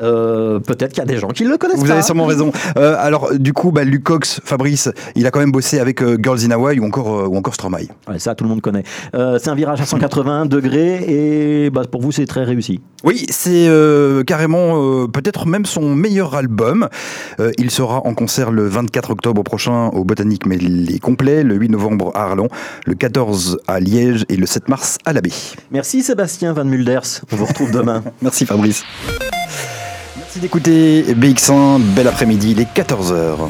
Euh, peut-être qu'il y a des gens qui le connaissent Vous pas. avez sûrement raison. Euh, alors, du coup, bah, Cox, Fabrice, il a quand même bossé avec euh, Girls in Hawaii ou encore, ou encore Stromae. Ouais, ça, tout le monde connaît. C'est un virage à 180 degrés et bah, pour vous, c'est très réussi. Oui, c'est carrément peut-être même son meilleur album. Il sera en concert le 24 octobre prochain au Botanique, mais il est complet, le 8 novembre à Arlon, le 14 à Liège et le 7 mars à l'Abbé. Merci Sébastien Van Mulders. On vous retrouve demain. Merci Fabrice. Merci d'écouter BX1, bel après-midi, il est 14h.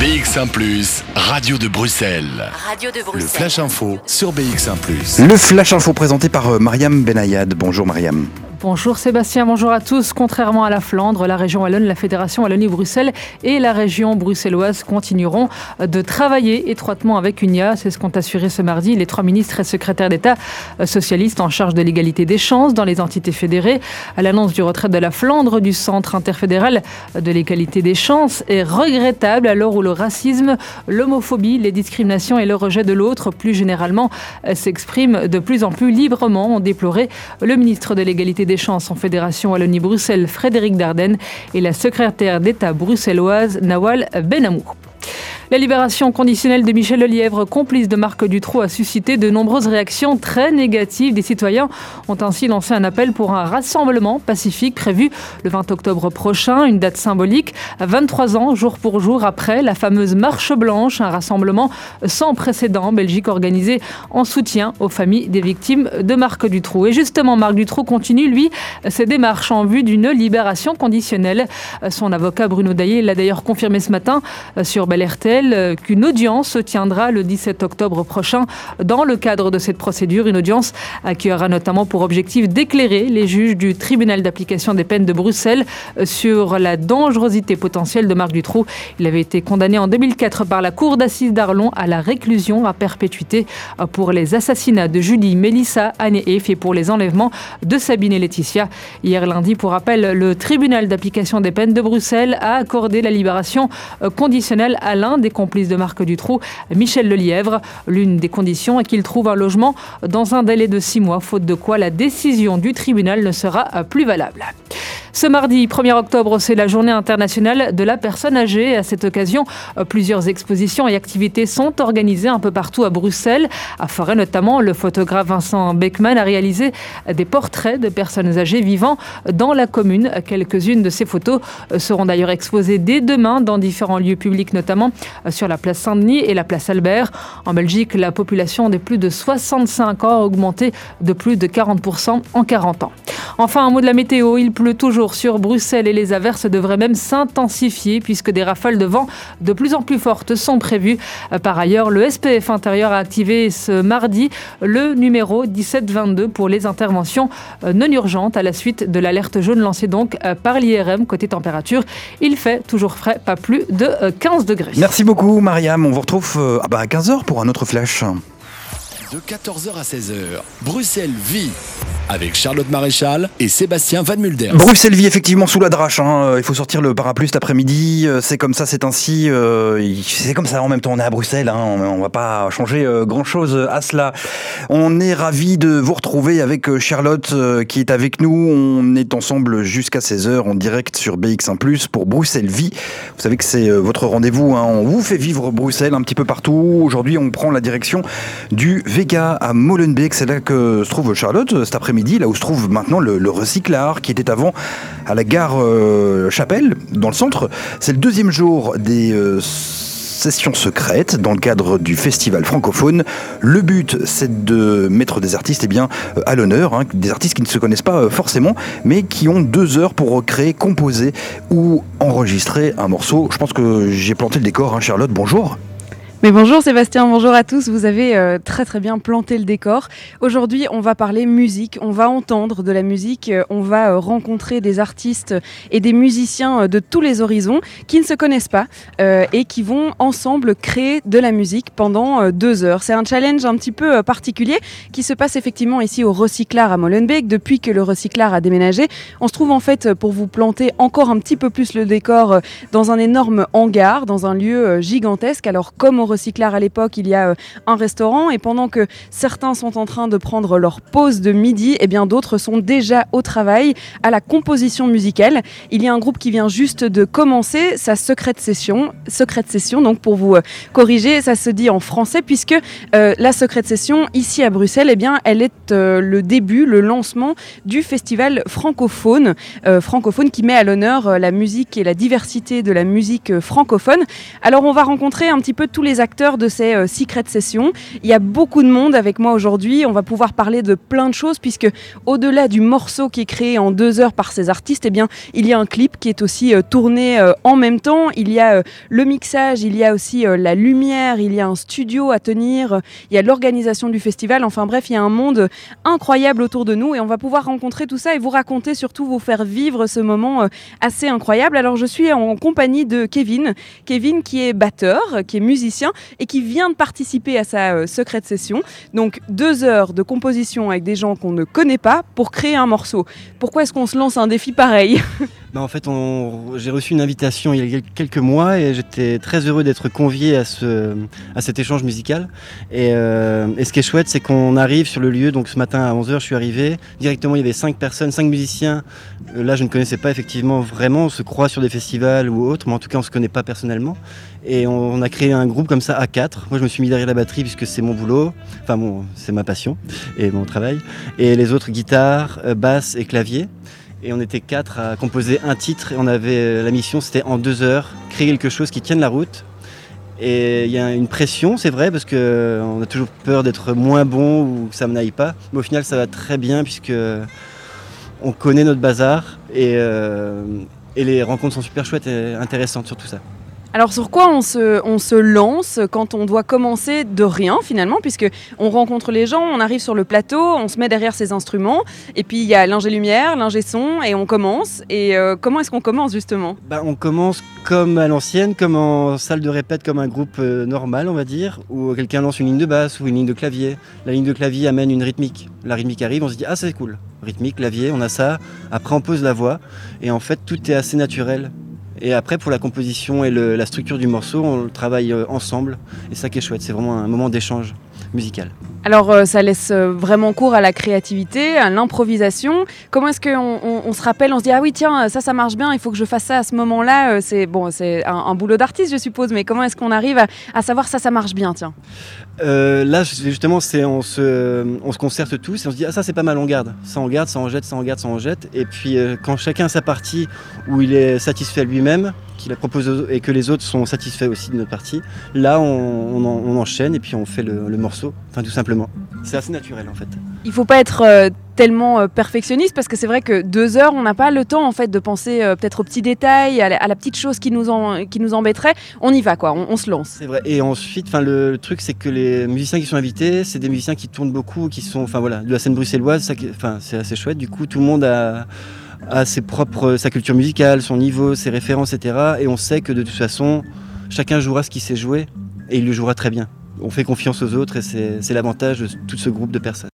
BX1 ⁇ Radio de Bruxelles. Radio de Le Bruxelles. Flash Info sur BX1 ⁇ Le Flash Info présenté par euh, Mariam Benayad. Bonjour Mariam. Bonjour Sébastien, bonjour à tous. Contrairement à la Flandre, la région Wallonne, la Fédération Wallonie-Bruxelles et la région bruxelloise continueront de travailler étroitement avec UNIA. C'est ce qu'ont assuré ce mardi les trois ministres et secrétaires d'État socialistes en charge de l'égalité des chances dans les entités fédérées. À l'annonce du retrait de la Flandre du Centre interfédéral de l'égalité des chances est regrettable à l'heure où le racisme, l'homophobie, les discriminations et le rejet de l'autre, plus généralement, s'expriment de plus en plus librement, ont déploré le ministre de l'égalité des chances en Fédération Wallonie-Bruxelles, Frédéric Dardenne, et la secrétaire d'État bruxelloise, Nawal Benamou. La libération conditionnelle de Michel Lelièvre, complice de Marc Dutroux, a suscité de nombreuses réactions très négatives. Des citoyens ont ainsi lancé un appel pour un rassemblement pacifique prévu le 20 octobre prochain, une date symbolique, 23 ans, jour pour jour après la fameuse Marche Blanche, un rassemblement sans précédent en Belgique organisé en soutien aux familles des victimes de Marc Dutroux. Et justement, Marc Dutroux continue, lui, ses démarches en vue d'une libération conditionnelle. Son avocat Bruno Daillé l'a d'ailleurs confirmé ce matin sur Bel RTL euh, qu'une audience se tiendra le 17 octobre prochain dans le cadre de cette procédure. Une audience qui aura notamment pour objectif d'éclairer les juges du tribunal d'application des peines de Bruxelles euh, sur la dangerosité potentielle de Marc Dutroux. Il avait été condamné en 2004 par la cour d'assises d'Arlon à la réclusion à perpétuité euh, pour les assassinats de Julie, Mélissa, Anne et Eve et pour les enlèvements de Sabine et Laetitia. Hier lundi, pour rappel, le tribunal d'application des peines de Bruxelles a accordé la libération conditionnelle à l'un des complices de Marc Dutroux, Michel Lelièvre. L'une des conditions est qu'il trouve un logement dans un délai de six mois, faute de quoi la décision du tribunal ne sera plus valable. Ce mardi 1er octobre, c'est la journée internationale de la personne âgée. À cette occasion, euh, plusieurs expositions et activités sont organisées un peu partout à Bruxelles. À Forêt notamment, le photographe Vincent Beckman a réalisé des portraits de personnes âgées vivant dans la commune. Quelques-unes de ces photos euh, seront d'ailleurs exposées dès demain dans différents lieux publics, notamment euh, sur la place Saint-Denis et la place Albert. En Belgique, la population des plus de 65 ans a augmenté de plus de 40% en 40 ans. Enfin, un mot de la météo. Il pleut toujours sur Bruxelles et les averses devraient même s'intensifier puisque des rafales de vent de plus en plus fortes sont prévues. Euh, Par ailleurs, le SPF intérieur a activé ce mardi le numéro 1722 pour les interventions euh, non urgentes à la suite de l'alerte jaune lancée donc euh, par l'IRM côté température. Il fait toujours frais, pas plus de euh, 15 degrés. Merci beaucoup Mariam, on vous retrouve ah bah, à 15h pour un autre flash. De 14h à 16h, Bruxelles vit avec Charlotte Maréchal et Sébastien Van Mulders. Bruxelles vit effectivement sous la drache. hein. Il faut sortir le parapluie cet après-midi. Euh, C'est comme ça, c'est ainsi. euh, C'est comme ça. En même temps, on est à Bruxelles. hein. On, on va pas changer euh, grand-chose à cela. On est ravis de vous retrouver avec Charlotte qui est avec nous. On est ensemble jusqu'à 16h en direct sur BX1+, pour Bruxelles Vie. Vous savez que c'est votre rendez-vous. hein. On vous fait vivre Bruxelles un petit peu partout. Aujourd'hui, on prend la direction du À Molenbeek. C'est là que se trouve Charlotte euh, cet après-midi, là où se trouve maintenant le, le recyclard qui était avant à la gare euh, Chapelle, dans le centre. C'est le deuxième jour des euh, sessions secrètes dans le cadre du festival francophone. Le but, c'est de mettre des artistes eh bien, à l'honneur, hein, des artistes qui ne se connaissent pas forcément, mais qui ont deux heures pour créer, composer ou enregistrer un morceau. Je pense que j'ai planté le décor, hein, Charlotte. Bonjour. Mais bonjour Sébastien, bonjour à tous. Vous avez euh, très très bien planté le décor. Aujourd'hui, on va parler musique, on va entendre de la musique, euh, on va euh, rencontrer des artistes et des musiciens euh, de tous les horizons qui ne se connaissent pas et qui vont ensemble créer de la musique pendant deux heures. C'est un challenge un petit peu particulier qui se passe effectivement ici au Recyclard à Molenbeek. Depuis que le Recyclard a déménagé, on se trouve en fait pour vous planter encore un petit peu plus le décor dans un énorme hangar, dans un lieu gigantesque. Alors comme au recyclard à l'époque, il y a un restaurant et pendant que certains sont en train de prendre leur pause de midi, et eh bien d'autres sont déjà au travail à la composition musicale. Il y a un groupe qui vient juste de commencer sa secrète session, secrète session donc pour vous corriger, ça se dit en français puisque la secrète session ici à Bruxelles, eh bien elle est le début, le lancement du festival francophone, francophone qui met à l'honneur la musique et la diversité de la musique francophone. Alors on va rencontrer un petit peu tous les acteurs de ces euh, Secret Sessions. Il y a beaucoup de monde avec moi aujourd'hui. On va pouvoir parler de plein de choses puisque au-delà du morceau qui est créé en deux heures par ces artistes, eh bien il y a un clip qui est aussi euh, tourné euh, en même temps. Il y a le mixage, il y a aussi la lumière, il y a un studio à tenir, il y a l'organisation du festival. Enfin bref, il y a un monde incroyable autour de nous et on va pouvoir rencontrer tout ça et vous raconter surtout vous faire vivre ce moment assez incroyable. Alors je suis en compagnie de Kevin, Kevin qui est batteur, qui est musicien et qui vient de participer à sa euh, secrète session. Donc deux heures de composition avec des gens qu'on ne connaît pas pour créer un morceau. Pourquoi est-ce qu'on se lance un défi pareil? bah en fait, j'ai reçu une invitation il y a quelques mois et j'étais très heureux d'être convié à, ce, à cet échange musical. Et, euh, et ce qui est chouette, c'est qu'on arrive sur le lieu. Donc ce matin à 11h, je suis arrivé. Directement, il y avait cinq personnes, cinq musiciens. Euh, là, je ne connaissais pas effectivement vraiment. On se croit sur des festivals ou autres, mais en tout cas, on ne se connaît pas personnellement. Et on, a créé un groupe comme ça à quatre. Moi, je me suis mis derrière la batterie puisque c'est mon boulot. Enfin, bon, c'est ma passion et mon travail. Et les autres, guitare, euh, basse et clavier. Et on était quatre à composer un titre et on avait euh, la mission, c'était en deux heures, créer quelque chose qui tienne la route. Et il y a une pression, c'est vrai, parce qu'on euh, a toujours peur d'être moins bon ou que ça ne n'aille pas. Mais au final, ça va très bien puisque euh, on connaît notre bazar et, et les rencontres sont super chouettes et intéressantes sur tout ça. Alors sur quoi on se, lance quand on doit commencer de rien finalement, puisque on rencontre les gens, on arrive sur le plateau, on se met derrière ses instruments, et puis il y a l'ingé lumière, l'ingé son, et on commence. Et euh, comment est-ce qu'on commence justement? Bah, On commence comme à l'ancienne, comme en salle de répète, comme un groupe euh, normal on va dire, où quelqu'un lance une ligne de basse ou une ligne de clavier. La ligne de clavier amène une rythmique. La rythmique arrive, on se dit ah c'est cool. Rythmique, clavier, on a ça. Après on pose la voix, et en fait tout est assez naturel. Et après, pour la composition et la structure du morceau, on travaille euh, ensemble. Et ça qui est chouette, c'est vraiment un moment d'échange musical. Alors euh, ça laisse euh, vraiment cours à la créativité, à l'improvisation. Comment est-ce qu'on on, se rappelle, on se dit ah oui tiens ça ça marche bien, il faut que je fasse ça à ce moment-là. c'est bon c'est un, boulot d'artiste je suppose, mais comment est-ce qu'on arrive à, savoir ça ça marche bien tiens? Là justement c'est on se, on se concerte tous et on se dit ah ça c'est pas mal on garde, ça on garde, ça on jette, ça on garde, ça on jette. Et puis quand chacun a sa partie où il est satisfait lui-même, qu'il a proposé et que les autres sont satisfaits aussi de notre partie, là on, enchaîne et puis on fait le, morceau, enfin tout simplement. C'est assez naturel en fait. Il faut pas être euh, tellement euh, perfectionniste parce que c'est vrai que deux heures, on n'a pas le temps en fait de penser euh, peut-être aux petits détails, à la, petite chose qui nous, qui nous embêterait. On y va quoi, on, se lance. C'est vrai. Et ensuite, enfin le, truc c'est que les musiciens qui sont invités, c'est des musiciens qui tournent beaucoup, qui sont, enfin voilà, de la scène bruxelloise, enfin c'est assez chouette. Du coup, tout le monde a a ses propres, sa culture musicale, son niveau, ses références, etc. Et on sait que de toute façon, chacun jouera ce qu'il sait jouer et il le jouera très bien. On fait confiance aux autres et c'est l'avantage de tout ce groupe de personnes.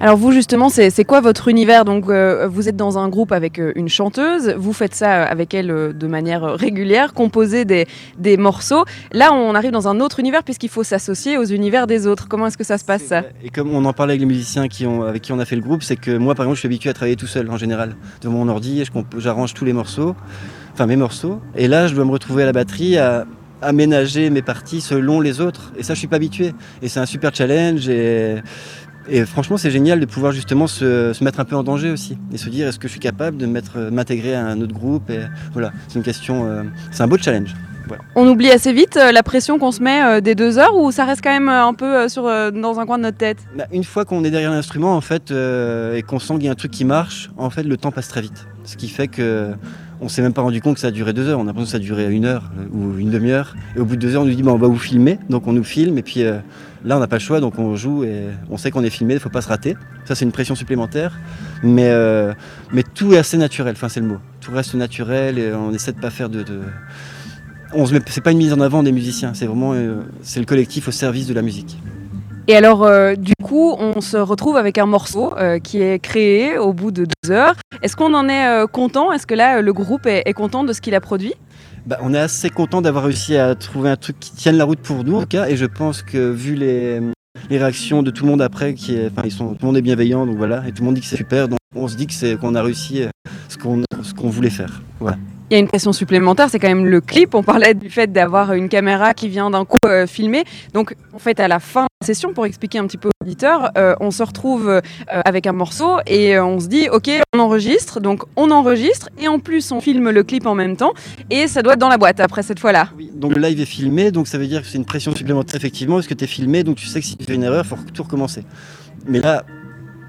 Alors vous justement, c'est quoi votre univers? Donc euh, vous êtes dans un groupe avec euh, une chanteuse, vous faites ça avec elle euh, de manière régulière, composer des, des, morceaux. Là, on arrive dans un autre univers puisqu'il faut s'associer aux univers des autres. Comment est-ce que ça se passe ça? Et comme on en parlait avec les musiciens qui ont, avec qui on a fait le groupe, c'est que moi par exemple, je suis habitué à travailler tout seul en général devant mon ordi, j'arrange tous les morceaux, enfin mes morceaux. Et là, je dois me retrouver à la batterie à aménager mes parties selon les autres. Et ça, je suis pas habitué. Et c'est un super challenge. Et et franchement, c'est génial de pouvoir justement se, mettre un peu en danger aussi et se dire est-ce que je suis capable de m'intégrer à un autre groupe et voilà, c'est une question, euh, c'est un beau challenge. On oublie assez vite euh, la pression qu'on se met euh, des deux heures ou ça reste quand même un peu sur, dans un coin de notre tête? Bah, Une fois qu'on est derrière l'instrument en fait et qu'on sent qu'il y a un truc qui marche, en fait le temps passe très vite. Ce qui fait que on s'est même pas rendu compte que ça a duré deux heures. On a l'impression que ça a duré une heure ou une demi-heure. Et au bout de deux heures, on nous dit bah, on va vous filmer. Donc on nous filme et puis Là, on n'a pas le choix, donc on joue et on sait qu'on est filmé, il ne faut pas se rater. Ça, c'est une pression supplémentaire. Mais, euh, mais tout est assez naturel, enfin, c'est le mot. Tout reste naturel et on essaie de pas faire de. On. C'est pas une mise en avant des musiciens, c'est vraiment euh, c'est le collectif au service de la musique. Et alors, euh, du coup, on se retrouve avec un morceau euh, qui est créé au bout de deux heures. Est-ce qu'on en est euh, content? Est-ce que là, le groupe est, est content de ce qu'il a produit? Bah, on est assez content d'avoir réussi à trouver un truc qui tienne la route pour nous, en tout cas. Et je pense que vu les, les réactions de tout le monde après, qui est, ils sont, tout le monde est bienveillant, donc voilà, et tout le monde dit que c'est super. Donc on se dit que c'est qu'on a réussi ce qu'on ce qu'on voulait faire. Voilà. Il y a une pression supplémentaire, c'est quand même le clip. On parlait du fait d'avoir une caméra qui vient d'un coup euh, filmer. Donc, en fait, à la fin session, pour expliquer un petit peu aux auditeurs, euh, on se retrouve euh, avec un morceau et euh, on se dit, OK, on enregistre. Donc, on enregistre et en plus, on filme le clip en même temps. Et ça doit être dans la boîte après cette fois-là. Oui, donc le live est filmé, donc ça veut dire que c'est une pression supplémentaire effectivement, parce que tu es filmé, donc tu sais que si tu fais une erreur, il faut tout recommencer. Mais là,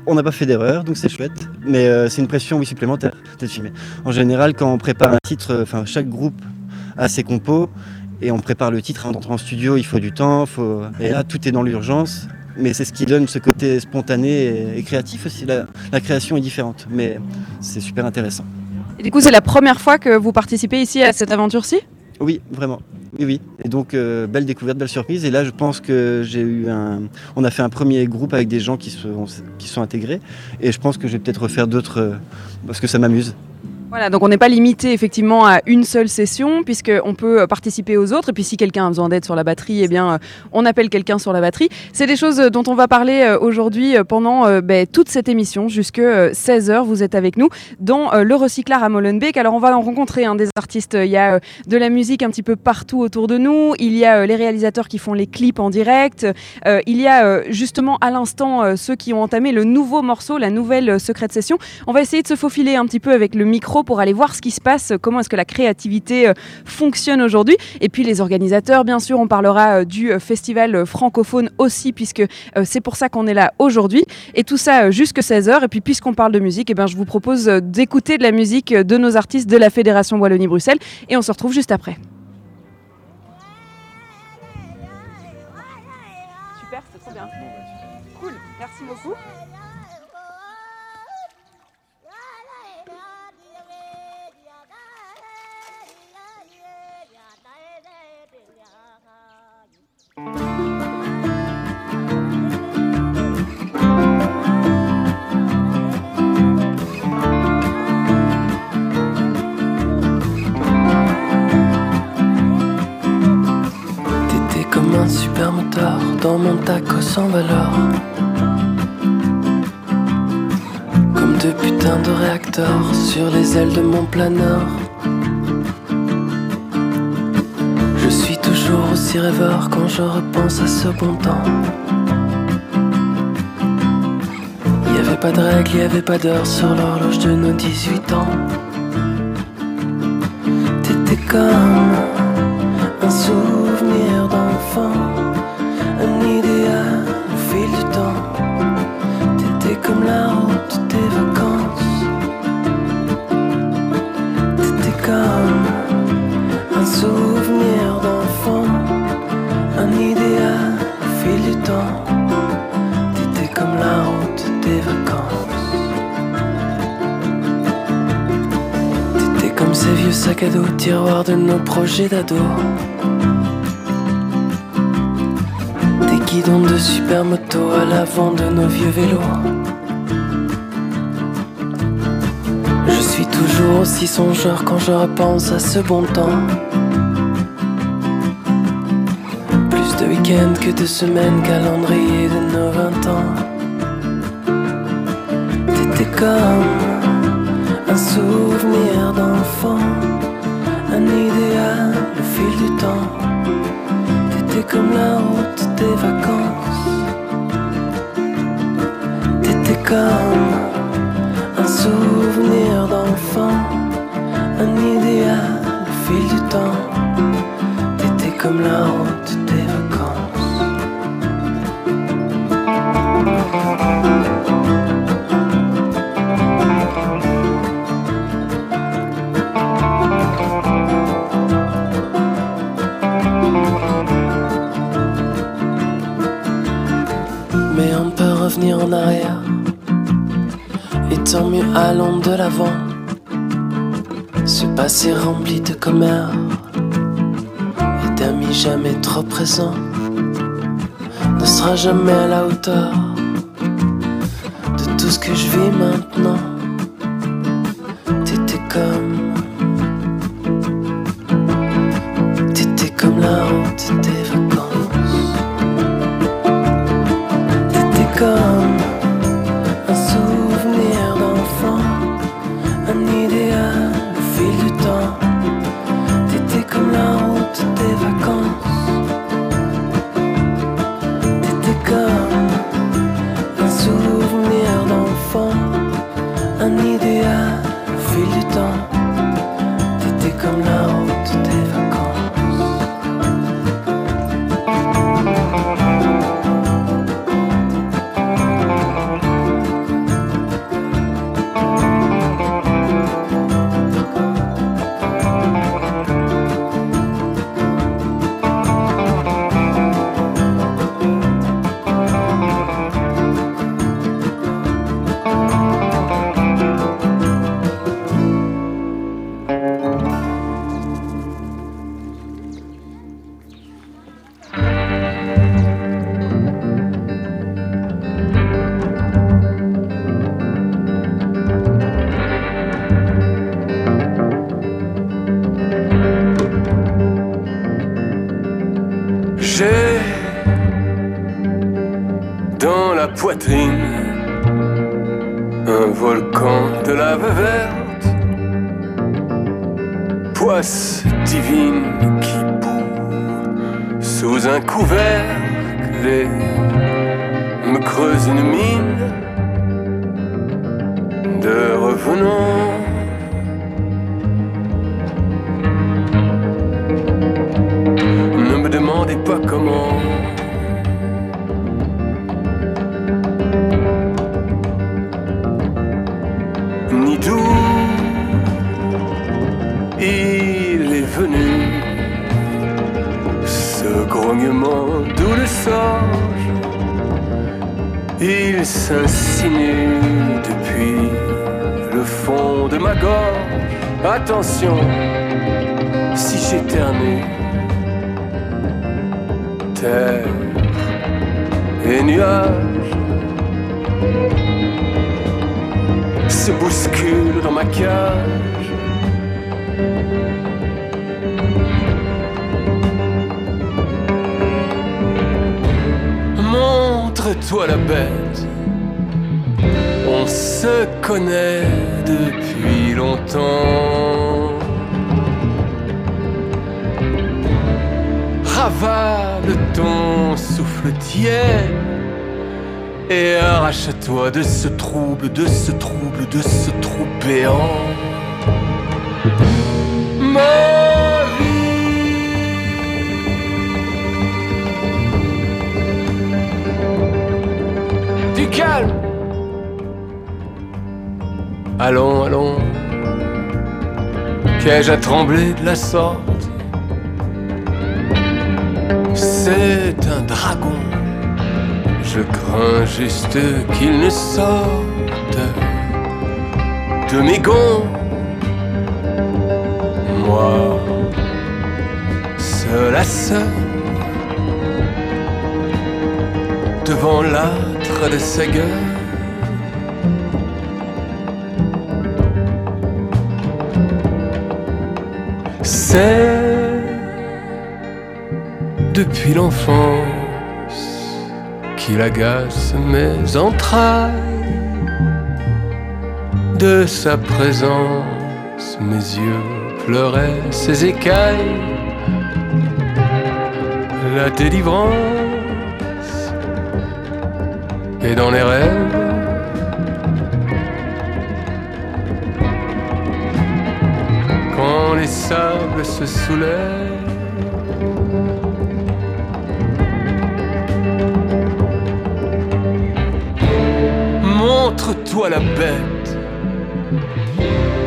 on n'a pas fait d'erreur, donc c'est chouette. Mais c'est une pression oui, supplémentaire d'être filmé. En général, quand on prépare un titre, enfin chaque groupe a ses compos et on prépare le titre. On entre en studio, il faut du temps, faut... et là tout est dans l'urgence. Mais c'est ce qui donne ce côté spontané et, créatif aussi. La, la création est différente, mais c'est super intéressant. Et du coup, c'est la première fois que vous participez ici à cette aventure-ci? Oui, vraiment. Oui, oui. Et donc, euh, belle découverte, belle surprise. Et là, je pense que j'ai eu un. On a fait un premier groupe avec des gens qui sont, qui sont intégrés. Et je pense que je vais peut-être refaire d'autres. euh, parce que ça m'amuse. Voilà, donc on n'est pas limité effectivement à une seule session, puisqu'on peut euh, participer aux autres. Et puis si quelqu'un a besoin d'aide sur la batterie, eh bien, euh, on appelle quelqu'un sur la batterie. C'est des choses euh, dont on va parler aujourd'hui pendant ben, toute cette émission, jusque 16h. Vous êtes avec nous dans le recyclard à Molenbeek. Alors on va en rencontrer hein, des artistes. Il y a de la musique un petit peu partout autour de nous. Il y a les réalisateurs qui font les clips en direct. Il y a justement à l'instant ceux qui ont entamé le nouveau morceau, la nouvelle secrète session. On va essayer de se faufiler un petit peu avec le micro pour aller voir ce qui se passe, comment est-ce que la créativité euh, fonctionne aujourd'hui. Et puis les organisateurs, bien sûr, on parlera euh, du euh, festival euh, francophone aussi, puisque euh, c'est pour ça qu'on est là aujourd'hui. Et tout ça euh, jusque 16h. Et puis puisqu'on parle de musique, eh ben, je vous propose euh, d'écouter de la musique euh, de nos artistes de la Fédération Wallonie-Bruxelles. Et on se retrouve juste après. Dans mon taco sans valeur. Comme deux putains de réacteurs sur les ailes de mon planeur. Je suis toujours aussi rêveur quand je repense à ce bon temps. Y avait pas de règles, y avait pas d'heure sur l'horloge de nos 18 ans. T'étais comme un souvenir d'enfant, comme la route des vacances. T'étais comme un souvenir d'enfant, un idéal au fil du temps. T'étais comme la route des vacances. T'étais comme ces vieux sacs à dos, tiroirs de nos projets d'ado. Guidons de supermoto à l'avant de nos vieux vélos. Suis toujours aussi songeur quand je repense à ce bon temps. Plus de week-ends que de semaines, calendrier de nos vingt ans. T'étais comme un souvenir d'enfant, un idéal au fil du temps. T'étais comme la route des vacances. T'étais comme un souvenir d'enfant, un idéal au fil du temps. T'étais comme la route des vacances. Mais on peut revenir en arrière. Tant mieux, allons de l'avant. Ce passé rempli de commères et d'amis jamais trop présents. ne sera jamais à la hauteur de tout ce que je vis maintenant. De la sorte c'est un dragon. Je crains juste qu'il ne sorte de mes gonds. Moi, seul à seul, devant l'âtre de sa gueule. C'est depuis l'enfance qu'il agace mes entrailles. De sa présence, mes yeux pleuraient ses écailles. La délivrance est dans les rêves. Sables se soulèvent. Montre-toi la bête.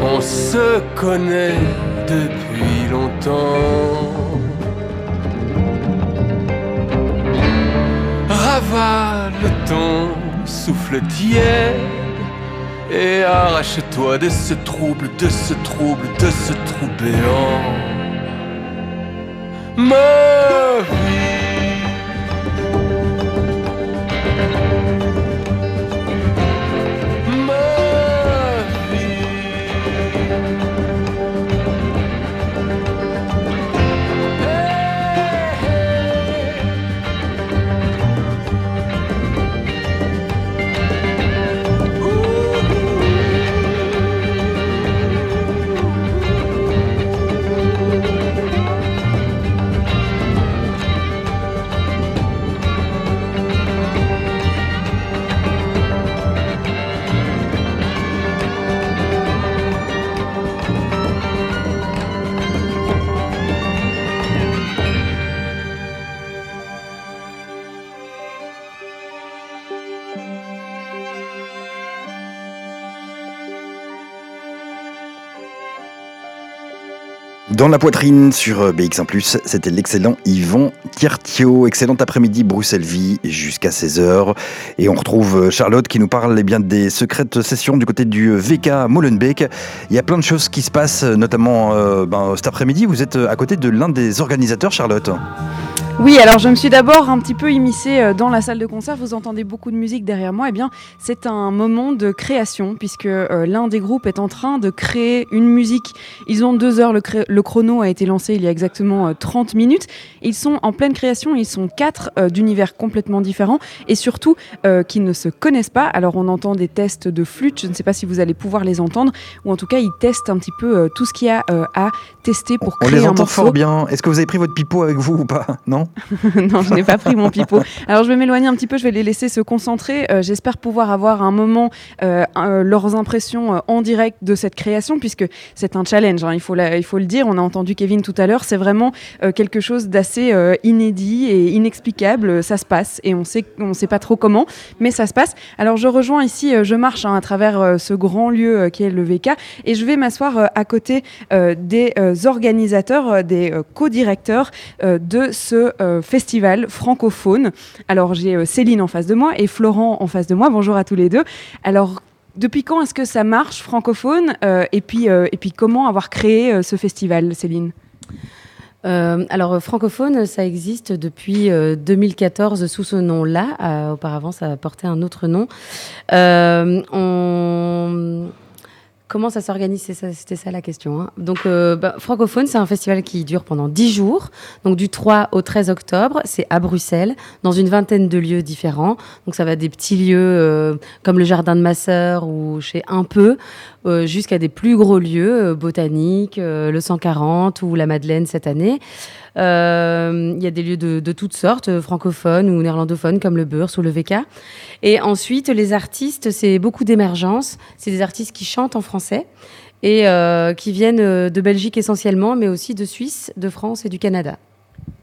On se connaît depuis longtemps. Ravale ton souffle tiède et arrache-toi de ce trouble, de ce trouble, de ce trou béant. Dans la poitrine sur BX1+, c'était l'excellent Yvon Tiertio. Excellent après-midi Bruxelles-Vie jusqu'à 16h. Et on retrouve Charlotte qui nous parle eh bien, des secrètes sessions du côté du VK Molenbeek. Il y a plein de choses qui se passent, notamment euh, ben, cet après-midi. Vous êtes à côté de l'un des organisateurs, Charlotte. Oui, alors je me suis d'abord un petit peu immiscée euh, dans la salle de concert. Vous entendez beaucoup de musique derrière moi. Eh bien, c'est un moment de création puisque euh, l'un des groupes est en train de créer une musique. Ils ont deux heures. Le, le chrono a été lancé il y a exactement 30 minutes. Ils sont en pleine création. Ils sont quatre d'univers complètement différents et surtout qui ne se connaissent pas. Alors on entend des tests de flûte. Je ne sais pas si vous allez pouvoir les entendre ou en tout cas ils testent un petit peu tout ce qu'il y a à tester pour créer on les entend morceau. fort bien. Est-ce que vous avez pris votre pipeau avec vous ou pas? Non? non, je n'ai pas pris mon pipeau. Alors je vais m'éloigner un petit peu, je vais les laisser se concentrer. Euh, J'espère pouvoir avoir un moment, euh, leurs impressions euh, en direct de cette création, puisque c'est un challenge, hein, il, faut il faut le dire. On a entendu Kevin tout à l'heure, c'est vraiment quelque chose d'assez inédit et inexplicable. Ça se passe et on sait, on sait pas trop comment, mais ça se passe. Alors je rejoins ici, je marche hein, à travers ce grand lieu qui est le VK et je vais m'asseoir à côté des organisateurs, des co-directeurs de ce festival francophone. Alors j'ai Céline en face de moi et Florent en face de moi. Bonjour à tous les deux. Alors depuis quand est-ce que ça marche francophone euh, et, puis, euh, comment avoir créé euh, ce festival, Céline? Euh, alors francophone, ça existe depuis euh, 2014 sous ce nom-là. Euh, auparavant, ça portait un autre nom. Comment ça s'organise C'était ça la question. Hein. Donc, euh, bah, Francophone, c'est un festival qui dure pendant 10 jours. Donc, du 3 au 13 octobre, c'est à Bruxelles, dans une vingtaine de lieux différents. Donc, ça va des petits lieux euh, comme le Jardin de ma sœur ou chez Un peu, euh, jusqu'à des plus gros lieux, botaniques, le 140 ou la Madeleine cette année. Euh, Il y a des lieux de, de toutes sortes, euh, francophones ou néerlandophones, comme le Beurs ou le VK. Et ensuite, les artistes, c'est beaucoup d'émergence. C'est des artistes qui chantent en français et euh, qui viennent euh, de Belgique essentiellement, mais aussi de Suisse, de France et du Canada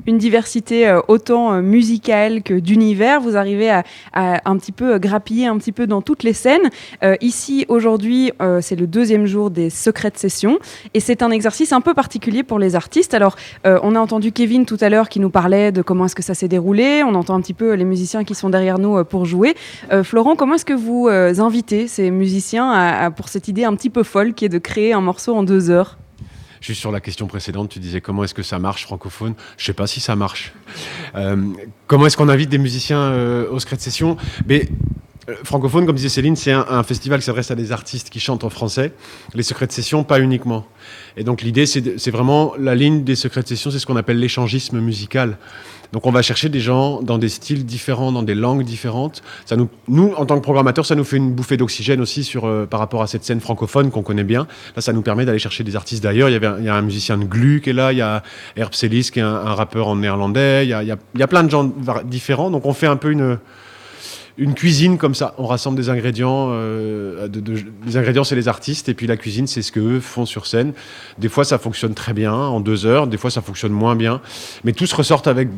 une diversité euh, autant euh, musicale que d'univers. Vous arrivez à, un petit peu grappiller un petit peu dans toutes les scènes. Euh, ici, aujourd'hui, euh, c'est le deuxième jour des secrètes sessions et c'est un exercice un peu particulier pour les artistes. Alors, euh, on a entendu Kevin tout à l'heure qui nous parlait de comment est-ce que ça s'est déroulé. On entend un petit peu les musiciens qui sont derrière nous pour jouer. Euh, Florent, comment est-ce que vous invitez ces musiciens à, pour cette idée un petit peu folle qui est de créer un morceau en deux heures? Juste sur la question précédente, tu disais comment est-ce que ça marche francophone? Je sais pas si ça marche. Euh, comment est-ce qu'on invite des musiciens euh, au secret de session? Mais euh, francophone, comme disait Céline, c'est un, un, festival qui s'adresse à des artistes qui chantent en français. Les secrets de session, pas uniquement. Et donc l'idée, c'est vraiment la ligne des secrets de session, c'est ce qu'on appelle l'échangisme musical. Donc on va chercher des gens dans des styles différents, dans des langues différentes. Ça nous, nous, en tant que programmateurs, ça nous fait une bouffée d'oxygène aussi sur, euh, par rapport à cette scène francophone qu'on connaît bien. Là, ça nous permet d'aller chercher des artistes d'ailleurs. Il, y il y a un musicien de Glu qui est là, il y a Herb Celis qui est un, rappeur en néerlandais, il y, a, il, y a, plein de gens différents. Donc on fait un peu une une cuisine comme ça. On rassemble des ingrédients. Euh, les ingrédients, c'est les artistes. Et puis la cuisine, c'est ce qu'eux font sur scène. Des fois, ça fonctionne très bien en deux heures. Des fois, ça fonctionne moins bien. Mais tous ressortent avec,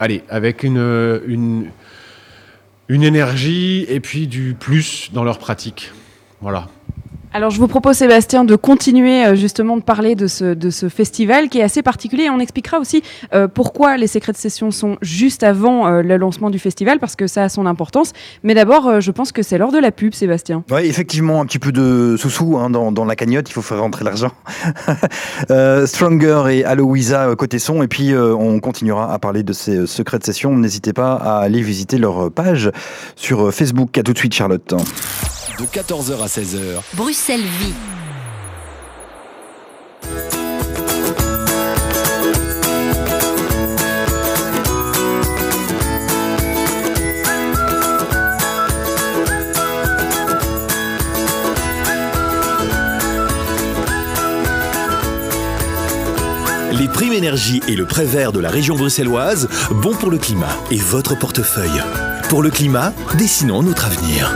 allez, avec une, une, énergie et puis du plus dans leur pratique. Voilà. Alors je vous propose Sébastien de continuer euh, justement de parler de ce, festival qui est assez particulier et on expliquera aussi euh, pourquoi les secrets de session sont juste avant euh, le lancement du festival parce que ça a son importance. Mais d'abord je pense que c'est l'heure de la pub Sébastien. Oui effectivement un petit peu de sous-sous hein, dans, dans, la cagnotte, il faut faire rentrer l'argent. Stronger et Aloïsa côté son et puis on continuera à parler de ces secrets de session. N'hésitez pas à aller visiter leur page sur Facebook. À tout de suite Charlotte de 14h à 16h. Bruxelles Vie. Les primes énergie et le prêt vert de la région bruxelloise, bon pour le climat et votre portefeuille. Pour le climat, dessinons notre avenir.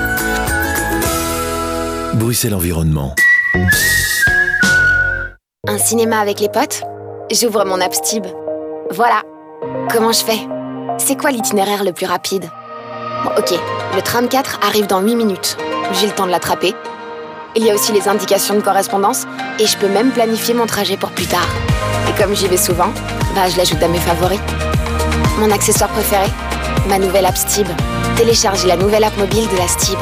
Bruxelles Environnement. Un cinéma avec les potes? J'ouvre mon app Stib. Voilà. Comment je fais? C'est quoi l'itinéraire le plus rapide? Ok. Le tram 4 arrive dans 8 minutes. J'ai le temps de l'attraper. Il y a aussi les indications de correspondance et je peux même planifier mon trajet pour plus tard. Et comme j'y vais souvent, bah je l'ajoute à mes favoris. Mon accessoire préféré? Ma nouvelle app Stib. Téléchargez la nouvelle app mobile de la Stib.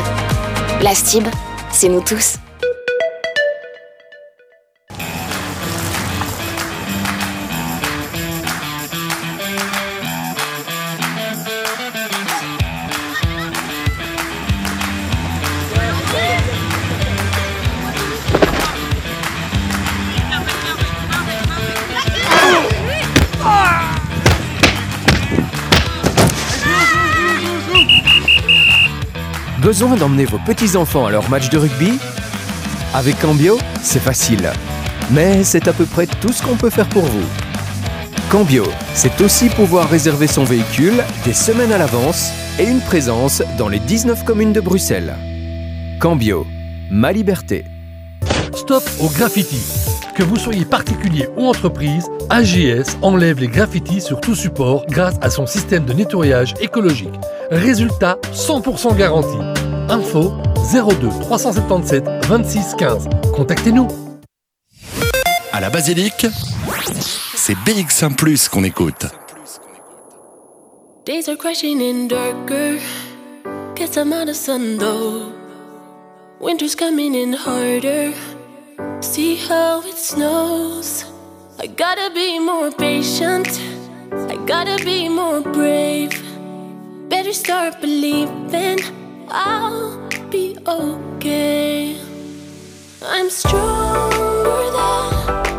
La Stib, c'est nous tous. Besoin d'emmener vos petits-enfants à leur match de rugby Avec Cambio, c'est facile. Mais c'est à peu près tout ce qu'on peut faire pour vous. Cambio, c'est aussi pouvoir réserver son véhicule des semaines à l'avance et une présence dans les 19 communes de Bruxelles. Cambio, ma liberté. Stop au graffiti. Que vous soyez particulier ou entreprise, AGS enlève les graffitis sur tout support grâce à son système de nettoyage écologique. Résultat 100% garanti. Info 02 377 26 15. Contactez-nous. À la basilique, c'est BX1 Plus qu'on écoute. Days are crashing in darker. Guess I'm out of sun though. Winter's coming in harder. See how it snows. I gotta be more patient. I gotta be more brave. Better start believing I'll be okay. I'm stronger than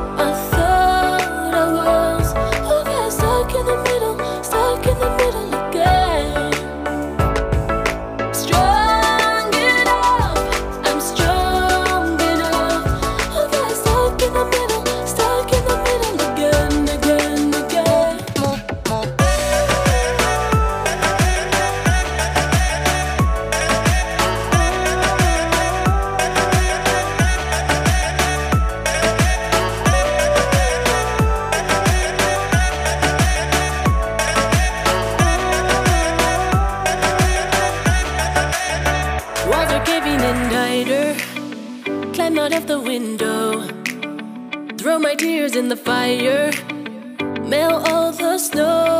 tears in the fire. Melt all the snow.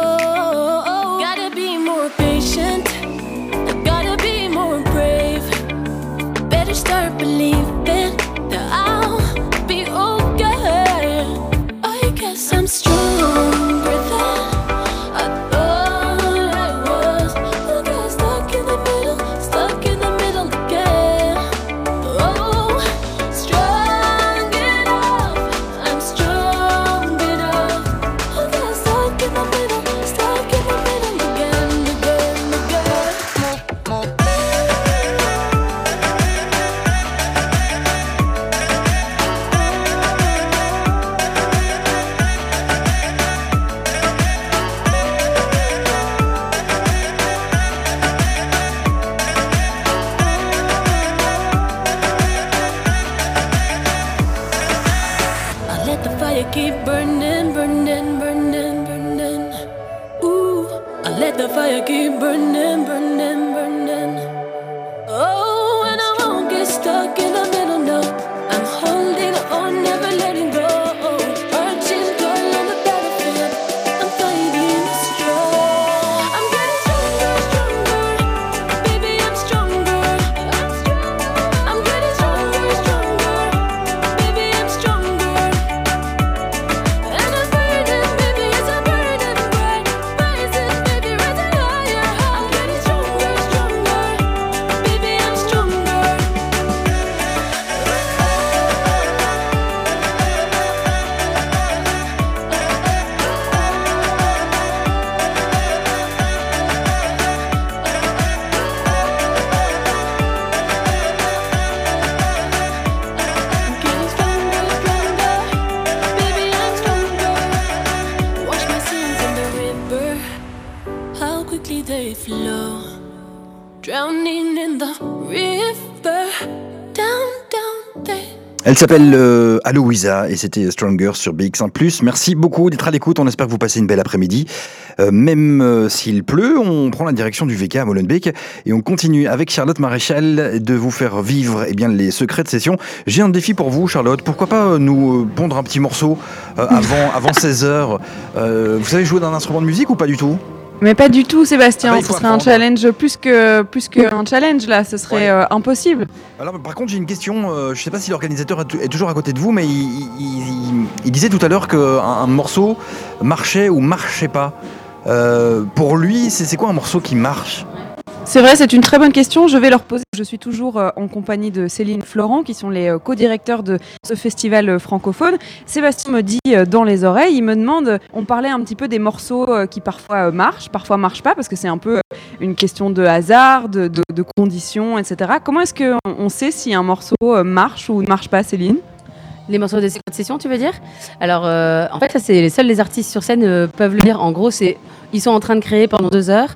Elle s'appelle euh, Aloisa et c'était euh, Stronger sur BX1 ⁇ Merci beaucoup d'être à l'écoute, on espère que vous passez une belle après-midi. Euh, même euh, s'il pleut, on prend la direction du VK à Molenbeek et on continue avec Charlotte Maréchal de vous faire vivre eh bien, les secrets de session. J'ai un défi pour vous Charlotte, pourquoi pas nous pondre un petit morceau avant, avant 16h Vous savez jouer d'un instrument de musique ou pas du tout? Mais pas du tout, Sébastien. Ah bah, ce serait un challenge plus que plus qu'un challenge là. Ce serait euh, impossible. Alors, par contre, j'ai une question. euh, je ne sais pas si l'organisateur est, toujours à côté de vous, mais il, il- il- il disait tout à l'heure qu'un un morceau marchait ou marchait pas. Euh, pour lui, c'est quoi un morceau qui marche? C'est vrai, c'est une très bonne question. Je vais leur poser. Je suis toujours euh, en compagnie de Céline Florent, qui sont les euh, co-directeurs de ce festival euh, francophone. Sébastien me dit dans les oreilles, il me demande, on parlait un petit peu des morceaux qui parfois marchent, parfois marchent pas, parce que c'est un peu une question de hasard, de, conditions, etc. Comment est-ce qu'on on sait si un morceau marche ou ne marche pas, Céline? Les morceaux des secrets de session, tu veux dire? Alors, en fait, ça, c'est les seuls les artistes sur scène peuvent le dire. En gros, c'est ils sont en train de créer pendant deux heures.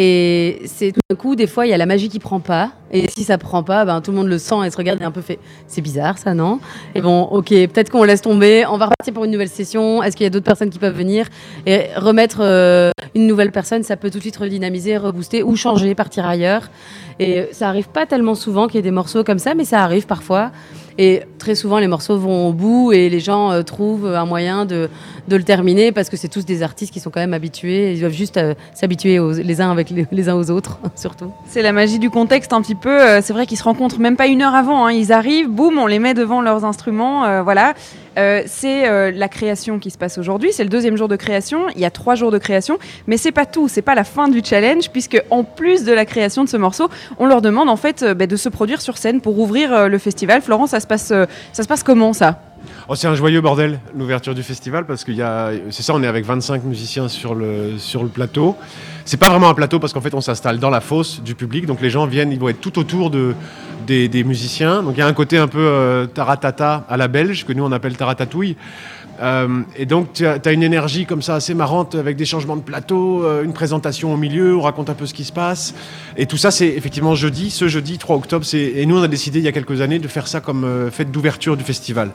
Et c'est tout d'un coup, des fois, il y a la magie qui prend pas. Et si ça prend pas, ben, tout le monde le sent et se regarde et un peu fait c'est bizarre ça, non? Et bon, ok, peut-être qu'on laisse tomber. On va repartir pour une nouvelle session. Est-ce qu'il y a d'autres personnes qui peuvent venir? Et remettre euh, une nouvelle personne, ça peut tout de suite redynamiser, rebooster ou changer, partir ailleurs. Et ça arrive pas tellement souvent qu'il y ait des morceaux comme ça, mais ça arrive parfois. Et très souvent, les morceaux vont au bout et les gens euh, trouvent un moyen de, de le terminer parce que c'est tous des artistes qui sont quand même habitués. Ils doivent juste euh, s'habituer les uns avec les, uns aux autres, surtout. C'est la magie du contexte un petit peu. euh, C'est vrai qu'ils se rencontrent même pas une heure avant. hein. Ils arrivent, boum, on les met devant leurs instruments. voilà. Euh, c'est euh, la création qui se passe aujourd'hui. C'est le deuxième jour de création. Il y a trois jours de création, mais c'est pas tout. C'est pas la fin du challenge puisque en plus de la création de ce morceau, on leur demande en fait euh, bah, de se produire sur scène pour ouvrir le festival. Florence, ça se passe, ça se passe comment ça? Oh, c'est un joyeux bordel, l'ouverture du festival, parce qu'il y a, c'est ça, on est avec 25 musiciens sur le, sur le plateau. C'est pas vraiment un plateau parce qu'en fait, on s'installe dans la fosse du public, donc les gens viennent, ils vont être tout autour de, des, des musiciens. Donc il y a un côté un peu euh, taratata à la belge, que nous on appelle taratatouille. Euh, et donc tu as, une énergie comme ça assez marrante avec des changements de plateau, euh, une présentation au milieu, on raconte un peu ce qui se passe. Et tout ça, c'est effectivement jeudi, ce jeudi 3 octobre. Et nous, on a décidé il y a quelques années de faire ça comme euh, fête d'ouverture du festival.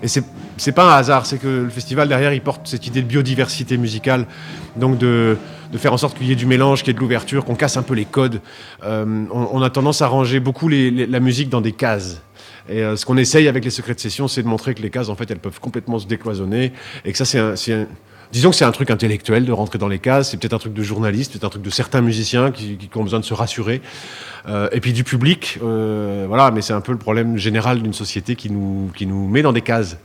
Et c'est pas un hasard, c'est que le festival derrière, il porte cette idée de biodiversité musicale, donc de, faire en sorte qu'il y ait du mélange, qu'il y ait de l'ouverture, qu'on casse un peu les codes. On, a tendance à ranger beaucoup la musique dans des cases. Et euh, ce qu'on essaye avec les secrets de session, c'est de montrer que les cases, en fait, elles peuvent complètement se décloisonner, et que ça, c'est un, Disons que c'est un truc intellectuel de rentrer dans les cases, c'est peut-être un truc de journaliste, peut-être un truc de certains musiciens qui, ont besoin de se rassurer, Euh, et puis du public, euh, voilà, mais c'est un peu le problème général d'une société qui nous, qui nous met dans des cases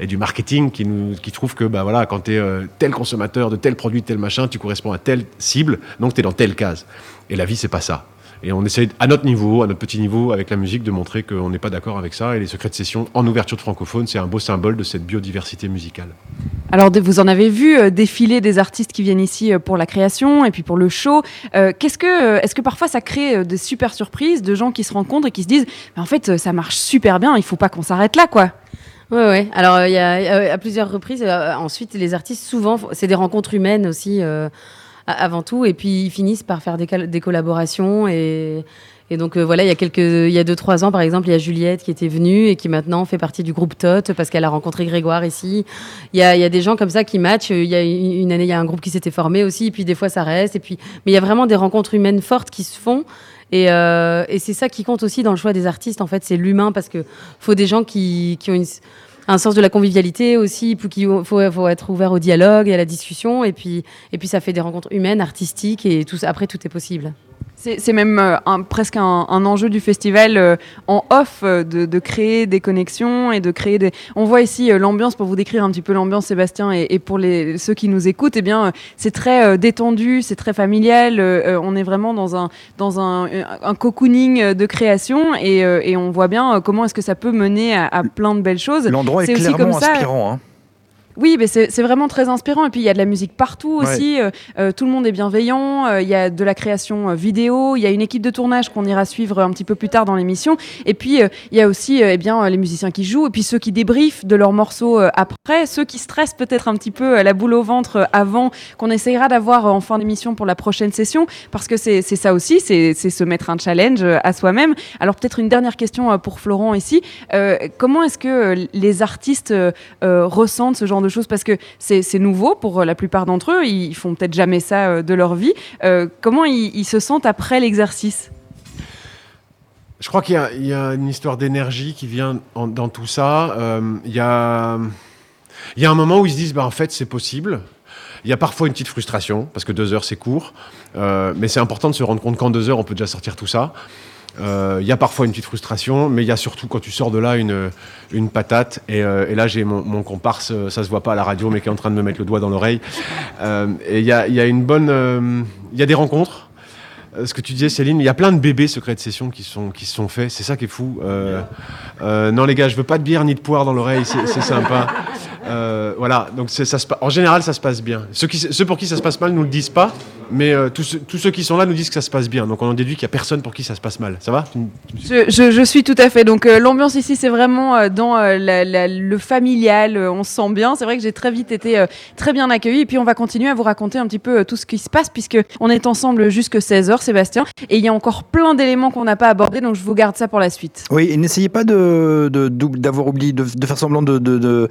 et du marketing qui, nous, qui trouve que bah, voilà, quand tu es tel consommateur de tel produit, tel machin, tu corresponds à telle cible, donc tu es dans telle case. Et la vie, c'est pas ça. Et on essaye, à notre niveau, à notre petit niveau, avec la musique, de montrer qu'on n'est pas d'accord avec ça. Et les secrets de session en ouverture de francophone, c'est un beau symbole de cette biodiversité musicale. Alors, vous en avez vu euh, défiler des artistes qui viennent ici euh, pour la création et puis pour le show. Euh, Qu'est-ce que, est-ce que parfois ça crée des super surprises de gens qui se rencontrent et qui se disent, en fait, ça marche super bien, il faut pas qu'on s'arrête là, quoi. Ouais, ouais. Alors, euh, il y a, il y a- à plusieurs reprises, euh, ensuite, les artistes, souvent, c'est des rencontres humaines aussi, euh, avant tout. Et puis, ils finissent par faire des, col- des collaborations. Et, donc, euh, voilà, il y a quelques, il y a deux, trois ans, par exemple, il y a Juliette qui était venue et qui maintenant fait partie du groupe Tot parce qu'elle a rencontré Grégoire ici. Il y a, y a des gens comme ça qui matchent. Il y a une année, il y a un groupe qui s'était formé aussi. Et puis, des fois, ça reste. Et puis, mais il y a vraiment des rencontres humaines fortes qui se font. Et, euh, c'est ça qui compte aussi dans le choix des artistes, en fait, c'est l'humain, parce que faut des gens qui, qui ont une- un sens de la convivialité aussi, qu'il faut, faut être ouvert au dialogue et à la discussion, et puis, et puis ça fait des rencontres humaines, artistiques, et tout, après tout est possible. C'est même euh, un- presque un, un enjeu du festival euh, en off euh, de, de créer des connexions et de créer des. On voit ici euh, l'ambiance pour vous décrire un petit peu l'ambiance, Sébastien, et, et pour les, ceux qui nous écoutent, eh bien c'est très euh, détendu, c'est très familial. on est vraiment dans un dans un, un cocooning de création et, euh, et on voit bien comment est-ce que ça peut mener à, à plein de belles choses. L'endroit est, aussi clairement comme ça- inspirant. hein. Oui, mais c'est vraiment très inspirant. Et puis il y a de la musique partout aussi. Euh, euh, tout le monde est bienveillant. Euh, Il y a de la création vidéo. Il y a une équipe de tournage qu'on ira suivre un petit peu plus tard dans l'émission. Et puis euh, il y a aussi eh bien les musiciens qui jouent et puis ceux qui débriefent de leurs morceaux après, ceux qui stressent peut-être un petit peu la boule au ventre avant qu'on essayera d'avoir en fin d'émission pour la prochaine session parce que c'est ça aussi, c'est se mettre un challenge à soi-même. Alors peut-être une dernière question pour Florent ici. Comment est-ce que les artistes ressentent ce genre de choses Parce que c'est nouveau pour euh, la plupart d'entre eux, ils font peut-être jamais ça euh, de leur vie. Euh, comment ils, se sentent après l'exercice? Je crois qu'il y a- une histoire d'énergie qui vient en- dans tout ça. Il y, a, un moment où ils se disent, bah, en fait, c'est possible. Il y a parfois une petite frustration, parce que deux heures, c'est court. Mais c'est important de se rendre compte qu'en deux heures, on peut déjà sortir tout ça. Euh, Il y a parfois une petite frustration, mais il y a surtout quand tu sors de là une, une patate. Et, euh, là, j'ai mon, comparse, euh, ça se voit pas à la radio, mais qui est en train de me mettre le doigt dans l'oreille. Et il y a, y a une bonne. Il y a des rencontres. Ce que tu disais, Céline, il y a plein de bébés secrets de session qui sont, qui se sont faits. C'est ça qui est fou. Non, les gars, je veux pas de bière ni de poire dans l'oreille. C'est sympa. Euh, voilà. Donc, c'est- ça se, en général, ça se passe bien. Ceux, qui, ceux pour qui ça se passe mal nous le disent pas, mais euh, tous, ceux, tous ceux qui sont là nous disent que ça se passe bien. Donc, on en déduit qu'il y a personne pour qui ça se passe mal. Ça va? Je, je- je suis tout à fait. Donc euh, l'ambiance ici, c'est vraiment euh, dans euh, la- la- le familial. euh, on se sent bien. C'est vrai que j'ai très vite été euh, très bien accueillie. Et puis on va continuer à vous raconter un petit peu euh, tout ce qui se passe puisque on est ensemble jusque 16h, Sébastien. Et il y a encore plein d'éléments qu'on n'a pas abordés. Donc je vous garde ça pour la suite. Oui, et n'essayez pas de, de- d'oub- d'avoir oublié, de, de faire semblant de, de- de-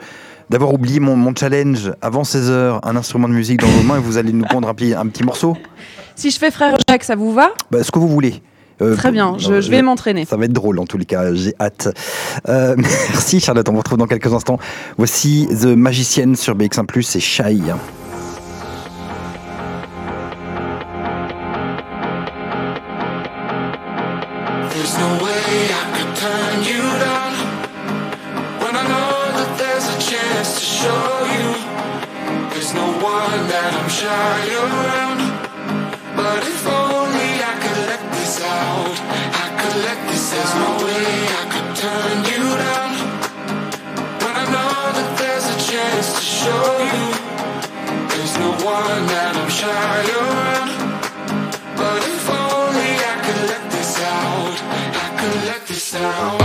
d'avoir oublié mon, mon challenge avant 16h, un instrument de musique dans vos mains et vous allez nous pondre un petit, un petit morceau. Si je fais frère Jacques, ça vous va? Bah, ce que vous voulez. Euh, Très bien, je- je vais m'entraîner. Ça va être drôle en tous les cas, j'ai hâte. Euh, merci Charlotte, on vous retrouve dans quelques instants. Voici The Magicienne sur BX1+, et Shy. sound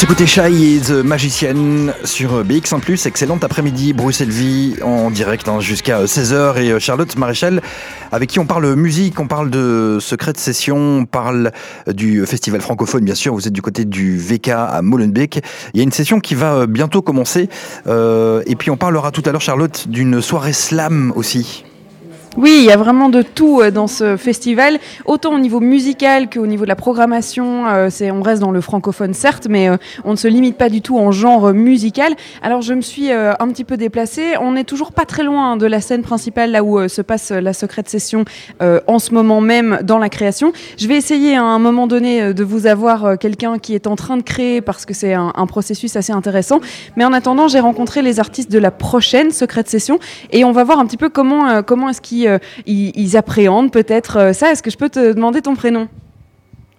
s'écoutait Shai et The Magicienne sur BX1+. Excellente après-midi, Bruxelles Vie en direct hein, jusqu'à 16h. Et euh, Charlotte Maréchal, avec qui on parle musique, on parle de secret de session, on parle du festival francophone, bien sûr. Vous êtes du côté du VK à Molenbeek. Il y a une session qui va euh, bientôt commencer. Euh, et puis on parlera tout à l'heure, Charlotte, d'une soirée slam aussi. Oui, il y a vraiment de tout euh, dans ce festival, autant au niveau musical qu'au niveau de la programmation. euh, on reste dans le francophone certes, mais euh, on ne se limite pas du tout en genre musical. Alors je me suis un petit peu déplacée. On n'est toujours pas très loin de la scène principale, là où se passe la secrète session en ce moment même dans la création. Je vais essayer à un moment donné de vous avoir quelqu'un qui est en train de créer parce que c'est un, processus assez intéressant. Mais en attendant, j'ai rencontré les artistes de la prochaine secrète session et on va voir un petit peu comment, comment est-ce qu'ils ils, ils appréhendent peut-être euh, ça. Est-ce que je peux te demander ton prénom?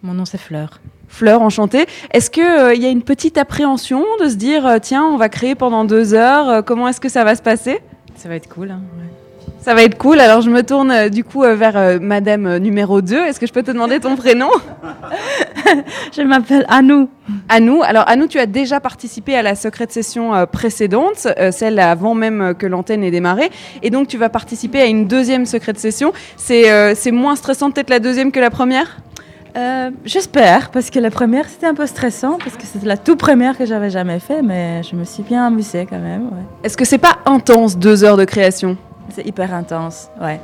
Mon nom c'est Fleur. Fleur, enchantée. Est-ce qu'il y a une petite appréhension de se dire, euh, tiens, on va créer pendant deux heures, euh, comment est-ce que ça va se passer? Ça va être cool. hein, Ça va être cool. Alors je me tourne euh, du coup euh, vers euh, Madame numéro 2. Est-ce que je peux te demander ton prénom? Je m'appelle Anou. Anou. Alors Anou, tu as déjà participé à la secrète session précédente, celle avant même que l'antenne ait démarré. Et donc tu vas participer à une deuxième secrète session. C'est c'est moins stressant peut-être la deuxième que la première? Euh, J'espère, parce que la première c'était un peu stressant, parce que c'était la toute première que j'avais jamais fait, mais je me suis bien amusée quand même. ouais. Est-ce que c'est pas intense deux heures de création? C'est hyper intense, ouais.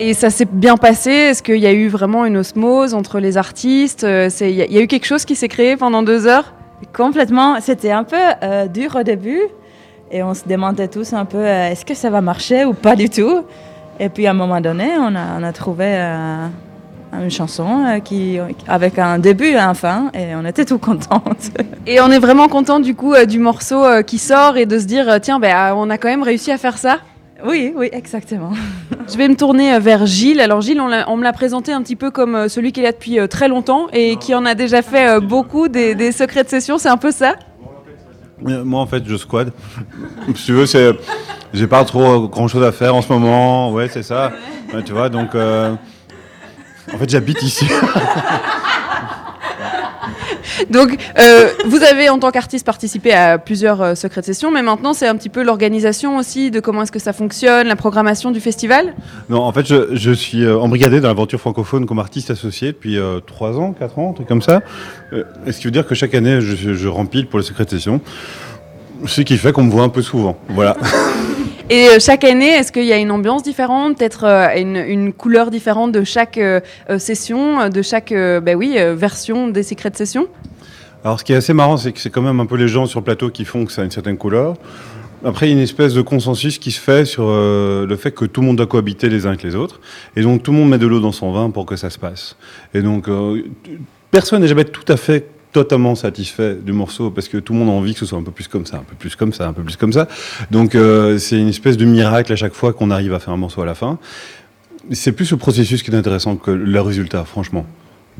Et ça s'est bien passé? Est-ce qu'il y a eu vraiment une osmose entre les artistes? Euh, Il y, a- il y a eu quelque chose qui s'est créé pendant deux heures? Complètement, c'était un peu euh, dur au début, et on se demandait tous un peu euh, est-ce que ça va marcher ou pas du tout? Et puis à un moment donné, on a, on a trouvé euh, une chanson euh, qui, avec un début et un fin, et on était tout contentes. Et on est vraiment content du coup euh, du morceau euh, qui sort et de se dire euh, tiens, ben, on a quand même réussi à faire ça Oui, oui, exactement. Je vais me tourner euh, vers Gilles. Alors Gilles, on, me l'a présenté un petit peu comme euh, celui qui est là depuis euh, très longtemps et qui en a déjà fait beaucoup des, des secrets de session, c'est un peu ça? Moi, en fait, je squad. si tu veux, c'est. J'ai pas trop grand chose à faire en ce moment. Ouais, c'est ça. Ouais, tu vois, donc. euh, En fait, j'habite ici. Donc, euh, vous avez en tant qu'artiste participé à plusieurs euh, secrets de session, mais maintenant c'est un petit peu l'organisation aussi de comment est-ce que ça fonctionne, la programmation du festival? non, en fait, je, je suis euh, embrigadé dans l'aventure francophone comme artiste associé depuis 3 ans, 4 ans, un truc comme ça. Euh, ce qui veut dire que chaque année, je, je rempile pour les secrets de session? Ce qui fait qu'on me voit un peu souvent. Voilà. Et euh, chaque année, est-ce qu'il y a une ambiance différente, peut-être euh, une, couleur différente de chaque euh, session, de chaque bah oui, version des secrets de session? Alors, ce qui est assez marrant, c'est que c'est quand même un peu les gens sur le plateau qui font que ça a une certaine couleur. Après, il y a une espèce de consensus qui se fait sur le fait que tout le monde doit cohabiter les uns avec les autres. Et donc, tout le monde met de l'eau dans son vin pour que ça se passe. Et donc, personne n'est jamais tout à fait totalement satisfait du morceau parce que tout le monde a envie que ce soit un peu plus comme ça, un peu plus comme ça, un peu plus comme ça. Donc, euh, c'est une espèce de miracle à chaque fois qu'on arrive à faire un morceau à la fin. C'est plus le processus qui est intéressant que le résultat, franchement.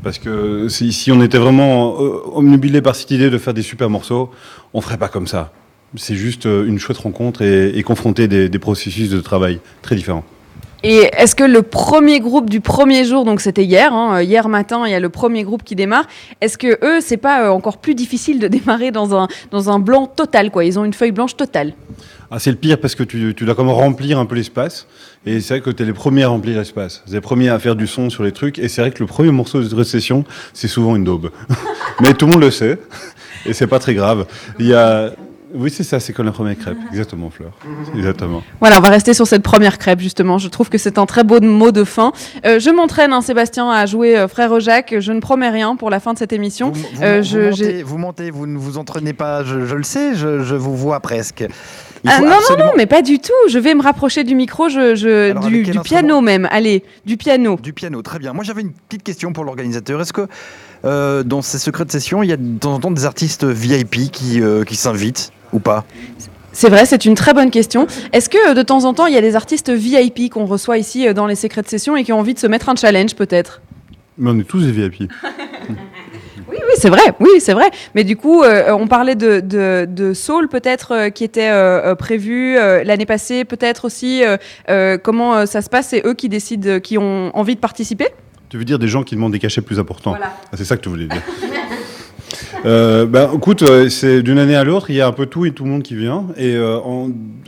Parce que si, on était vraiment euh, omnubilé par cette idée de faire des super morceaux, on ferait pas comme ça. C'est juste euh, une chouette rencontre et, confronter des processus de travail très différents. Et est-ce que le premier groupe du premier jour, donc c'était hier, hein, hier matin, il y a le premier groupe qui démarre. Est-ce que eux, c'est pas euh, encore plus difficile de démarrer dans un dans un blanc total, quoi? Ils ont une feuille blanche totale. Ah, c'est le pire parce que tu, tu dois comme remplir un peu l'espace. Et c'est vrai que tu es les premiers à remplir l'espace. C'est les premiers à faire du son sur les trucs. Et c'est vrai que le premier morceau de récession, c'est souvent une daube. Mais tout le monde le sait. Et c'est pas très grave. Il y a. Oui, c'est ça, c'est comme la première crêpe. Exactement, Fleur. Exactement. Voilà, on va rester sur cette première crêpe justement. Je trouve que c'est un très beau mot de fin. Euh, je m'entraîne, hein, Sébastien, à jouer euh, Frère Jacques. Je ne promets rien pour la fin de cette émission. Vous, Euh, vous je- montez, j'ai- vous montez, vous ne vous entraînez pas, je, je le sais, je, je vous vois presque. Ah, non, non, absolument- non, mais pas du tout. Je vais me rapprocher du micro, je, je- Alors, du, piano même. Allez, du piano. Du piano, très bien. Moi, j'avais une petite question pour l'organisateur. Est-ce que euh, dans ces secrets de session, il y a de temps en temps des artistes VIP qui, euh, qui s'invitent? Ou pas C'est vrai, c'est une très bonne question. Est-ce que euh, de temps en temps, il y a des artistes VIP qu'on reçoit ici euh, dans les secrets de session et qui ont envie de se mettre un challenge peut-être? Mais on est tous des VIP. Oui, oui, c'est vrai, oui, c'est vrai. Mais du coup, euh, on parlait de, de, de Soul peut-être euh, qui était euh, prévu euh, l'année passée, peut-être aussi. euh, euh, comment euh, ça se passe C'est eux qui décident, euh, qui ont envie de participer? Tu veux dire des gens qui demandent des cachets plus importants Voilà. Ah, C'est ça que tu voulais dire. Euh, bah, écoute, euh, c'est d'une année à l'autre, il y a un peu tout et tout le monde qui vient, et euh,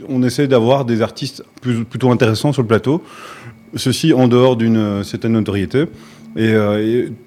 on, essaie d'avoir des artistes plutôt intéressants sur le plateau. Ceci en dehors d'une euh, certaine notoriété. Et,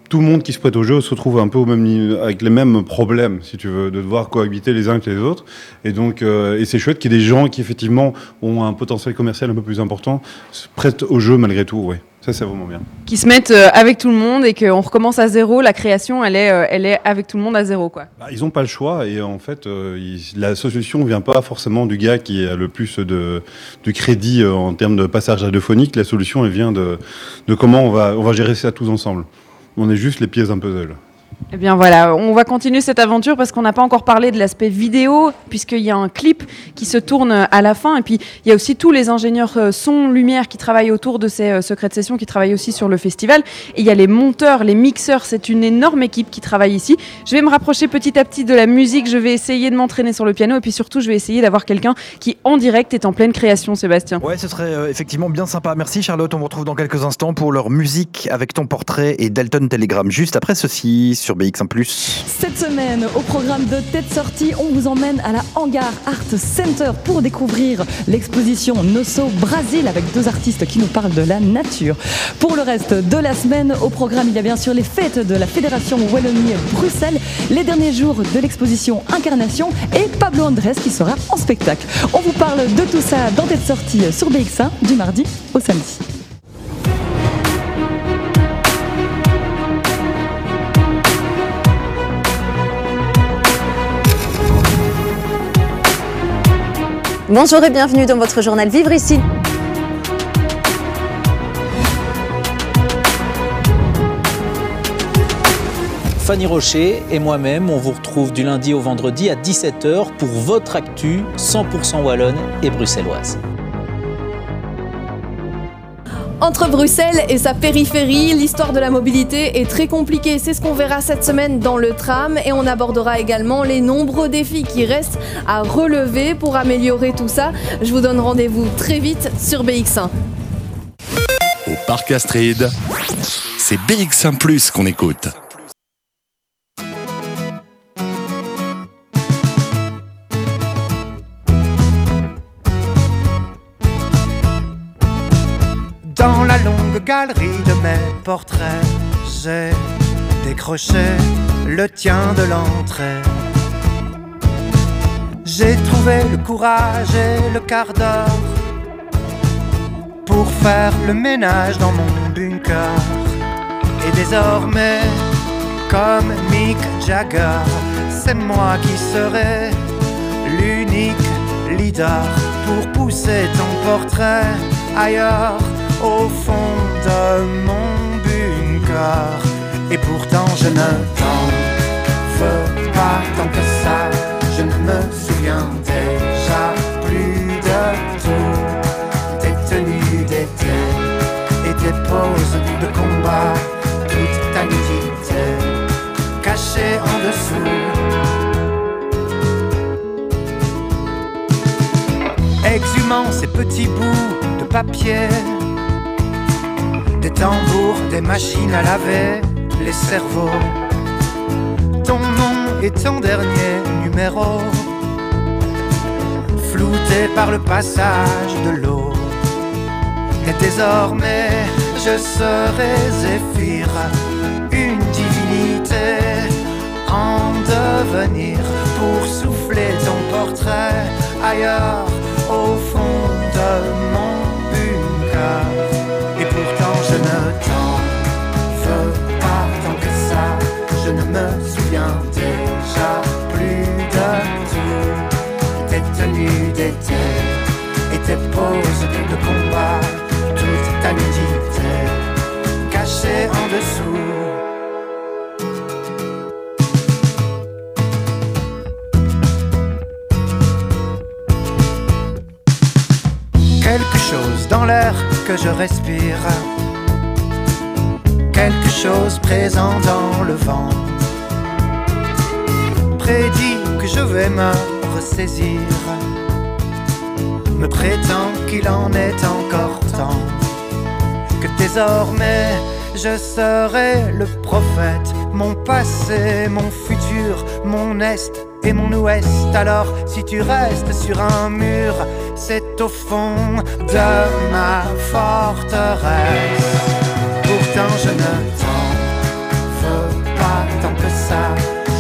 tout le monde qui se prête au jeu se retrouve un peu au même avec les mêmes problèmes, si tu veux, de devoir cohabiter les uns que les autres. Et donc, et c'est chouette qu'il y ait des gens qui effectivement ont un potentiel commercial un peu plus important, se prêtent au jeu malgré tout. Ouais, ça c'est vraiment bien. Qui se mettent euh, avec tout le monde et qu'on recommence à zéro. La création, elle est, euh, elle est avec tout le monde à zéro, quoi. Bah, ils n'ont pas le choix et en fait, euh, ils- la solution ne vient pas forcément du gars qui a le plus de, de crédit en termes de passage radiophonique. La solution, elle vient de, de comment on va, on va gérer ça tous ensemble. On est juste les pièces d'un puzzle. Eh bien voilà, on va continuer cette aventure parce qu'on n'a pas encore parlé de l'aspect vidéo, puisqu'il y a un clip qui se tourne à la fin. Et puis il y a aussi tous les ingénieurs euh, son, lumière qui travaillent autour de ces euh, secrets de session, qui travaillent aussi sur le festival. Et il y a les monteurs, les mixeurs, c'est une énorme équipe qui travaille ici. Je vais me rapprocher petit à petit de la musique, je vais essayer de m'entraîner sur le piano, et puis surtout je vais essayer d'avoir quelqu'un qui en direct est en pleine création, Sébastien. Ouais, ce serait euh, effectivement bien sympa. Merci Charlotte, on vous retrouve dans quelques instants pour leur musique avec ton portrait et Dalton Telegram. Juste après ceci sur BX1 ⁇ Cette semaine, au programme de Tête Sortie, on vous emmène à la Hangar Art Center pour découvrir l'exposition Nosso Brasil avec deux artistes qui nous parlent de la nature. Pour le reste de la semaine, au programme, il y a bien sûr les fêtes de la Fédération Wallonie-Bruxelles, les derniers jours de l'exposition Incarnation et Pablo Andrés qui sera en spectacle. On vous parle de tout ça dans Tête Sortie sur BX1 du mardi au samedi. Bonjour et bienvenue dans votre journal Vivre ici. Fanny Rocher et moi-même, on vous retrouve du lundi au vendredi à 17h pour votre actu 100% wallonne et bruxelloise. Entre Bruxelles et sa périphérie, l'histoire de la mobilité est très compliquée. C'est ce qu'on verra cette semaine dans le tram et on abordera également les nombreux défis qui restent à relever pour améliorer tout ça. Je vous donne rendez-vous très vite sur BX1. Au Parc Astrid, c'est BX1 Plus qu'on écoute. Galerie de mes portraits, j'ai décroché le tien de l'entrée. J'ai trouvé le courage et le quart d'heure pour faire le ménage dans mon bunker. Et désormais, comme Mick Jagger, c'est moi qui serai l'unique leader pour pousser ton portrait ailleurs au fond de mon bunker. Et pourtant je ne t'en veux pas tant que ça. Je ne me souviens déjà plus de tout. Tes tenues d'été et tes poses de combat. Toute ta nudité cachée en dessous. exhumant ces petits bouts de papier, des tambours, des machines à laver, les cerveaux, ton nom et ton dernier numéro, floutés par le passage de l'eau. Et désormais, je serai Zéphyr, une divinité en devenir pour souffler ton portrait ailleurs au fond de mon me souviens déjà plus de tout. Tes tenues d'été et tes poses de combat. Toute ta nudité cachée en dessous. Quelque chose dans l'air que je respire. Quelque chose présent dans le vent. Prédit que je vais me ressaisir. Me prétend qu'il en est encore temps. Que désormais je serai le prophète, mon passé, mon futur, mon est et mon ouest. Alors si tu restes sur un mur, c'est au fond de ma forteresse. Pourtant je ne t'en veux pas tant que ça,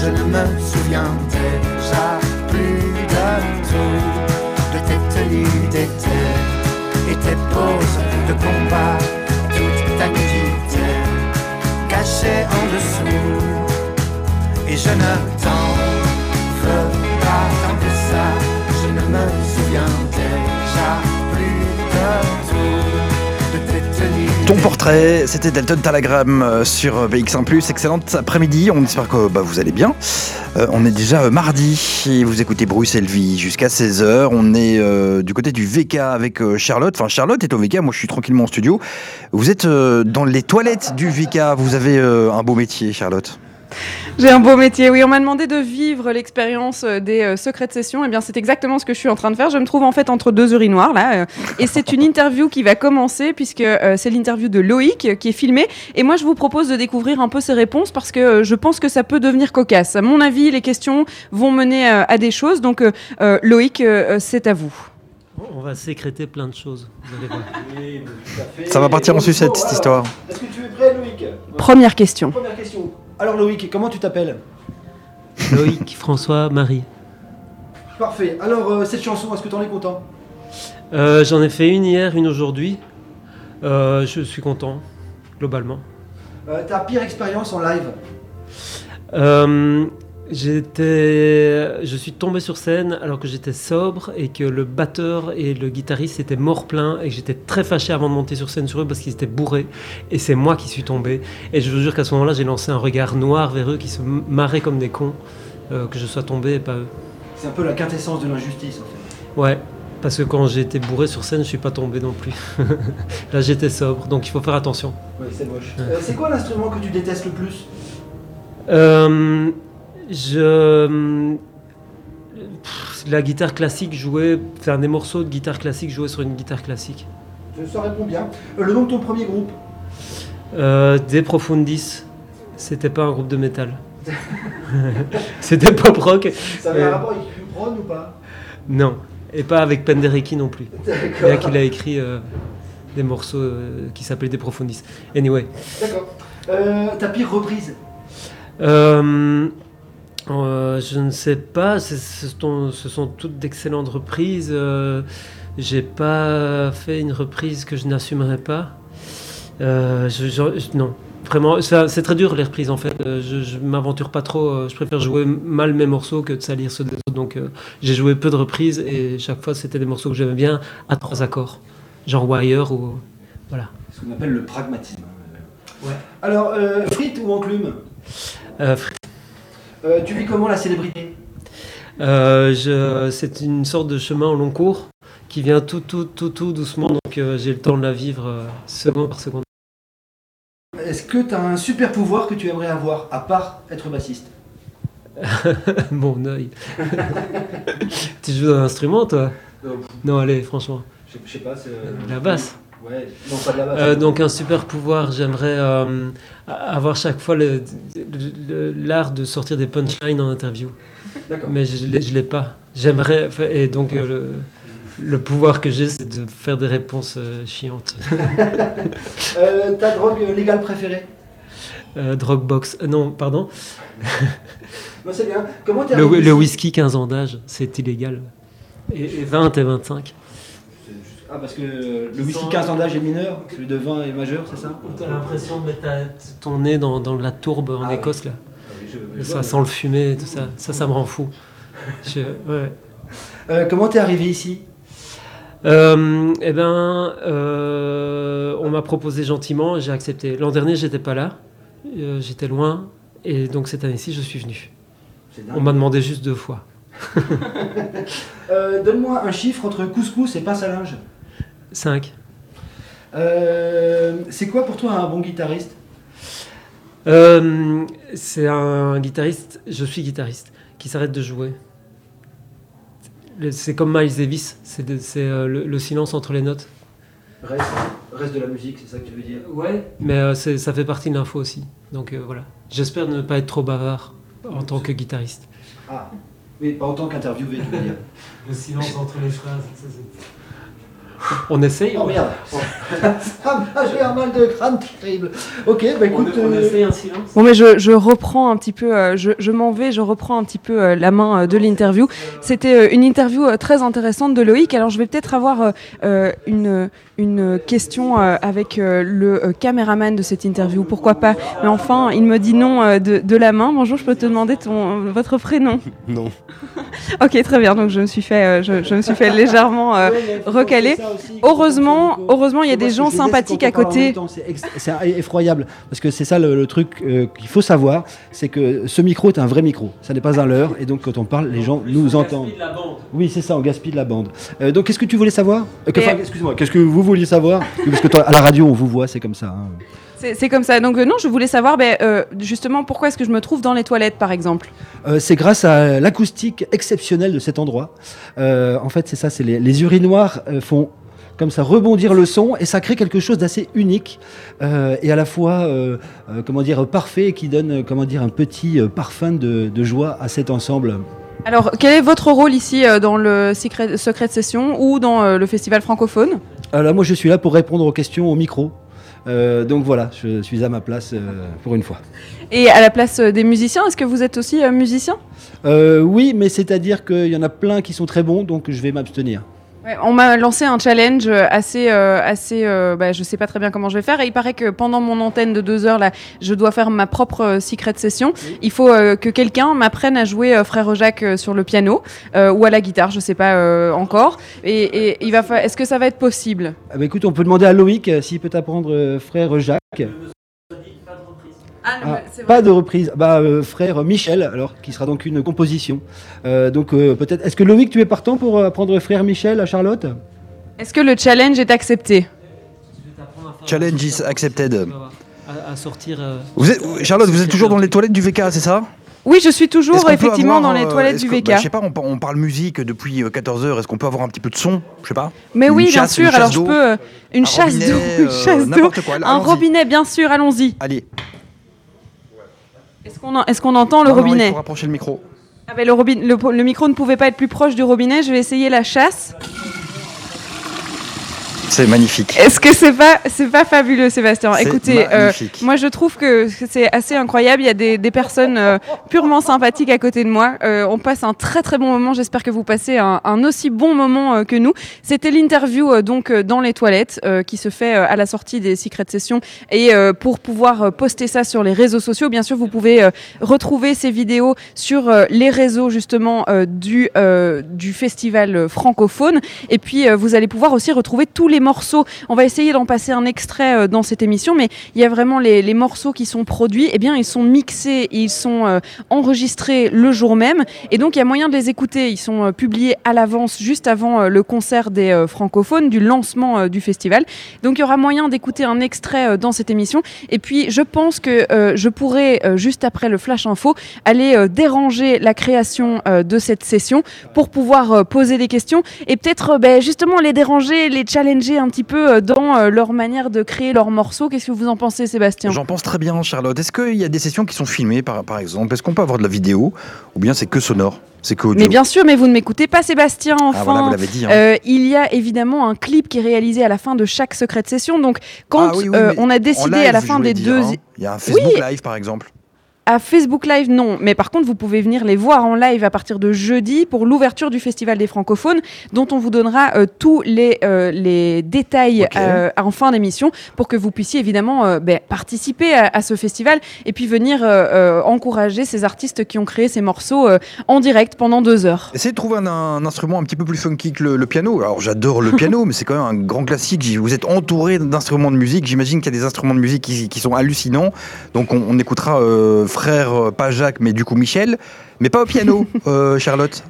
je ne me souviens déjà plus de tout, de tes tenues d'été et tes poses de combat, toute ta nudité cachée en dessous. Et je ne t'en veux pas tant que ça, je ne me souviens déjà plus de tout. Ton portrait, c'était Dalton Talagram euh, sur euh, BX1+. Excellente après-midi, on espère que bah, vous allez bien. Euh, on est déjà mardi et vous écoutez Bruxelles Vie jusqu'à 16h. On est du côté du VK avec Charlotte. Enfin, Charlotte est au VK, moi je suis tranquillement en studio. Vous êtes dans les toilettes du VK, vous avez un beau métier, Charlotte. J'ai un beau métier, oui. On m'a demandé de vivre l'expérience euh, des euh, secrets de session. Eh bien, c'est exactement ce que je suis en train de faire. Je me trouve en fait entre deux urinoirs, là. euh, et c'est une interview qui va commencer, puisque euh, c'est l'interview de Loïc qui est filmée. Et moi, je vous propose de découvrir un peu ses réponses, parce que je pense que ça peut devenir cocasse. À mon avis, les questions vont mener à des choses. Donc, Loïc, c'est à vous. On va sécréter plein de choses. vous allez voir. Ça va partir en sucette, cette histoire. Est-ce que tu es prêt, Loïc Première question. Première question. Alors, Loïc, comment tu t'appelles Loïc, François, Marie. Parfait. Alors, euh, cette chanson, est-ce que tu en es content Euh, J'en ai fait une hier, une aujourd'hui. Euh, je suis content, globalement. Euh, Ta pire expérience en live Euh, j'étais, je suis tombé sur scène alors que j'étais sobre et que le batteur et le guitariste étaient morts pleins et que j'étais très fâché avant de monter sur scène sur eux parce qu'ils étaient bourrés et c'est moi qui suis tombé et je vous jure qu'à ce moment-là j'ai lancé un regard noir vers eux qui se marraient comme des cons euh, que je sois tombé et pas eux. C'est un peu la quintessence de l'injustice, en fait. Ouais, parce que quand j'étais bourré sur scène je suis pas tombé non plus. Là j'étais sobre donc il faut faire attention. Ouais, c'est moche. Euh, c'est quoi l'instrument que tu détestes le plus? Euh, je. pff, La guitare classique jouée, faire des morceaux de guitare classique joués sur une guitare classique. Ça répond bien. Euh, le nom de ton premier groupe Euh, De Profundis, c'était pas un groupe de métal. c'était pop rock. Ça avait Euh, un rapport avec Cupron ou pas? Non, et pas avec Penderecki non plus. D'accord. Bien qu'il a écrit euh, des morceaux euh, qui s'appelaient De Profundis. Anyway. D'accord. Euh, ta pire reprise? Euh, je ne sais pas, c'est- ce sont, ce sont toutes d'excellentes reprises. Euh, J'ai pas fait une reprise que je n'assumerais pas. Euh, je- je- non, vraiment, ça- c'est très dur les reprises en fait. Euh, je, je m'aventure pas trop. euh, Je préfère jouer mal mes morceaux que de salir ceux des autres. Donc euh, j'ai joué peu de reprises et chaque fois c'était des morceaux que j'aimais bien à trois accords, genre Wire ou voilà. Ce qu'on appelle le pragmatisme. Ouais. Alors, euh, frites ou enclume Euh, fr- Euh, Tu vis comment la célébrité? Euh, c'est une sorte de chemin au long cours qui vient tout, tout, tout, tout doucement, donc euh, j'ai le temps de la vivre seconde par seconde. Est-ce que tu as un super pouvoir que tu aimerais avoir, à part être bassiste? Mon œil. tu joues d'un instrument, toi? Euh, Non, allez, franchement. Je sais pas, c'est. La basse Ouais, non, pas de la basse. Euh, donc un super pouvoir, j'aimerais euh, avoir chaque fois le- le- le- l'art de sortir des punchlines en interview. Mais je ne l'ai pas. J'aimerais, et donc euh, le, pouvoir que j'ai, c'est de faire des réponses chiantes. Ta drogue légale préférée? Euh, non, pardon. Non, c'est bien. Comment Le, le whisky 15 ans d'âge, c'est illégal. Et, et 20 et 25. Ah, parce que le whisky 15 ans d'âge est mineur, celui de 20 est majeur, c'est ça T'as l'impression de mettre ta- ton nez dans, dans la tourbe en Ah oui. Écosse, là. oui, je ça sent le fumet et tout ça. Ça, ça me rend fou. Je- ouais. Euh, comment t'es arrivé ici? Euh, eh ben, euh, on m'a proposé gentiment, j'ai accepté. L'an dernier, j'étais pas là, j'étais loin, et donc cette année-ci, je suis venu. On m'a demandé juste deux fois. Donne-moi un chiffre entre couscous et pince à linge. 5. Euh, c'est quoi pour toi un bon guitariste? Euh, c'est un guitariste, je suis guitariste, qui s'arrête de jouer. C'est comme Miles Davis, c'est euh, le, le silence entre les notes. Reste. reste de la musique, c'est ça que tu veux dire? Ouais, mais euh, ça fait partie de l'info aussi. Donc euh, voilà. J'espère ne pas être trop bavard en tant que guitariste. Ah, oui, pas en tant qu'interviewé, tu veux dire. Le silence entre les phrases. ça, c'est- On essaye Oh merde Ah, j'ai un mal de crâne terrible. Ok, bah écoute. on euh, essaye un silence. Bon, mais je, je reprends un petit peu, euh, je, je m'en vais, je reprends un petit peu euh, la main euh, de l'interview. C'était euh, une interview euh, très intéressante de Loïc. Alors, je vais peut-être avoir euh, euh, une, une question euh, avec euh, le euh, caméraman de cette interview, pourquoi pas? Mais enfin, il me dit non euh, de, de la main. Bonjour, je peux te demander ton, votre prénom? Non. Ok, très bien. Donc, je me suis fait, euh, je, je me suis fait légèrement euh, recaler. Heureusement, heureusement, il y a des gens sympathiques à côté. C'est effroyable parce que c'est ça le, le truc euh, qu'il faut savoir, c'est que ce micro est un vrai micro, ça n'est pas un leurre et donc quand on parle, les gens nous entendent. Oui, c'est ça, on gaspille de la bande. Euh, donc qu'est-ce que tu voulais savoir? Euh, Excuse-moi, qu'est-ce que vous vouliez savoir Parce que toi, à la radio, on vous voit, c'est comme ça. hein. C'est comme ça. Donc, euh, non, je voulais savoir ben, euh, justement pourquoi est-ce que je me trouve dans les toilettes, par exemple? Euh, c'est grâce à l'acoustique exceptionnelle de cet endroit. Euh, en fait, c'est ça, c'est les, les urinoirs euh, font comme ça rebondir le son et ça crée quelque chose d'assez unique euh, et à la fois euh, euh, comment dire parfait et qui donne comment dire un petit euh, parfum de, de joie à cet ensemble. Alors, quel est votre rôle ici euh, dans le secret, secret de session ou dans euh, le festival francophone? Alors moi, je suis là pour répondre aux questions au micro. Euh, donc voilà, je suis à ma place euh, pour une fois. Et à la place euh, des musiciens, est-ce que vous êtes aussi musicien? Oui, mais c'est-à-dire qu'il y en a plein qui sont très bons, donc je vais m'abstenir. Ouais, On m'a lancé un challenge euh, assez, euh, assez euh, bah, je sais pas très bien comment je vais faire. Et il paraît que pendant mon antenne de deux heures, là, je dois faire ma propre euh, secret session. Il faut euh, que quelqu'un m'apprenne à jouer Frère Jacques sur le piano euh, ou à la guitare, je sais pas encore. Et, et il va, fa- est-ce que ça va être possible? Ah bah écoute, on peut demander à Loïc s'il peut t'apprendre euh, frère Jacques. Ah, pas de reprise. Bah euh, frère Michel, alors qui sera donc une composition. Euh, donc euh, peut-être. Est-ce que Loïc, tu es partant pour apprendre frère Michel à Charlotte? Est-ce que le challenge est accepté? Challenge is accepted. À, à sortir. euh, Vous êtes, Charlotte, vous êtes toujours dans les toilettes du VK, c'est ça? Oui, je suis toujours effectivement avoir, dans les toilettes du VK. bah, je sais pas, on, par- on parle musique depuis 14h. Est-ce qu'on peut avoir un petit peu de son? Je sais pas. Mais Une oui, bien chasse, sûr. Alors je peux une un chasse d'eau, une euh, chasse d'eau, un robinet, bien sûr. Allons-y. Allez. Est-ce qu'on en- entend le Non, non, robinet il faut rapprocher le micro. Ah ben, le, robin- le, le micro ne pouvait pas être plus proche du robinet. Je vais essayer la chasse. C'est magnifique. Est-ce que c'est pas c'est pas fabuleux, Sébastien Écoutez, euh, moi je trouve que c'est assez incroyable. Il y a des, des personnes euh, purement sympathiques à côté de moi. Euh, on passe un très très bon moment. J'espère que vous passez un, un aussi bon moment que nous. C'était l'interview donc dans les toilettes qui se fait à la sortie des Secret Sessions et pour pouvoir poster ça sur les réseaux sociaux, bien sûr, vous pouvez retrouver ces vidéos sur les réseaux justement du du festival francophone. Et puis vous allez pouvoir aussi retrouver tous les morceaux. On va essayer d'en passer un extrait euh, dans cette émission, mais il y a vraiment les, les morceaux qui sont produits. Eh bien, ils sont mixés, et ils sont euh, enregistrés le jour même, et donc il y a moyen de les écouter. Ils sont euh, publiés à l'avance, juste avant le concert des francophones, du lancement du festival. Donc il y aura moyen d'écouter un extrait dans cette émission. Et puis je pense que je pourrais, juste après le flash info, aller déranger la création de cette session pour pouvoir poser des questions et peut-être ben, justement les déranger, les challenger un petit peu euh, dans euh, leur manière de créer leurs morceaux. Qu'est-ce que vous en pensez, Sébastien? J'en pense très bien, Charlotte. Est-ce qu'il y a des sessions qui sont filmées, par, par exemple? Est-ce qu'on peut avoir de la vidéo? Ou bien c'est que sonore? C'est que Mais bien sûr, mais vous ne m'écoutez pas, Sébastien. Enfin, Ah, voilà, vous l'avez dit, hein. Euh, il y a évidemment un clip qui est réalisé à la fin de chaque secret de session. Donc, quand Ah oui, oui, euh, mais on a décidé live, à la fin des dire, deux, hein. Il y a un Facebook Oui. Live, par exemple. À Facebook Live, non. Mais par contre, vous pouvez venir les voir en live à partir de jeudi pour l'ouverture du Festival des francophones, dont on vous donnera euh, tous les, euh, les détails euh, en fin d'émission pour que vous puissiez évidemment ben, participer à, à ce festival et puis venir encourager ces artistes qui ont créé ces morceaux en direct pendant deux heures. Essayez de trouver un, un instrument un petit peu plus funky que le, le piano. Alors j'adore le piano, mais c'est quand même un grand classique. Vous êtes entouré d'instruments de musique. J'imagine qu'il y a des instruments de musique qui, qui sont hallucinants. Donc on, on écoutera frère, euh, pas Jacques, mais du coup Michel. Mais pas au piano, euh, Charlotte.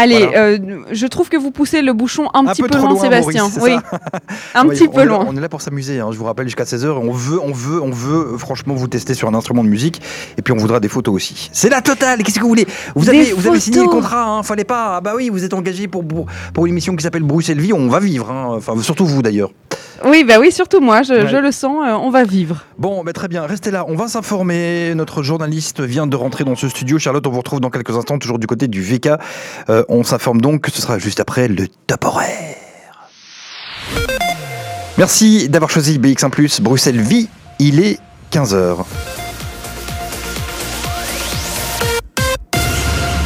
Allez, Voilà. euh, je trouve que vous poussez le bouchon un, petit peu, trop loin, loin, Sébastien. Maurice, oui, un petit peu là- loin. on est là pour s'amuser, hein, je vous rappelle jusqu'à 16h. On veut, on veut, on veut euh, franchement vous tester sur un instrument de musique et puis on voudra des photos aussi. C'est la totale, qu'est-ce que vous voulez? Vous Des avez, vous avez signé le contrat, hein, fallait pas. Ah bah oui, vous êtes engagé pour, pour, pour une émission qui s'appelle Bruxelles Vie, on va vivre. hein. Enfin, surtout vous d'ailleurs. Oui, bah oui, surtout moi, je, Ouais. je le sens, euh, on va vivre. Bon, bah, très bien, restez là, on va s'informer. Notre journaliste vient de rentrer dans ce studio. Charlotte, on vous retrouve dans quelques instants, toujours du côté du VK. Euh, on s'informe donc, ce sera juste après le top horaire. Merci d'avoir choisi BX1 Bruxelles Vie. Il est 15h.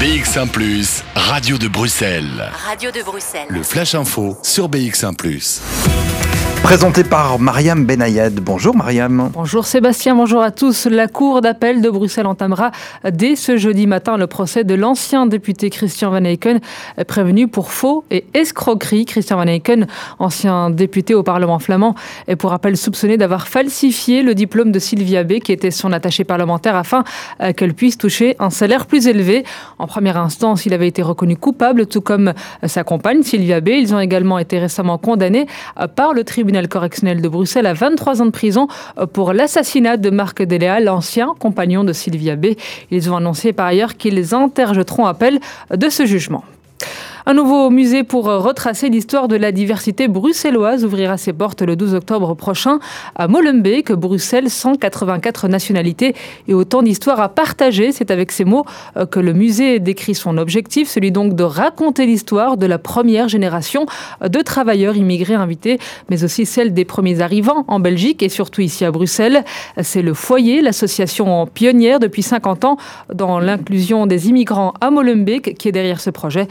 BX1 ⁇ Radio de Bruxelles. Radio de Bruxelles. Le Flash Info sur BX1 ⁇ Présenté par Mariam Benayad. Bonjour Mariam. Bonjour Sébastien, bonjour à tous. La Cour d'appel de Bruxelles entamera dès ce jeudi matin le procès de l'ancien député Christian Van Eycken, prévenu pour faux et escroquerie. Christian Van Eycken, ancien député au Parlement flamand, est pour rappel soupçonné d'avoir falsifié le diplôme de Sylvia B, qui était son attachée parlementaire, afin euh, qu'elle puisse toucher un salaire plus élevé. En première instance, il avait été reconnu coupable, tout comme euh, sa compagne Sylvia B. Ils ont également été récemment condamnés euh, par le tribunal correctionnel de Bruxelles à 23 ans de prison euh, pour l'assassinat de Marc Deléa, l'ancien compagnon de Sylvia B. Ils ont annoncé par ailleurs qu'ils interjeteront appel de ce jugement. Un nouveau musée pour retracer l'histoire de la diversité bruxelloise ouvrira ses portes le 12 octobre prochain à Molenbeek, Bruxelles, 184 nationalités et autant d'histoires à partager. C'est avec ces mots euh, que le musée décrit son objectif, celui donc de raconter l'histoire de la première génération de travailleurs immigrés invités, mais aussi celle des premiers arrivants en Belgique et surtout ici à Bruxelles. C'est le foyer, l'association pionnière depuis 50 ans dans l'inclusion des immigrants à Molenbeek qui est derrière ce projet.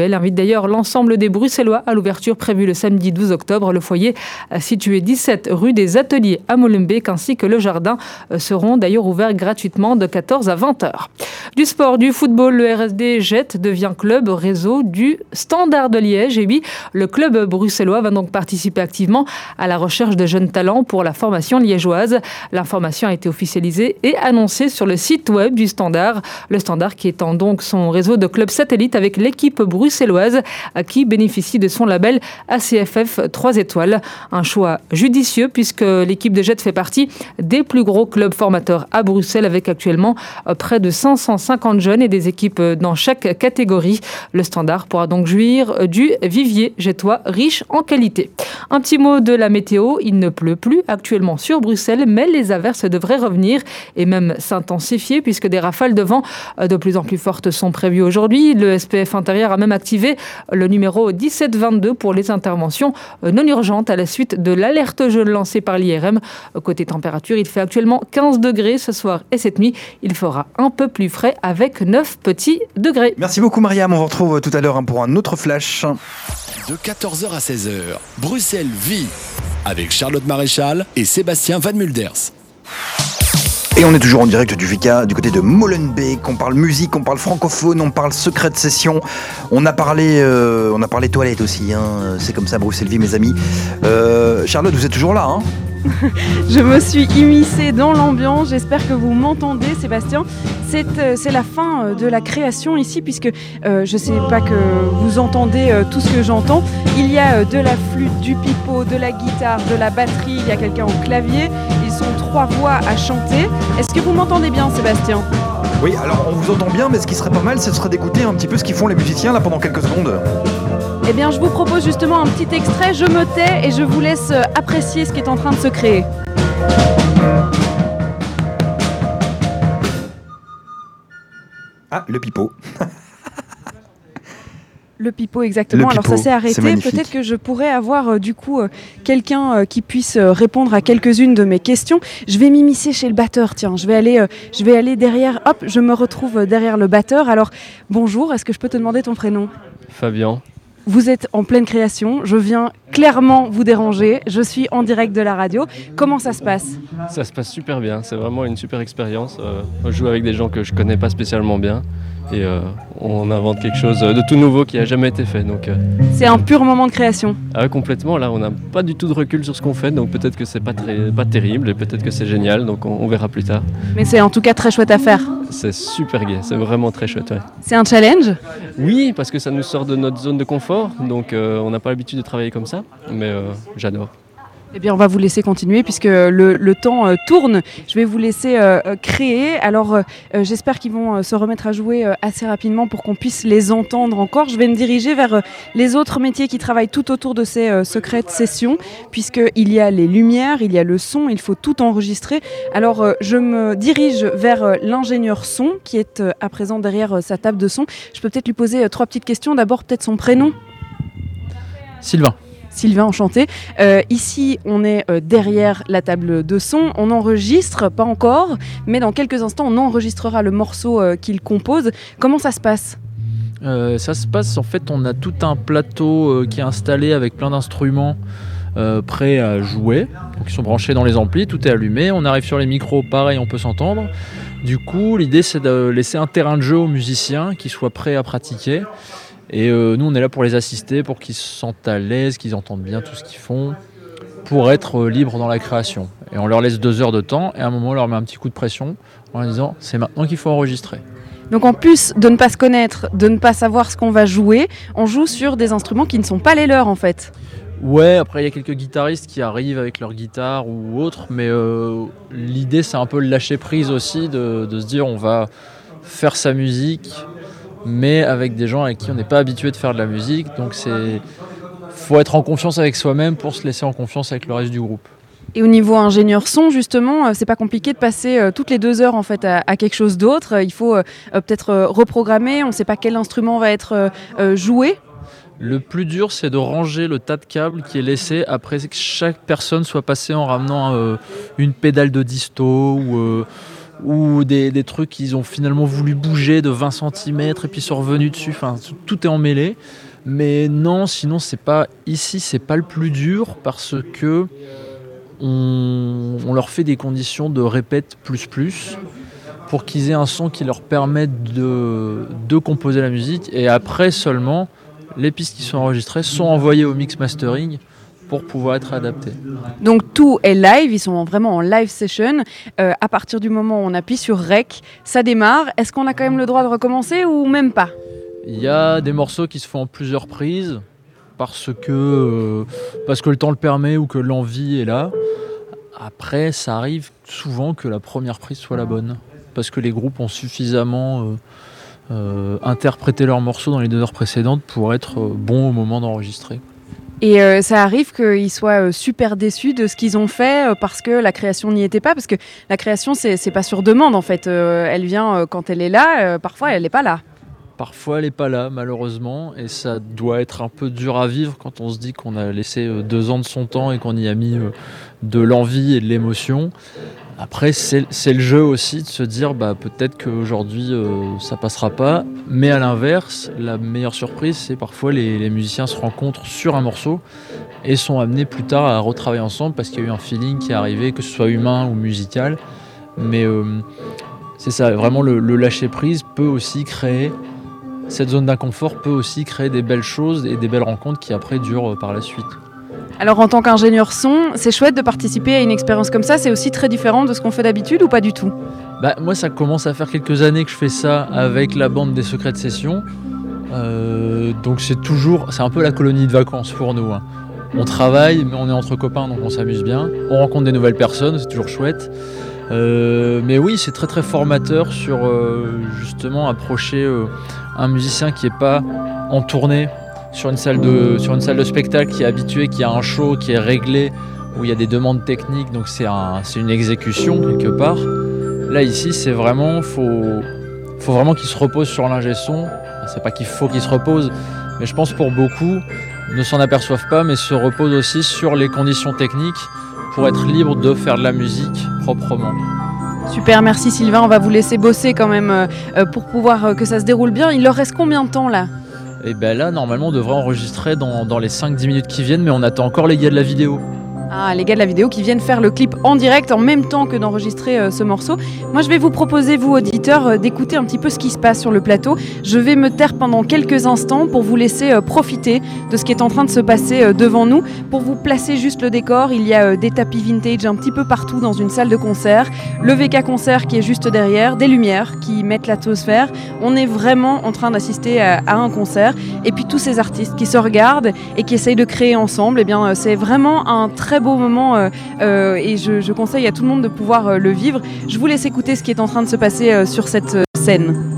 L'ESBL invite d'ailleurs l'ensemble des Bruxellois à l'ouverture prévue le samedi 12 octobre. Le foyer euh, situé 17 rue des Ateliers à Molenbeek ainsi que le jardin euh, seront d'ailleurs ouverts gratuitement de 14 à 20 heures. Du sport, du football, le RSD Jet devient club réseau du Standard de Liège. Et oui, le club bruxellois va donc participer activement à la recherche de jeunes talents pour la formation liégeoise. L'information a été officialisée et annoncée sur le site web du Standard. Le Standard qui étend donc son réseau de clubs satellites avec l'équipe bruxelloise à qui bénéficie de son label ACFF 3 étoiles. Un choix judicieux puisque l'équipe de Jet fait partie des plus gros clubs formateurs à Bruxelles avec actuellement euh, près de 550 jeunes et des équipes euh, dans chaque catégorie. Le Standard pourra donc jouir euh, du vivier jetois riche en qualité. Un petit mot de la météo, il ne pleut plus actuellement sur Bruxelles, mais les averses devraient revenir et même s'intensifier puisque des rafales de vent de plus en plus fortes sont prévues aujourd'hui. Le SPF intérieur a même activé le numéro 1722 pour les interventions euh, non urgentes à la suite de l'alerte jaune lancée par l'IRM. Côté température, il fait actuellement 15 degrés ce soir et cette nuit. Il fera un peu plus frais avec 9 petits degrés. Merci beaucoup Mariam, on vous retrouve tout à l'heure hein, pour un autre flash. De 14h à 16h, Bruxelles vit avec Charlotte Maréchal et Sébastien Van Mulders. Et on est toujours en direct du VK, du côté de Molenbeek. On parle musique, on parle francophone, on parle secret de session. On a parlé, euh, on a parlé toilettes aussi. hein. C'est comme ça, Bruxelles vie, mes amis. Euh, Charlotte, vous êtes toujours là, hein Je me suis immiscée dans l'ambiance. J'espère que vous m'entendez, Sébastien. C'est euh, la fin de la création ici, puisque je ne sais pas que vous entendez tout ce que j'entends. Il y a de la flûte, du pipeau, de la guitare, de la batterie. Il y a quelqu'un au clavier. Sont trois voix à chanter. Est-ce que vous m'entendez bien, Sébastien? Oui, alors on vous entend bien, mais ce qui serait pas mal, ce serait d'écouter un petit peu ce qu'ils font les musiciens là pendant quelques secondes. Eh bien, je vous propose justement un petit extrait. Je me tais et je vous laisse euh, apprécier ce qui est en train de se créer. Ah, le pipeau. Le pipeau, exactement. Le Alors pipeau, ça s'est arrêté. Peut-être que je pourrais avoir euh, du coup euh, quelqu'un euh, qui puisse euh, répondre à quelques-unes de mes questions. Je vais m'immiscer chez le batteur. Tiens, je vais aller, euh, je vais aller derrière. Hop, je me retrouve derrière le batteur. Alors bonjour. Est-ce que je peux te demander ton prénom? Fabien. Vous êtes en pleine création. Je viens clairement vous déranger. Je suis en direct de la radio. Comment ça se passe? Ça se passe super bien, c'est vraiment une super expérience. Euh, je joue avec des gens que je connais pas spécialement bien et euh, on invente quelque chose de tout nouveau qui a jamais été fait. Donc, euh, C'est un pur moment de création. ah complètement, là on n'a pas du tout de recul sur ce qu'on fait, donc peut-être que c'est pas, très, pas terrible et peut-être que c'est génial, donc on, on verra plus tard. Mais c'est en tout cas très chouette à faire. C'est super gai, c'est vraiment très chouette. ouais. C'est un challenge. Oui, parce que ça nous sort de notre zone de confort, donc euh, on n'a pas l'habitude de travailler comme ça, mais euh, j'adore. Eh bien, on va vous laisser continuer puisque le, le temps euh, tourne. Je vais vous laisser euh, euh, créer. Alors, euh, euh, j'espère qu'ils vont euh, se remettre à jouer euh, assez rapidement pour qu'on puisse les entendre encore. Je vais me diriger vers euh, les autres métiers qui travaillent tout autour de ces euh, secrètes sessions, puisqu'il y a les lumières, il y a le son, il faut tout enregistrer. Alors, euh, je me dirige vers euh, l'ingénieur son qui est euh, à présent derrière euh, sa table de son. Je peux peut-être lui poser euh, trois petites questions. D'abord, peut-être son prénom. Sylvain. Sylvain, enchanté. Euh, ici, on est euh, derrière la table de son. On enregistre, pas encore, mais dans quelques instants, on enregistrera le morceau euh, qu'il compose. Comment ça se passe? Ça se passe, en fait, on a tout un plateau qui est installé avec plein d'instruments prêts à jouer. Donc, ils sont branchés dans les amplis, tout est allumé. On arrive sur les micros, pareil, on peut s'entendre. Du coup, l'idée, c'est de laisser un terrain de jeu aux musiciens qui soient prêts à pratiquer. Et euh, nous, on est là pour les assister, pour qu'ils se sentent à l'aise, qu'ils entendent bien tout ce qu'ils font, pour être euh, libres dans la création. Et on leur laisse deux heures de temps, et à un moment, on leur met un petit coup de pression en leur disant c'est maintenant qu'il faut enregistrer. Donc en plus de ne pas se connaître, de ne pas savoir ce qu'on va jouer, on joue sur des instruments qui ne sont pas les leurs en fait. Ouais, après il y a quelques guitaristes qui arrivent avec leur guitare ou autre, mais euh, l'idée c'est un peu le lâcher prise aussi, de, de se dire on va faire sa musique, mais avec des gens avec qui on n'est pas habitué de faire de la musique, donc c'est faut être en confiance avec soi-même pour se laisser en confiance avec le reste du groupe. Et au niveau ingénieur son, justement, euh, c'est pas compliqué de passer euh, toutes les deux heures en fait à, à quelque chose d'autre. Euh, Il faut peut-être reprogrammer. On ne sait pas quel instrument va être joué. Le plus dur, c'est de ranger le tas de câbles qui est laissé après que chaque personne soit passée en ramenant une pédale de disto ou, ou des, des trucs qu'ils ont finalement voulu bouger de 20 cm et puis sont revenus dessus. Enfin, tout- est emmêlé. Mais non, sinon, c'est pas ici, c'est pas le plus dur parce que on, on leur fait des conditions de répète plus plus pour qu'ils aient un son qui leur permette de, de composer la musique et après seulement les pistes qui sont enregistrées sont envoyées au mix mastering pour pouvoir être adaptées. Donc tout est live, ils sont vraiment en live session. Euh, à partir du moment où on appuie sur Rec, ça démarre. Est-ce qu'on a quand même le droit de recommencer ou même pas? Il y a des morceaux qui se font en plusieurs prises parce que, euh, parce que le temps le permet ou que l'envie est là. Après, ça arrive souvent que la première prise soit la bonne parce que les groupes ont suffisamment euh, euh, interprété leurs morceaux dans les deux heures précédentes pour être euh, bons au moment d'enregistrer. Et euh, ça arrive qu'ils soient euh, super déçus de ce qu'ils ont fait euh, parce que la création n'y était pas. Parce que la création, c'est pas sur demande en fait. Elle vient quand elle est là, parfois elle n'est pas là. Parfois, elle n'est pas là, malheureusement, et ça doit être un peu dur à vivre quand on se dit qu'on a laissé deux ans de son temps et qu'on y a mis de l'envie et de l'émotion. Après, c'est le jeu aussi de se dire bah, peut-être qu'aujourd'hui euh, ça passera pas, mais à l'inverse, la meilleure surprise, c'est parfois les, musiciens se rencontrent sur un morceau et sont amenés plus tard à retravailler ensemble parce qu'il y a eu un feeling qui est arrivé, que ce soit humain ou musical. Mais euh, c'est ça, vraiment le, le lâcher prise peut aussi créer cette zone d'inconfort peut aussi créer des belles choses et des belles rencontres qui après durent euh, par la suite. Alors en tant qu'ingénieur son, c'est chouette de participer à une expérience comme ça. C'est aussi très différent de ce qu'on fait d'habitude ou pas du tout? Bah, moi, ça commence à faire quelques années que je fais ça avec la bande des secrets de session. Euh, donc c'est toujours, c'est un peu la colonie de vacances pour nous. hein. On travaille, mais on est entre copains, donc on s'amuse bien. On rencontre des nouvelles personnes, c'est toujours chouette. Euh, mais oui, c'est très très formateur sur euh, justement approcher un musicien qui est pas en tournée sur une salle de spectacle, qui est habitué, qui a un show, qui est réglé, où il y a des demandes techniques, donc c'est une exécution quelque part. Là ici, c'est vraiment faut faut vraiment qu'il se repose sur l'ingé son. C'est pas qu'il faut qu'il se repose, mais je pense pour beaucoup ne s'en aperçoivent pas, mais se reposent aussi sur les conditions techniques pour être libre de faire de la musique proprement. Super, merci Sylvain. On va vous laisser bosser quand même euh, euh, pour pouvoir euh, que ça se déroule bien. Il leur reste combien de temps là? Et ben là, normalement, on devrait enregistrer dans, dans les 5-10 minutes qui viennent, mais on attend encore les gars de la vidéo. Ah, les gars de la vidéo qui viennent faire le clip en direct en même temps que d'enregistrer euh, ce morceau. Moi, je vais vous proposer, vous auditeurs, euh, d'écouter un petit peu ce qui se passe sur le plateau. Je vais me taire pendant quelques instants pour vous laisser euh, profiter de ce qui est en train de se passer devant nous. Pour vous placer juste le décor, il y a des tapis vintage un petit peu partout dans une salle de concert, le VK concert qui est juste derrière, des lumières qui mettent l'atmosphère. On est vraiment en train d'assister à, un concert. Et puis tous ces artistes qui se regardent et qui essayent de créer ensemble, eh bien, c'est vraiment un très beau moment euh, euh, et je, conseille à tout le monde de pouvoir euh, le vivre. Je vous laisse écouter ce qui est en train de se passer sur cette scène.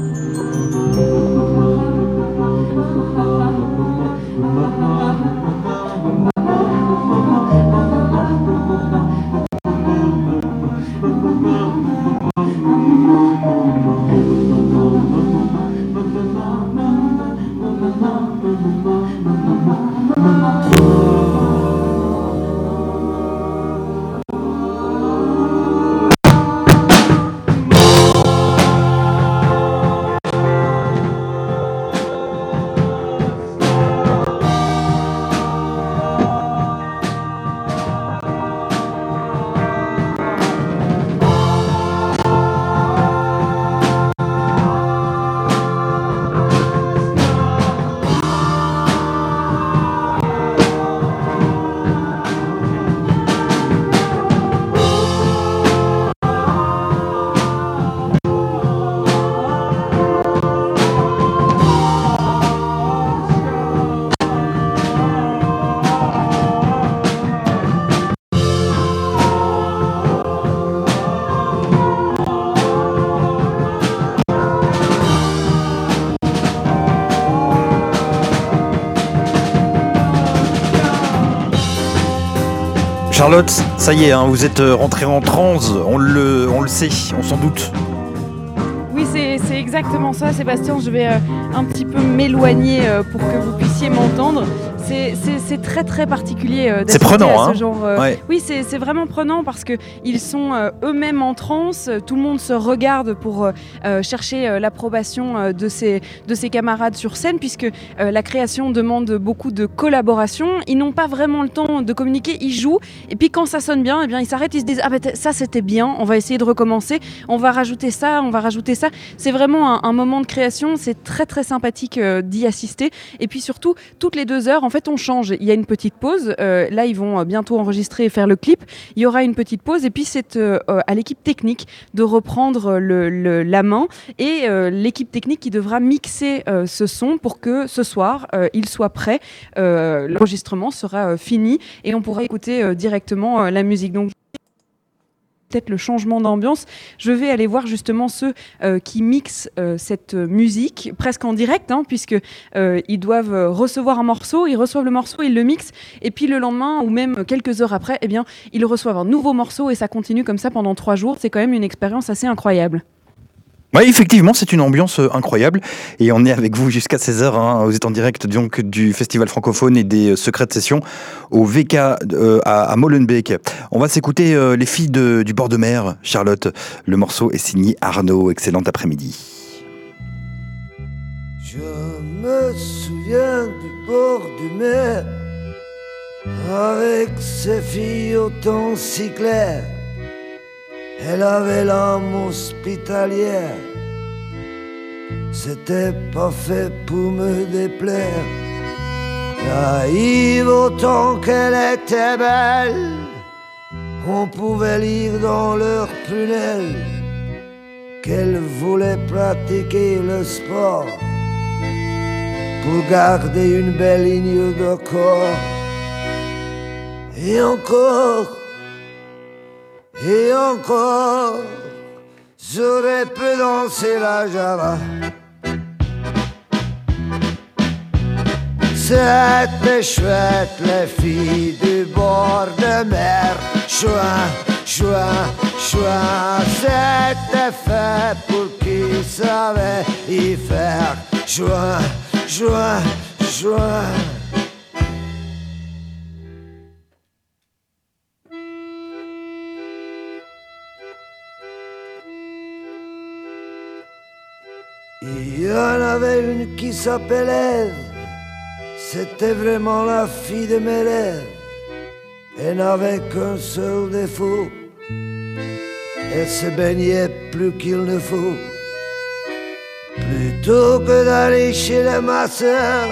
Charlotte, ça y est, hein, vous êtes euh, rentrée en transe, on le, sait, on s'en doute. Oui, c'est c'est exactement ça, Sébastien. Je vais euh, un petit peu m'éloigner euh, pour que vous puissiez m'entendre. C'est- très très particulier euh, d'assister prenant, à ce hein. genre. euh, Ouais. Oui, c'est vraiment prenant parce que ils sont euh, eux-mêmes en transe. Tout le monde se regarde pour euh, euh, chercher euh, l'approbation euh, de ses de ses camarades sur scène, puisque euh, la création demande beaucoup de collaboration. Ils n'ont pas vraiment le temps de communiquer. Ils jouent et puis quand ça sonne bien, eh bien ils s'arrêtent. Ils se disent ah ben ça c'était bien. On va essayer de recommencer. On va rajouter ça. On va rajouter ça. C'est vraiment un, un moment de création. C'est très très sympathique euh, d'y assister. Et puis surtout, toutes les deux heures, en fait, on change. Il y a une petite pause. Euh, là, ils vont euh, bientôt enregistrer et faire le clip. Il y aura une petite pause. Et puis, c'est euh, à l'équipe technique de reprendre la main et l'équipe technique qui devra mixer ce son pour que ce soir, il soit prêt. L'enregistrement sera fini et on pourra écouter directement la musique. Peut-être le changement d'ambiance. Je vais aller voir justement ceux euh, qui mixent euh, cette musique presque en direct, hein, puisque euh, ils doivent recevoir un morceau, ils reçoivent le morceau, ils le mixent, et puis le lendemain ou même quelques heures après, eh bien, ils reçoivent un nouveau morceau et ça continue comme ça pendant trois jours. C'est quand même une expérience assez incroyable. Oui, effectivement, c'est une ambiance euh, incroyable. Et on est avec vous jusqu'à 16h. Hein. Vous êtes en direct donc, du Festival francophone et des euh, secrets de session au VK euh, à, Molenbeek. On va s'écouter euh, Les filles de- du bord de mer, Charlotte. Le morceau est signé Arnaud. Excellent après-midi. Je me souviens du bord du mer, avec ses filles au temps si clair. Elle avait l'âme hospitalière, c'était pas fait pour me déplaire. Naïve autant qu'elle était belle, on pouvait lire dans leurs prunelles qu'elle voulait pratiquer le sport pour garder une belle ligne de corps. Et encore, et encore, j'aurais pu danser la java. C'était chouette, les filles du bord de mer. Chouin, chouin, chouin, c'était fait pour qui savait y faire. Chouin, chouin, chouin. Y en avait une qui s'appelait. C'était vraiment la fille de mes rêves. Elle n'avait qu'un seul défaut. Elle se baignait plus qu'il ne faut. Plutôt que d'aller chez les masseurs,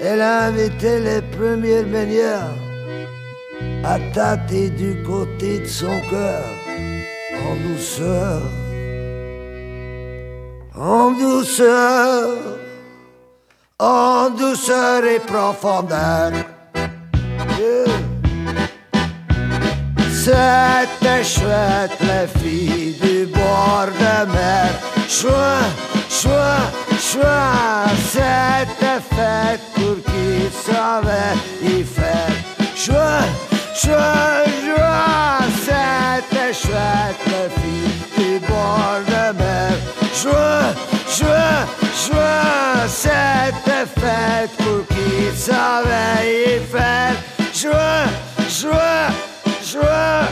elle invitait les premières baigneurs à tâter du côté de son cœur en douceur. En douceur, en douceur et profondeur. C'était chouette, les filles du bord de mer. Chouin, chouin, chouin, c'était fait pour qui savait y faire. Chouin, chouin, chouin, c'était chouette, les filles du bord de mer. Chouin, chouin, chouin, c'était fait pour qui savait y faire. Chouin, chouin, chouin,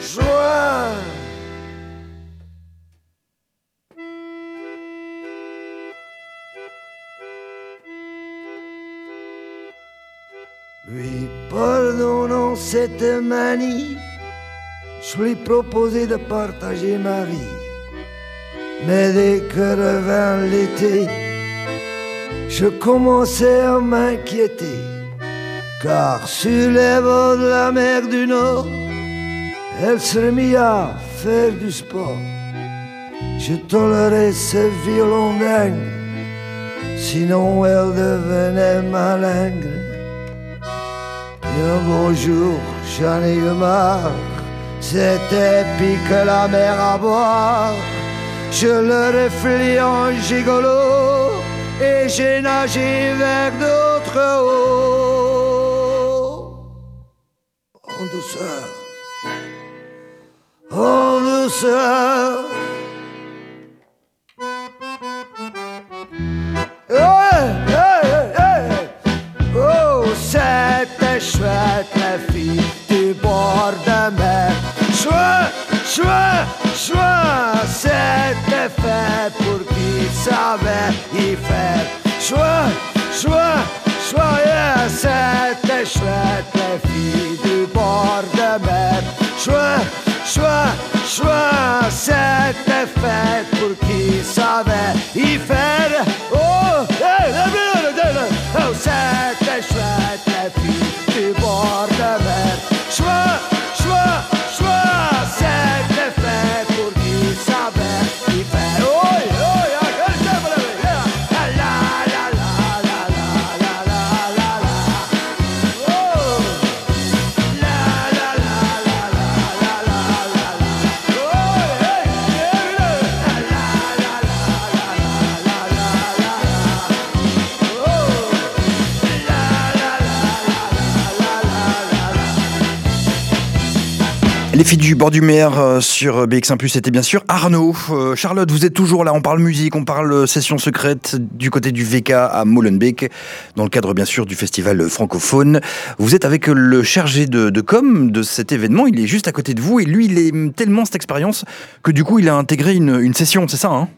chouin. Lui pardonnant cette manie, je lui proposai de partager ma vie. Mais dès que revint l'été, je commençais à m'inquiéter. Car sur les bords de la mer du Nord, elle se remit à faire du sport. Je tolérais ce violon dingue, sinon elle devenait malingre. Et un beau jour, j'en ai eu marre, c'était pique la mer à boire. Je le reflis en gigolo et j'ai nagé vers d'autres eaux. En douceur, en douceur. Chouette, c'était fait pour qui savait y faire. Chouette, chouette, yeah, c'était chouette, la fille du bord de mer. Chouette, chouette, chouette, c'était fait pour qui. Oh, hey, Les filles du bord du mer euh, sur BX1+, c'était bien sûr Arnaud. Euh, Charlotte, vous êtes toujours là, on parle musique, on parle euh, session secrète du côté du VK à Molenbeek, dans le cadre bien sûr du festival francophone. Vous êtes avec le chargé de, com de cet événement, il est juste à côté de vous, et lui, il est tellement cette expérience que du coup, il a intégré une, une session, c'est ça hein?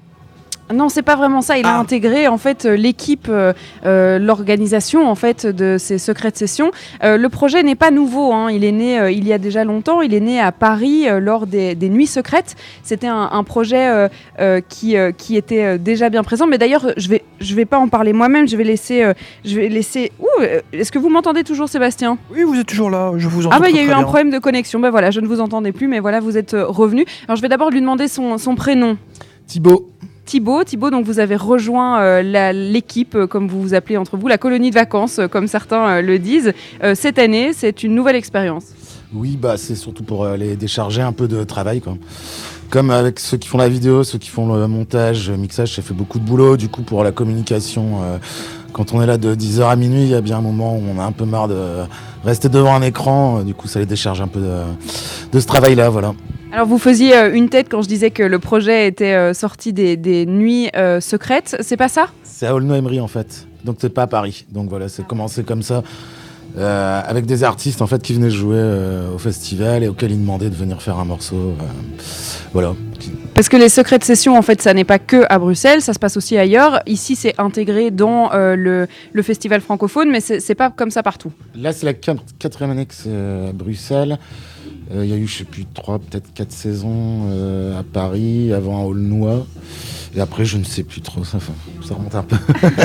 Non, c'est pas vraiment ça. Il a intégré en fait euh, l'équipe, euh, euh, l'organisation en fait de ces secrets de session. Euh, le projet n'est pas nouveau. hein. Il est né euh, il y a déjà longtemps. Il est né à Paris euh, lors des, des nuits secrètes. C'était un, un projet euh, euh, qui euh, qui était euh, déjà bien présent. Mais d'ailleurs, je vais je vais pas en parler moi-même. Je vais laisser euh, je vais laisser. Ouh, est-ce que vous m'entendez toujours, Sébastien? Oui, vous êtes toujours là. Je vous entends. Ah bah il y a eu un problème de connexion. Bah voilà, je ne vous entendais plus, mais voilà, vous êtes revenu. Alors je vais d'abord lui demander son, son prénom. Thibaut. Thibaut, Thibaut, donc vous avez rejoint euh, l'équipe, euh, comme vous vous appelez entre vous, la colonie de vacances, euh, comme certains le disent. Cette année, c'est une nouvelle expérience. Oui, bah, c'est surtout pour les décharger un peu de travail. Comme avec ceux qui font la vidéo, ceux qui font le montage, le mixage, ça fait beaucoup de boulot. Du coup, pour la communication, quand on est là de 10h à minuit, il y a bien un moment où on a un peu marre de rester devant un écran. Euh, Du coup, ça les décharge un peu de, de ce travail-là. Voilà. Alors vous faisiez euh, une tête quand je disais que le projet était euh, sorti des, des nuits euh, secrètes, c'est pas ça? C'est à Aulnoy-Emery en fait, donc c'est pas à Paris. Donc voilà, c'est commencé comme ça, euh, avec des artistes en fait qui venaient jouer euh, au festival et auxquels ils demandaient de venir faire un morceau. euh, voilà. Parce que les secrets de session, en fait, ça n'est pas que à Bruxelles, ça se passe aussi ailleurs. Ici, c'est intégré dans euh, le, le festival francophone, mais c'est pas comme ça partout. Là, c'est la quat- quatrième année que c'est euh, à Bruxelles. Euh, Il y a eu, je sais plus, trois, peut-être quatre saisons euh, à Paris, avant à Aulnoy. Et après, je ne sais plus trop, ça, enfin, ça remonte un peu.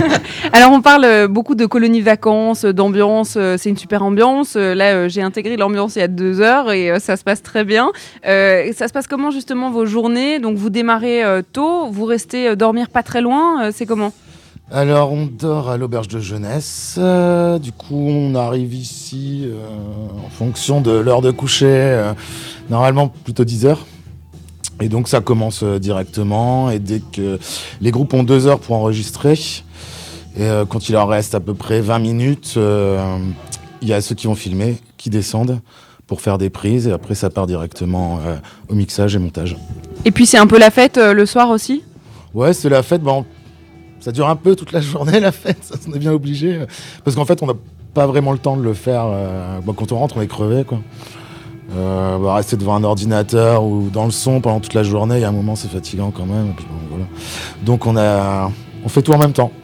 Alors on parle euh, beaucoup de colonies de vacances, d'ambiance, c'est une super ambiance. Là j'ai intégré l'ambiance il y a deux heures et ça se passe très bien. Euh, ça se passe comment justement vos journées? Donc vous démarrez tôt, vous restez dormir pas très loin, c'est comment? Alors, on dort à l'auberge de jeunesse. Euh, du coup, on arrive ici euh, en fonction de l'heure de coucher. euh, Normalement, plutôt 10 heures. Et donc, ça commence directement. Et dès que les groupes ont 2 heures pour enregistrer, et quand il leur reste à peu près 20 minutes, il y a ceux qui vont filmer, qui descendent pour faire des prises. Et après, ça part directement au mixage et montage. Et puis c'est un peu la fête le soir aussi? Ouais, c'est la fête. Bon, ça dure un peu toute la journée, la fête. Ça, on est bien obligé. euh, Parce qu'en fait, on n'a pas vraiment le temps de le faire. euh, bon, quand on rentre, on est crevé, quoi. Euh, bah, rester devant un ordinateur ou dans le son pendant toute la journée, il y a un moment, c'est fatigant quand même. Donc, on a, on fait tout en même temps.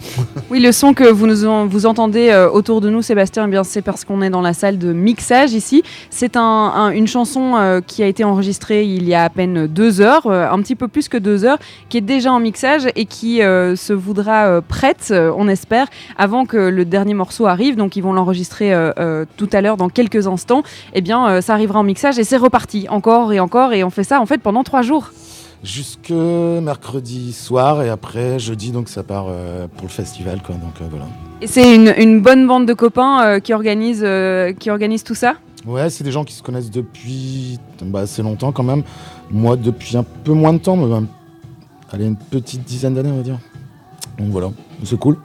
Oui, le son que vous, nous vous entendez euh, autour de nous, Sébastien, eh bien c'est parce qu'on est dans la salle de mixage ici. C'est un- un- une chanson euh, qui a été enregistrée il y a à peine deux heures, euh, un petit peu plus que deux heures, qui est déjà en mixage et qui se voudra prête, on espère, avant que le dernier morceau arrive. Donc ils vont l'enregistrer tout à l'heure, dans quelques instants. Eh bien, ça arrivera en mixage et c'est reparti, encore et encore. Et on fait ça en fait pendant trois jours. Jusque mercredi soir et après jeudi, donc ça part euh, pour le festival, quoi. Donc euh, voilà. Et c'est une, une bonne bande de copains euh, qui, organise, qui organise tout ça? Ouais, c'est des gens qui se connaissent depuis bah, assez longtemps quand même. Moi, depuis un peu moins de temps, mais même, allez, une petite dizaine d'années, on va dire. Donc voilà, c'est cool.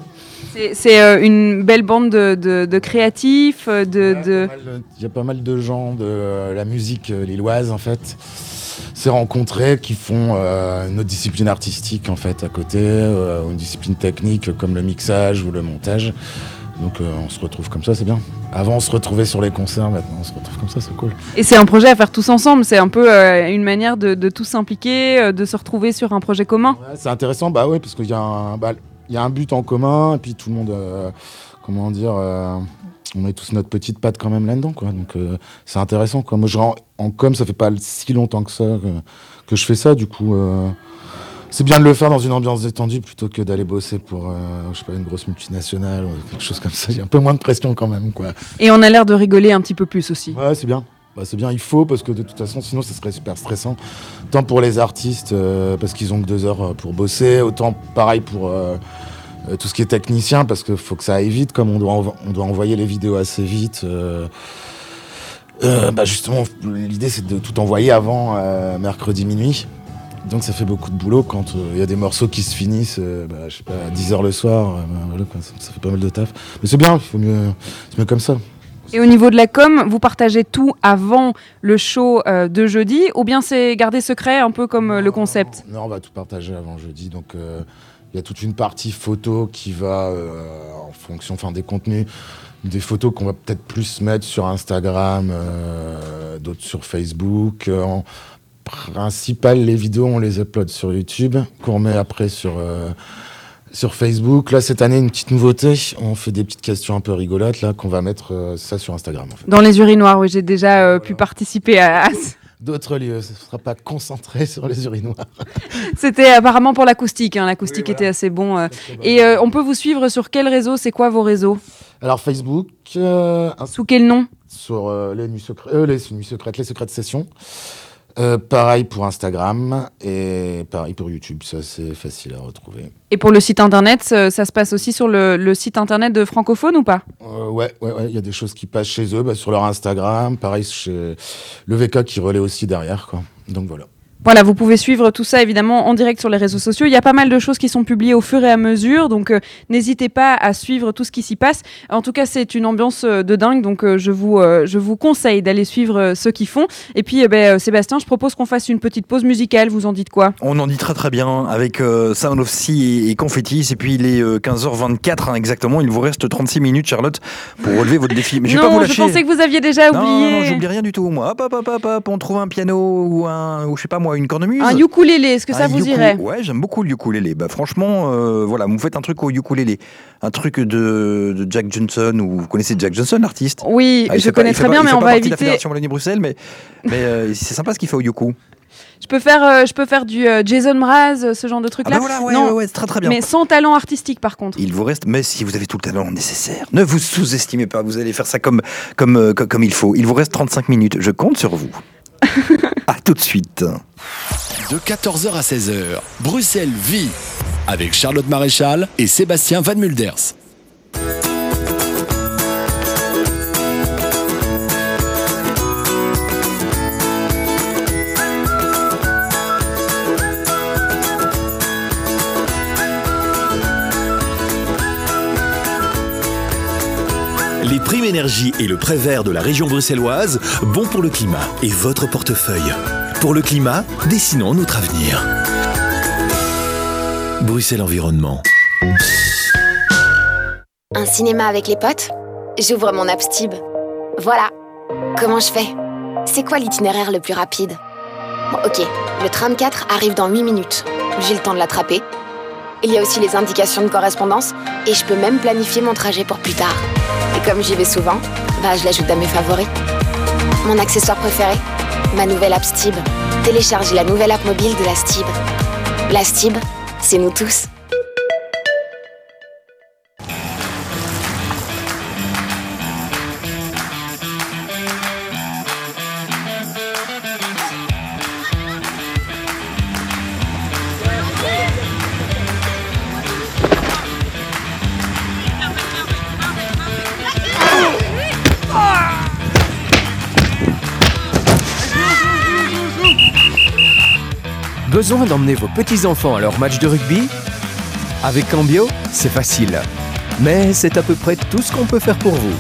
C'est- une belle bande de, de- de créatifs, de, de- Il y a pas mal de gens de la musique lilloise, en fait, s'est rencontrés qui font euh, une autre discipline artistique, en fait, à côté, euh, une discipline technique comme le mixage ou le montage. Donc euh, on se retrouve comme ça, c'est bien. Avant, on se retrouvait sur les concerts, maintenant, on se retrouve comme ça, c'est cool. Et c'est un projet à faire tous ensemble. C'est un peu euh, une manière de, de tous s'impliquer, euh, de se retrouver sur un projet commun. Ouais, c'est intéressant, bah ouais, parce qu'il y, a un- bah, y a un but en commun, et puis tout le monde, comment dire, on met tous notre petite patte quand même là-dedans, quoi. Donc euh, c'est intéressant, quoi. Moi, je rends en com, ça fait pas si longtemps que ça que, que je fais ça, du coup. euh, c'est bien de le faire dans une ambiance détendue plutôt que d'aller bosser pour, euh, je sais pas, une grosse multinationale ou quelque chose comme ça. Il y a un peu moins de pression quand même, quoi. Et on a l'air de rigoler un petit peu plus aussi. Ouais, c'est bien. Bah, c'est bien, il faut, parce que de toute façon, sinon, ça serait super stressant. Tant pour les artistes, euh, parce qu'ils ont que deux heures euh, pour bosser, autant pareil pour euh, tout ce qui est technicien, parce qu'il faut que ça aille vite, comme on doit, on doit envoyer les vidéos assez vite. euh, euh, bah, justement, l'idée, c'est de tout envoyer avant mercredi minuit. Donc ça fait beaucoup de boulot quand il y a des morceaux qui se finissent, bah, je sais pas, à 10h le soir, bah, voilà, ça, ça fait pas mal de taf. Mais c'est bien, mieux, c'est mieux comme ça. Et au niveau de la com, vous partagez tout avant le show euh, de jeudi ou bien c'est gardé secret un peu comme euh, le concept? Non, on va tout partager avant jeudi. Donc, euh, il y a toute une partie photo qui va euh, en fonction enfin, des contenus. Des photos qu'on va peut-être plus mettre sur Instagram, euh, d'autres sur Facebook. Euh, en principal, les vidéos, on les upload sur YouTube, qu'on met après sur, euh, sur Facebook. Là, cette année, une petite nouveauté. On fait des petites questions un peu rigolotes, là, qu'on va mettre ça sur Instagram. En fait. Dans les urinoirs, oui, j'ai déjà pu participer à, à D'autres lieux, ce ne sera pas concentré sur les urinoirs. C'était apparemment pour l'acoustique. hein, L'acoustique était assez bon. euh. Et euh, on peut vous suivre sur quel réseau? C'est quoi vos réseaux? Alors Facebook. euh, Sous quel nom? Sur les nuits secrètes, les nuits secrètes, les secrètes sessions. Euh, pareil pour Instagram et pareil pour YouTube, ça c'est facile à retrouver. Et pour le site internet, ça, ça se passe aussi sur le, le site internet de Francophone ou pas? Euh, ouais, ouais, ouais, il y a des choses qui passent chez eux, bah, sur leur Instagram, pareil chez le VK qui relaie aussi derrière, quoi. Donc voilà. Voilà, vous pouvez suivre tout ça évidemment en direct sur les réseaux sociaux. Il y a pas mal de choses qui sont publiées au fur et à mesure, donc euh, n'hésitez pas à suivre tout ce qui s'y passe. En tout cas, c'est une ambiance euh, de dingue, donc euh, je, vous, je vous conseille d'aller suivre ceux qui font. Et puis, eh ben, Sébastien, je propose qu'on fasse une petite pause musicale. Vous en dites quoi? On en dit très très bien avec Sound of Sea et, et Confettis. Et puis il est euh, 15h24 hein, exactement. Il vous reste 36 minutes, Charlotte, pour relever votre défi. Mais je vais pas non, vous je pensais que vous aviez déjà non, oublié. non, j'oublie rien du tout. Moi, hop, hop, hop, hop, on trouve un piano ou un, ou je sais pas moi, une cornemuse. Un ukulélé, est-ce que ça Un vous irait Ouais, j'aime beaucoup le ukulélé. Bah franchement, euh, voilà, vous faites un truc au ukulélé, un truc de, de Jack Johnson ou vous connaissez Jack Johnson, l'artiste? Oui, Ah, je pas- connais très bien, mais on va partie de la éviter. Fédération Wallonie-Bruxelles, mais, mais euh, c'est sympa ce qu'il fait au yuku. Je peux faire, euh, je peux faire du euh, Jason Mraz, euh, ce genre de truc-là. Ah bah voilà, ouais, non, ouais, ouais, très, très bien. Mais sans talent artistique, par contre. Il vous reste, mais si vous avez tout le talent nécessaire, ne vous sous-estimez pas, vous allez faire ça comme, comme, co- comme il faut. Il vous reste 35 minutes, je compte sur vous. à tout de suite. De 14h à 16h, Bruxelles vit avec Charlotte Maréchal et Sébastien Van Mulders. Les primes énergie et le prêt vert de la région bruxelloise, bon pour le climat et votre portefeuille. Pour le climat, dessinons notre avenir. Bruxelles Environnement. Un cinéma avec les potes? J'ouvre mon app Stib. Voilà. Comment je fais? C'est quoi l'itinéraire le plus rapide? Ok. Le tram 4 arrive dans 8 minutes. J'ai le temps de l'attraper. Il y a aussi les indications de correspondance et je peux même planifier mon trajet pour plus tard. Et comme j'y vais souvent, bah je l'ajoute à mes favoris. Mon accessoire préféré Ma nouvelle app Stib. Téléchargez la nouvelle app mobile de la Stib. La Stib, c'est nous tous. Besoin d'emmener vos petits-enfants à leur match de rugby Avec Cambio, c'est facile. Mais c'est à peu près tout ce qu'on peut faire pour vous.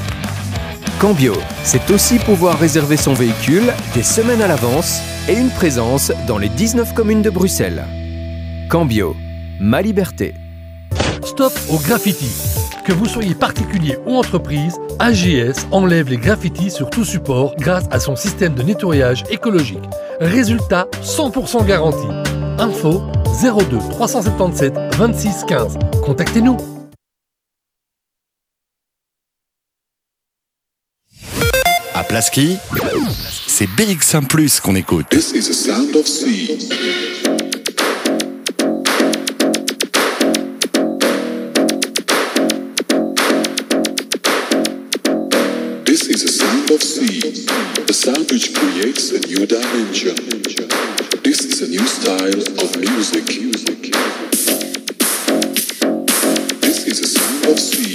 Cambio, c'est aussi pouvoir réserver son véhicule des semaines à l'avance et une présence dans les 19 communes de Bruxelles. Cambio, ma liberté. Stop au graffiti. Que vous soyez particulier ou entreprise, AGS enlève les graffitis sur tout support grâce à son système de nettoyage écologique. Résultat 100% garanti. Info 02 377 26 15. Contactez-nous. À Plaski, c'est BX1 Plus qu'on écoute. This is the sound of sea. This is the sound of sea, a sound which creates a new dimension. This is a new style of music. This is the sound of sea.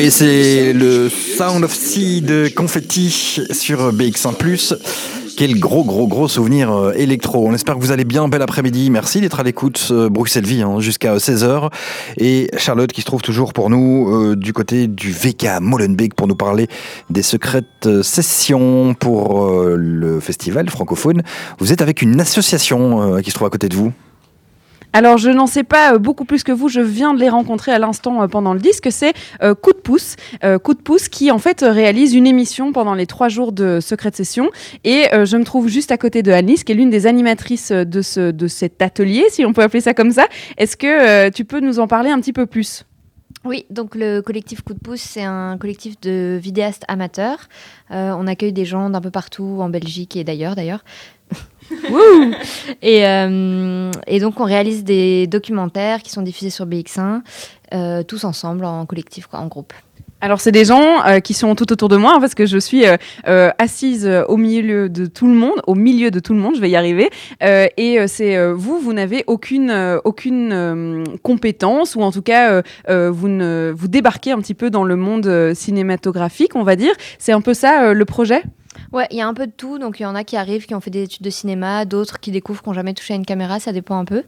Oui, c'est le Sound of Sea de Confetti sur BX1+. Quel gros, gros, gros souvenir euh, électro. On espère que vous allez bien. Bel après-midi. Merci d'être à l'écoute. euh, Bruxelles Vie hein, jusqu'à 16h. Et Charlotte qui se trouve toujours pour nous euh, du côté du VK Molenbeek pour nous parler des secrètes euh, sessions pour euh, le festival francophone. Vous êtes avec une association euh, qui se trouve à côté de vous. Alors, je n'en sais pas euh, beaucoup plus que vous. Je viens de les rencontrer à l'instant euh, pendant le disque. C'est euh, Coup de pouce. Coup de pouce qui, en fait, réalise une émission pendant les trois jours de Secret Session. Et je me trouve juste à côté de Alice, qui est l'une des animatrices de, ce, de cet atelier, si on peut appeler ça comme ça. Est-ce que tu peux nous en parler un petit peu plus? Oui, donc le collectif Coup de pouce, c'est un collectif de vidéastes amateurs. On accueille des gens d'un peu partout en Belgique et d'ailleurs, d'ailleurs. Et, euh, et donc on réalise des documentaires qui sont diffusés sur BX1, euh, tous ensemble, en collectif, en groupe. Alors, c'est des gens euh, qui sont tout autour de moi hein, parce que je suis assise au milieu de tout le monde, au milieu de tout le monde, je vais y arriver. Et c'est vous, vous n'avez aucune, aucune compétence ou en tout cas, vous, vous débarquez un petit peu dans le monde cinématographique, on va dire. C'est un peu ça le projet? Ouais, il y a un peu de tout. Donc, il y en a qui arrivent, qui ont fait des études de cinéma, d'autres qui découvrent, qui n'ont jamais touché à une caméra, ça dépend un peu.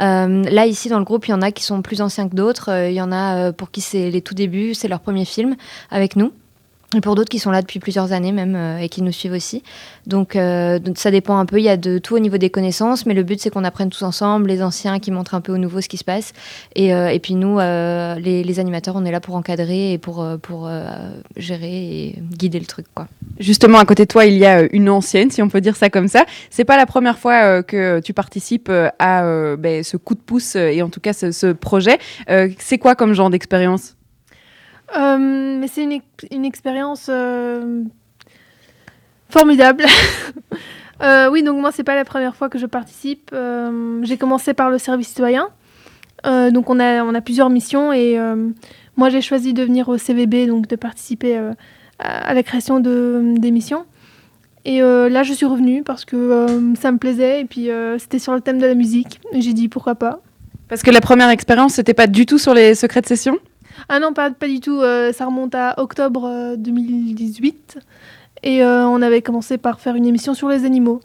Euh, là, ici, dans le groupe, il y en a qui sont plus anciens que d'autres. Euh, Il y en a euh, pour qui c'est les tout débuts, c'est leur premier film avec nous. Et pour d'autres qui sont là depuis plusieurs années même euh, et qui nous suivent aussi. Donc, euh, donc ça dépend un peu. Il y a de tout au niveau des connaissances, mais le but c'est qu'on apprenne tous ensemble, les anciens qui montrent un peu aux nouveaux ce qui se passe. Et, euh, puis nous, les, animateurs, on est là pour encadrer et pour, pour gérer et guider le truc. Quoi. Justement, à côté de toi, il y a une ancienne, si on peut dire ça comme ça. C'est pas la première fois que tu participes à ben, ce coup de pouce et en tout cas ce, projet. C'est quoi comme genre d'expérience? Euh, mais c'est une, ex- une expérience euh, formidable. Euh, oui, donc moi, c'est pas la première fois que je participe. J'ai commencé par le service citoyen. Donc on a, on a plusieurs missions et moi j'ai choisi de venir au CVB, donc de participer à, la création de- des missions. Et là, je suis revenue parce que ça me plaisait et puis c'était sur le thème de la musique. J'ai dit pourquoi pas. Parce que la première expérience, c'était pas du tout sur les secrets de session? Ah non, pas, pas du tout. euh, ça remonte à octobre euh, 2018. Et euh, on avait commencé par faire une émission sur les animaux.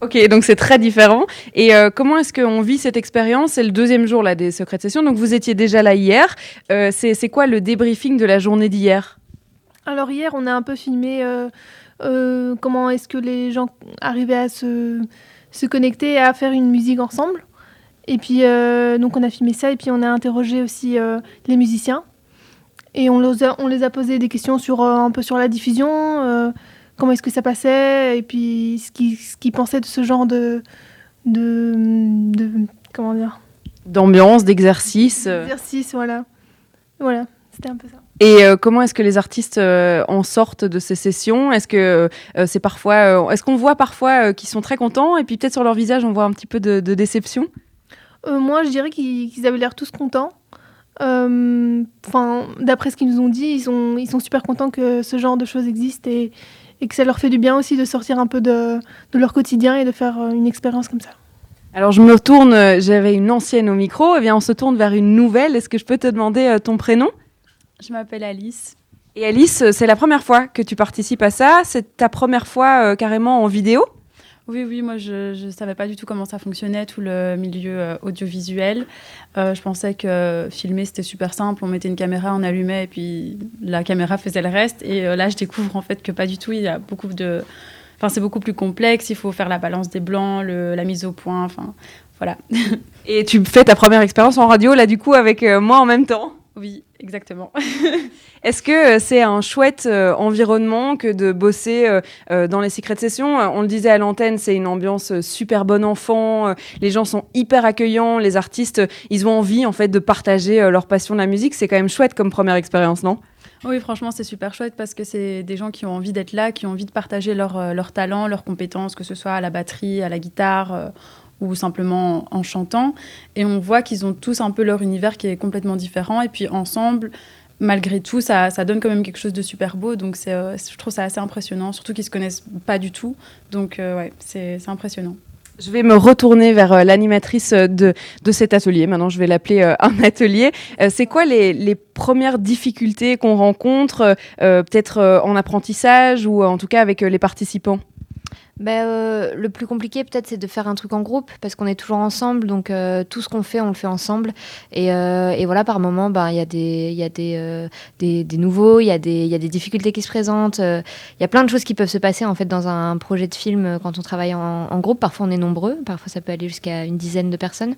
Ok, donc c'est très différent. Et euh, comment est-ce qu'on vit cette expérience? C'est le deuxième jour là, des secrets de session. Donc vous étiez déjà là hier. Euh, c'est c'est quoi le débriefing de la journée d'hier? Alors hier, on a un peu filmé euh, euh, comment est-ce que les gens arrivaient à se, se connecter et à faire une musique ensemble. Et puis, euh, donc on a filmé ça et puis on a interrogé aussi euh, les musiciens. Et on, les a, on les a posé des questions sur, euh, un peu sur la diffusion, comment est-ce que ça passait, et puis ce qu'ils pensaient de ce genre de... de, de comment dire D'ambiance, d'exercice. Exercice, voilà. Voilà, c'était un peu ça. Et euh, comment est-ce que les artistes euh, en sortent de ces sessions? Est-ce que euh, c'est parfois, est-ce qu'on voit parfois qu'ils sont très contents et puis peut-être sur leur visage on voit un petit peu de, de déception? Euh, moi, je dirais qu'ils avaient l'air tous contents. Euh, Enfin, d'après ce qu'ils nous ont dit, ils sont, ils sont super contents que ce genre de choses existent et, et que ça leur fait du bien aussi de sortir un peu de, de leur quotidien et de faire euh, une expérience comme ça. Alors je me tourne, j'avais une ancienne au micro, et bien on se tourne vers une nouvelle. Est-ce que je peux te demander ton prénom? Je m'appelle Alice. Et Alice, c'est la première fois que tu participes à ça? C'est ta première fois euh, carrément en vidéo? Oui, oui, moi je ne savais pas du tout comment ça fonctionnait, tout le milieu euh, audiovisuel. Euh, je pensais que filmer c'était super simple, on mettait une caméra, on allumait et puis la caméra faisait le reste. Et euh, là je découvre en fait que pas du tout, il y a beaucoup de. Enfin, c'est beaucoup plus complexe, il faut faire la balance des blancs, le- la mise au point, enfin voilà. Et tu fais ta première expérience en radio là du coup avec euh, moi en même temps? Oui, exactement. Est-ce que euh, c'est un chouette euh, environnement que de bosser euh, dans les secrets de session? On le disait à l'antenne, c'est une ambiance super bon enfant. les gens sont hyper accueillants. Les artistes, ils ont envie en fait de partager leur passion de la musique. C'est quand même chouette comme première expérience, non? Oui, franchement, c'est super chouette parce que c'est des gens qui ont envie d'être là, qui ont envie de partager leur, euh, leur talent, leurs compétences, que ce soit à la batterie, à la guitare ou simplement en chantant. Et on voit qu'ils ont tous un peu leur univers qui est complètement différent. Et puis ensemble, malgré tout, ça, ça donne quand même quelque chose de super beau. Donc euh, je trouve ça assez impressionnant, surtout qu'ils se connaissent pas du tout. Donc euh, ouais, c'est impressionnant. Je vais me retourner vers euh, l'animatrice euh, de, de cet atelier. Maintenant, je vais l'appeler un atelier. C'est quoi les, les premières difficultés qu'on rencontre, peut-être en apprentissage ou en tout cas avec les participants? Ben, euh, le plus compliqué peut-être c'est de faire un truc en groupe parce qu'on est toujours ensemble donc euh, tout ce qu'on fait on le fait ensemble. Et, euh, et voilà par moment ben, il y a des y a des, euh, des, des nouveaux il y y a des difficultés qui se présentent euh, il y a plein de choses qui peuvent se passer en fait dans un projet de film euh, quand on travaille en, en groupe. Parfois on est nombreux parfois ça peut aller jusqu'à une dizaine de personnes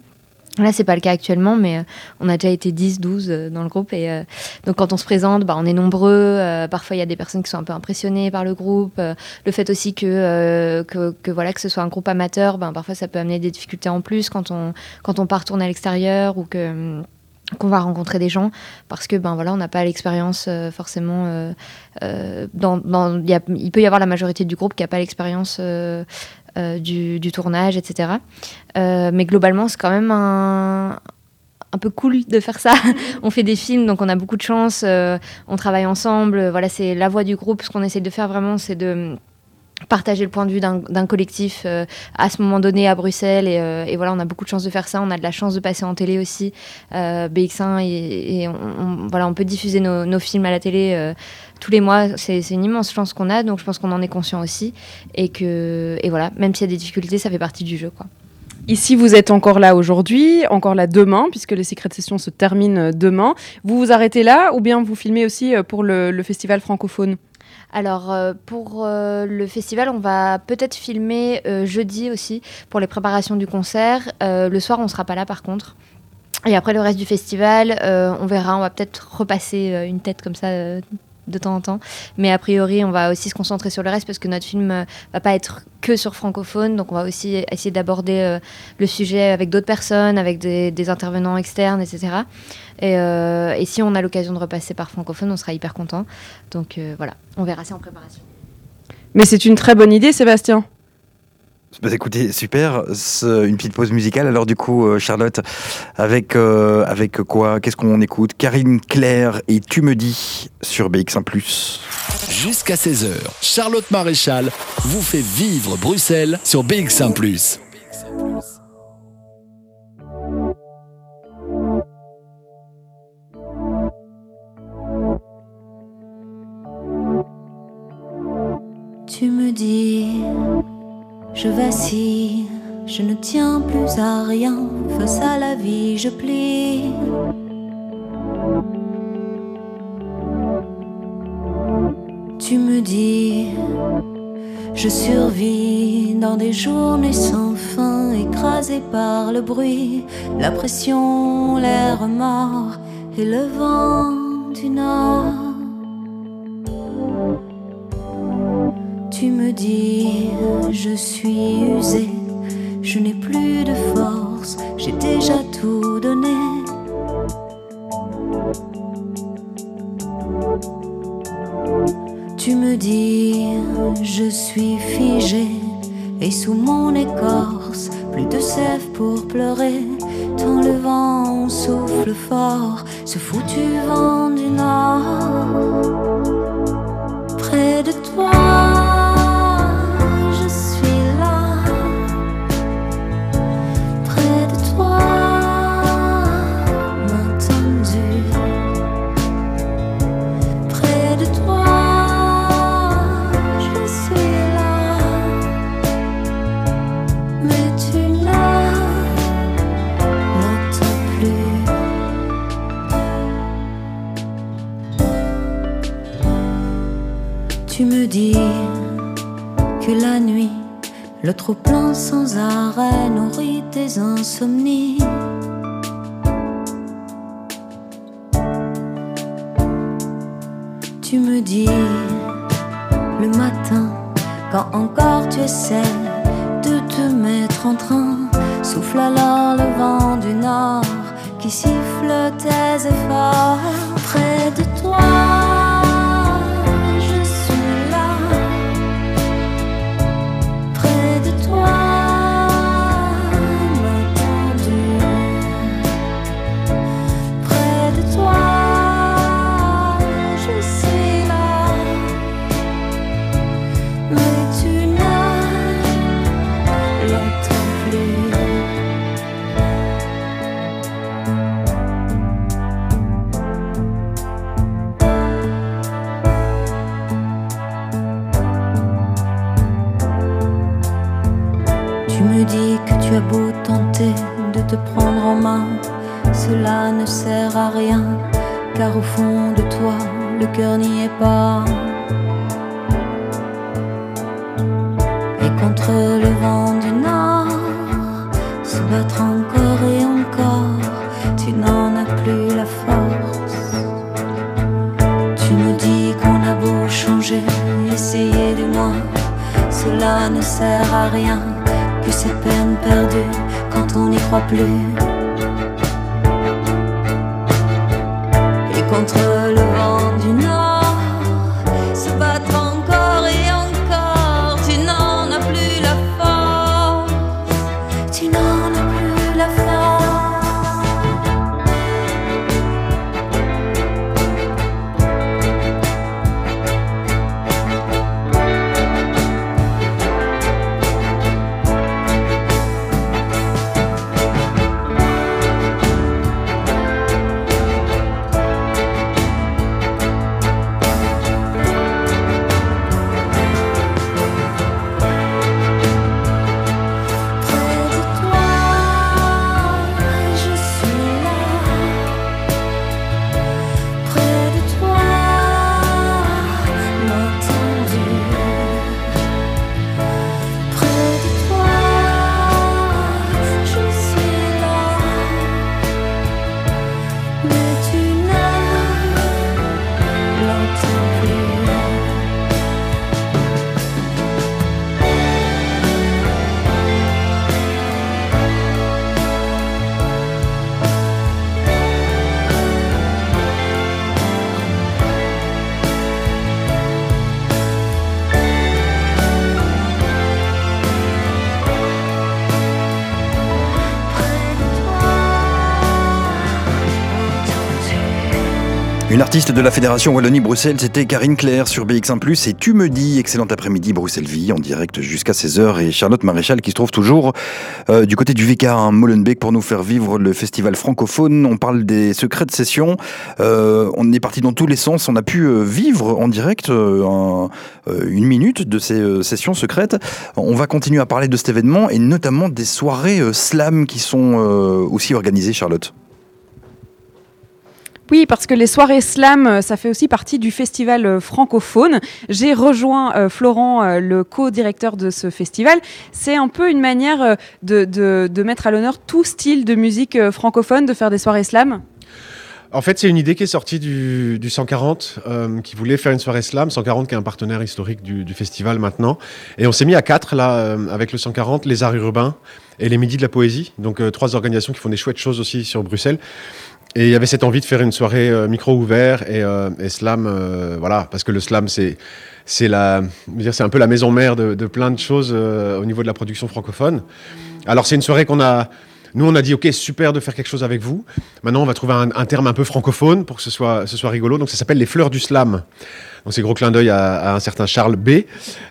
Là, c'est pas le cas actuellement, mais euh, on a déjà été 10, 12 euh, dans le groupe. Et euh, donc, quand on se présente, bah, on est nombreux. parfois, il y a des personnes qui sont un peu impressionnées par le groupe. Le fait aussi que, que, voilà, que ce soit un groupe amateur, ben, parfois, ça peut amener des difficultés en plus quand on, quand on part tourner à l'extérieur ou que hum, qu'on va rencontrer des gens parce que ben voilà on n'a pas l'expérience forcément il peut y avoir la majorité du groupe qui n'a pas l'expérience du, du tournage etc Euh, mais globalement c'est quand même un un peu cool de faire ça. on fait des films, donc on a beaucoup de chance. euh, on travaille ensemble. Voilà, c'est la voix du groupe. Ce qu'on essaie de faire vraiment, c'est de partager le point de vue d'un collectif euh, à ce moment donné à Bruxelles et, euh, et voilà on a beaucoup de chance de faire ça. On a de la chance de passer en télé aussi euh, BX1 et, voilà on peut diffuser nos, films à la télé tous les mois. C'est une immense chance qu'on a donc je pense qu'on en est conscient aussi et que et voilà même s'il y a des difficultés ça fait partie du jeu quoi. Ici, vous êtes encore là aujourd'hui, encore là demain, puisque les secrets de session se terminent demain. Vous vous arrêtez là ou bien vous filmez aussi pour le festival francophone? Alors euh, pour euh, le festival, on va peut-être filmer euh, jeudi aussi pour les préparations du concert. Le soir, on sera pas là par contre. Et après le reste du festival, on verra, on va peut-être repasser une tête comme ça de temps en temps. Mais a priori, on va aussi se concentrer sur le reste parce que notre film euh, va pas être que sur francophone. Donc on va aussi essayer d'aborder euh, le sujet avec d'autres personnes, avec des, intervenants externes, etc. Et, euh, et si on a l'occasion de repasser par francophone, on sera hyper content. Donc voilà, on verra, c'est en préparation. Mais c'est une très bonne idée, Sébastien. Bah, écoutez, super. Une petite pause musicale. Alors du coup, euh, Charlotte, avec euh, avec quoi? Qu'est-ce qu'on écoute? Karine Claire et Tu me dis sur BX1+. Jusqu'à 16h, Charlotte Maréchal vous fait vivre Bruxelles sur BX1 ⁇ Tu me dis, je vacille, je ne tiens plus à rien, face à la vie je plie. Tu me dis, je survis dans des journées sans fin, écrasé par le bruit, la pression, l'air mort et le vent du nord. Tu me dis, je suis usé, je n'ai plus de force, j'ai déjà tout donné. Tu me dis, je suis figé, et sous mon écorce, plus de sève pour pleurer, tant le vent souffle fort, ce foutu vent du nord. Près de toi, Dis que la nuit, le trop plein sans arrêt nourrit tes insomnies. Tu me dis le matin, quand encore tu essaies de te mettre en train, souffle alors le vent du nord qui siffle tes efforts. Car au fond de toi, le cœur n'y est pas. Et contre le vent du nord, se battre encore et encore, tu n'en as plus la force. Tu nous dis qu'on a beau changer, essayer du moins, cela ne sert à rien que ces peines perdues quand on n'y croit plus. Artiste de la Fédération Wallonie-Bruxelles, c'était Karine Claire sur BX1+. Et tu me dis, excellent après-midi Bruxelles-Vie, en direct jusqu'à 16h. Et Charlotte Maréchal qui se trouve toujours euh, du côté du VK à Molenbeek pour nous faire vivre le festival francophone. On parle des secrets de session. Euh, on est parti dans tous les sens. On a pu euh, vivre en direct un- une minute de ces sessions secrètes. On va continuer à parler de cet événement et notamment des soirées slam qui sont aussi organisées, Charlotte. Oui, parce que les soirées slam, euh, ça fait aussi partie du festival euh, francophone. J'ai rejoint euh, Florent, le co-directeur de ce festival. C'est un peu une manière de, mettre à l'honneur tout style de musique francophone, de faire des soirées slam. En fait, c'est une idée qui est sortie du, du 140, euh, qui voulait faire une soirée slam. 140 qui est un partenaire historique du, festival maintenant. Et on s'est mis à quatre, là, avec le 140, les arts urbains et les midis de la poésie. Donc, trois organisations qui font des chouettes choses aussi sur Bruxelles. Et il y avait cette envie de faire une soirée euh, micro ouvert et, euh, slam, euh, voilà, parce que le slam, c'est c'est un peu la maison mère de, plein de choses au niveau de la production francophone. Alors c'est une soirée qu'on a, nous on a dit ok super de faire quelque chose avec vous. Maintenant on va trouver un, un terme un peu francophone pour que ce soit, ce soit rigolo. Donc ça s'appelle les fleurs du slam. Donc c'est gros clin d'œil à, un certain Charles B.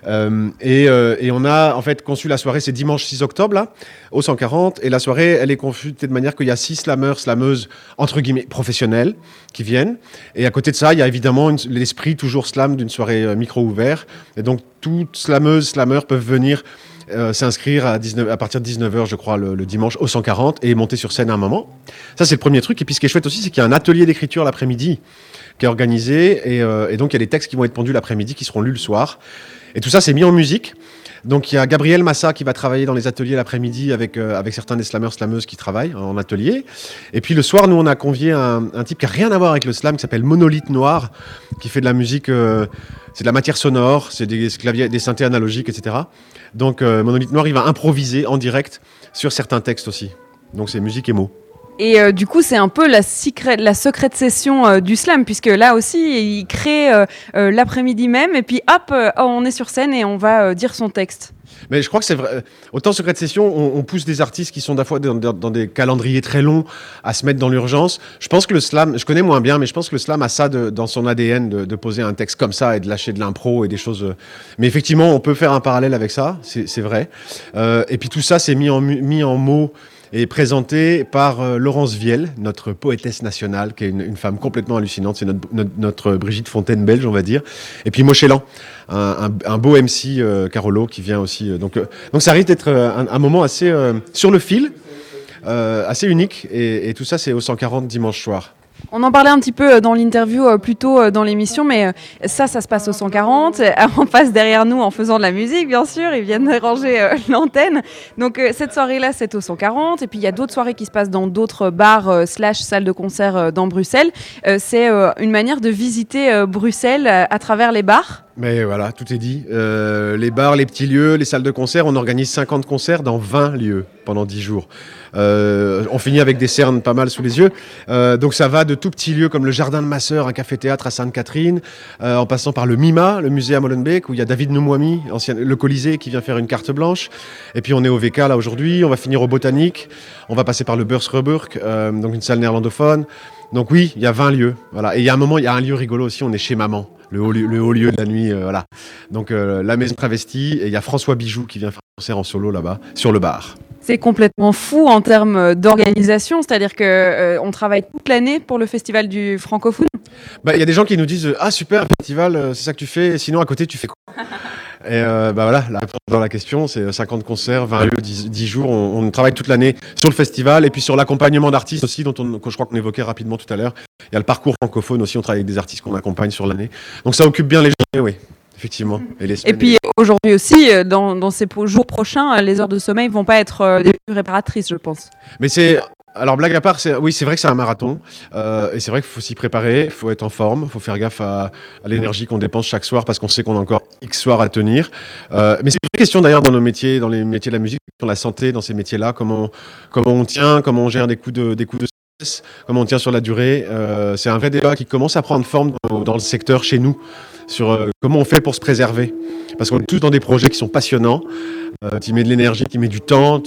Euh, et, euh, et on a en fait conçu la soirée, c'est dimanche 6 octobre là, au 140. Et la soirée, elle est confutée de manière qu'il y a six slameurs, slameuses entre guillemets professionnels qui viennent. Et à côté de ça, il y a évidemment l'esprit toujours slam d'une soirée euh, micro ouvert. Et donc toutes slameuses, slameurs peuvent venir euh, s'inscrire à, 19 à partir de 19h, je crois, le, dimanche au 140 et monter sur scène à un moment. Ça, c'est le premier truc. Et puis, ce qui est chouette aussi, c'est qu'il y a un atelier d'écriture l'après-midi qui est organisé. Et, euh, et donc, il y a des textes qui vont être pendus l'après-midi, qui seront lus le soir. Et tout ça, c'est mis en musique. Donc, il y a Gabriel Massa qui va travailler dans les ateliers l'après-midi avec, euh, avec certains des slameurs, slameuses qui travaillent en atelier. Et puis, le soir, nous, on a convié un, type qui n'a rien à voir avec le slam, qui s'appelle Monolithe Noir, qui fait de la musique, c'est de la matière sonore, c'est des claviers, des synthés analogiques, etc. Donc, euh, Monolithe Noir, il va improviser en direct sur certains textes aussi. Donc, c'est musique et mots. Et euh, du coup, c'est un peu la, secrète session euh, du slam, puisque là aussi, il crée l'après-midi même, et puis hop, on est sur scène et on va dire son texte. Mais je crois que c'est vrai. Autant Secret de Session, on, on pousse des artistes qui sont des fois dans, dans- des calendriers très longs à se mettre dans l'urgence. Je pense que le slam, je connais moins bien, mais je pense que le slam a ça de- dans son ADN de, de poser un texte comme ça et de lâcher de l'impro et des choses. euh. Mais effectivement, on peut faire un parallèle avec ça, c'est vrai. Euh, et puis tout ça, c'est mis en, mis en mots et présenté par euh, Laurence Viel, notre poétesse nationale, qui est une, une femme complètement hallucinante. C'est notre, notre, notre Brigitte Fontaine belge, on va dire. Et puis Mochelan, un, un, un beau MC euh, Carolo qui vient aussi. euh, donc, euh, donc ça risque d'être un, un moment assez sur le fil, assez unique. Et, et tout ça, c'est au 140 dimanche soir. On en parlait un petit peu euh, dans l'interview euh, plus tôt euh, dans l'émission, mais ça, ça se passe au 140. Euh, On passe derrière nous en faisant de la musique, bien sûr. Ils viennent ranger l'antenne. Donc cette soirée-là, c'est au 140. Et puis il y a d'autres soirées qui se passent dans d'autres bars slash salles de concert dans Bruxelles. C'est une manière de visiter Bruxelles à travers les bars. Mais voilà, tout est dit. Euh, les bars, les petits lieux, les salles de concert, on organise 50 concerts dans 20 lieux pendant 10 jours. Euh, on finit avec des cernes pas mal sous les yeux. Euh, donc ça va de tout petits lieux comme le Jardin de ma un café-théâtre à Sainte-Catherine, euh, en passant par le MIMA, le musée à Molenbeek, où il y a David Noumouami, ancien, le Colisée, qui vient faire une carte blanche. Et puis on est au VK là aujourd'hui, on va finir au Botanique, on va passer par le Beursreburg, euh, donc une salle néerlandophone. Donc oui, il y a 20 lieux. Voilà. Et il y a un moment, il y a un lieu rigolo aussi, on est chez Maman, le haut lieu, de la nuit. euh, voilà. Donc euh, la maison travestie, et il y a François Bijoux qui vient faire un concert en solo là-bas, sur le bar. Complètement fou en termes d'organisation, c'est-à-dire que euh, on travaille toute l'année pour le festival du francophone. Bah, Il y a des gens qui nous disent Ah, super, festival, euh, c'est ça que tu fais. Sinon, à côté, tu fais quoi? Et euh, bah voilà, la réponse dans la question, c'est 50 concerts, 20 lieux, 10, 10 jours. On, on travaille toute l'année sur le festival et puis sur l'accompagnement d'artistes aussi, dont on, que je crois qu'on évoquait rapidement tout à l'heure. Il y a le parcours francophone aussi, on travaille avec des artistes qu'on accompagne sur l'année. Donc ça occupe bien les journées, oui, effectivement. Et, les Et puis aujourd'hui aussi, euh, dans, dans ces jours prochains, euh, les heures de sommeil vont pas être euh, des plus réparatrices, je pense. Mais c'est. Alors, blague à part, oui, c'est vrai que c'est un marathon. euh, et c'est vrai qu'il faut s'y préparer, il faut être en forme, il faut faire gaffe à, à l'énergie qu'on dépense chaque soir parce qu'on sait qu'on a encore X soirs à tenir. Euh, mais c'est une question d'ailleurs dans nos métiers, dans les métiers de la musique, sur la santé, dans ces métiers-là, comment, comment on tient, comment on gère des coups de, des coups de stress, comment on tient sur la durée. Euh, c'est un vrai débat qui commence à prendre forme dans, dans le secteur chez nous sur euh, comment on fait pour se préserver. Parce qu'on est tous dans des projets qui sont passionnants. Euh, tu mets de l'énergie, tu mets du temps,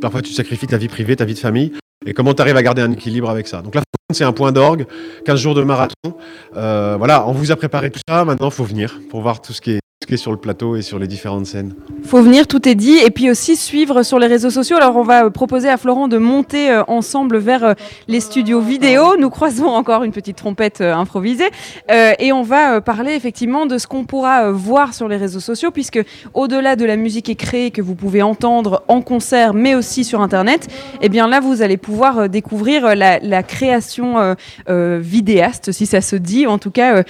parfois tu sacrifies ta vie privée, ta vie de famille. Et comment tu arrives à garder un équilibre avec ça? Donc là, c'est un point d'orgue, 15 jours de marathon. Euh, voilà, on vous a préparé tout ça, maintenant il faut venir pour voir tout ce qui est sur le plateau et sur les différentes scènes. Faut venir, tout est dit, et puis aussi suivre sur les réseaux sociaux. Alors on va proposer à Florent de monter euh, ensemble vers euh, les studios vidéo. Nous croisons encore une petite trompette euh, improvisée, et on va parler effectivement de ce qu'on pourra voir sur les réseaux sociaux, puisque au-delà de la musique écrite que vous pouvez entendre en concert, mais aussi sur Internet, eh bien là vous allez pouvoir découvrir la, création vidéaste, si ça se dit, en tout cas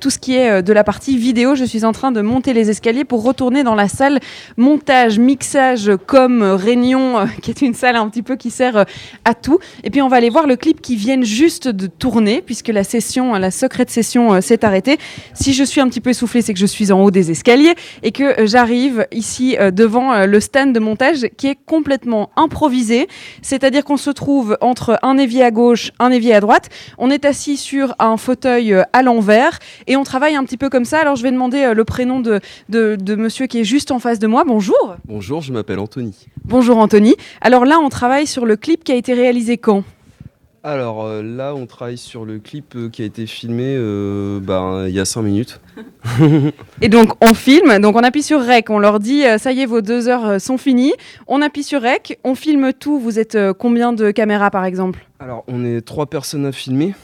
tout ce qui est de la partie vidéo. Je suis en train de monter les escaliers pour retourner dans la salle montage, mixage, comme réunion, euh, qui est une salle un petit peu qui sert euh, à tout. Et puis on va aller voir le clip qui vient juste de tourner, puisque la session, la secrète session euh, s'est arrêtée. Si je suis un petit peu essoufflée, c'est que je suis en haut des escaliers et que j'arrive ici devant le stand de montage qui est complètement improvisé. C'est-à-dire qu'on se trouve entre un évier à gauche, un évier à droite. On est assis sur un fauteuil à l'envers et on travaille un petit peu comme ça. Alors je vais demander le prénom de, de monsieur qui est juste en face de moi. Bonjour. Bonjour, je m'appelle Anthony. Bonjour Anthony. Alors là, on travaille sur le clip qui a été réalisé quand? Alors euh, là, on travaille sur le clip euh, qui a été filmé euh, ben, il y a 5 minutes. Et donc on filme, donc on appuie sur Rec, on leur dit ça y est, vos deux heures sont finies. On appuie sur Rec, on filme tout. Vous êtes combien de caméras par exemple? Alors, on est trois personnes à filmer.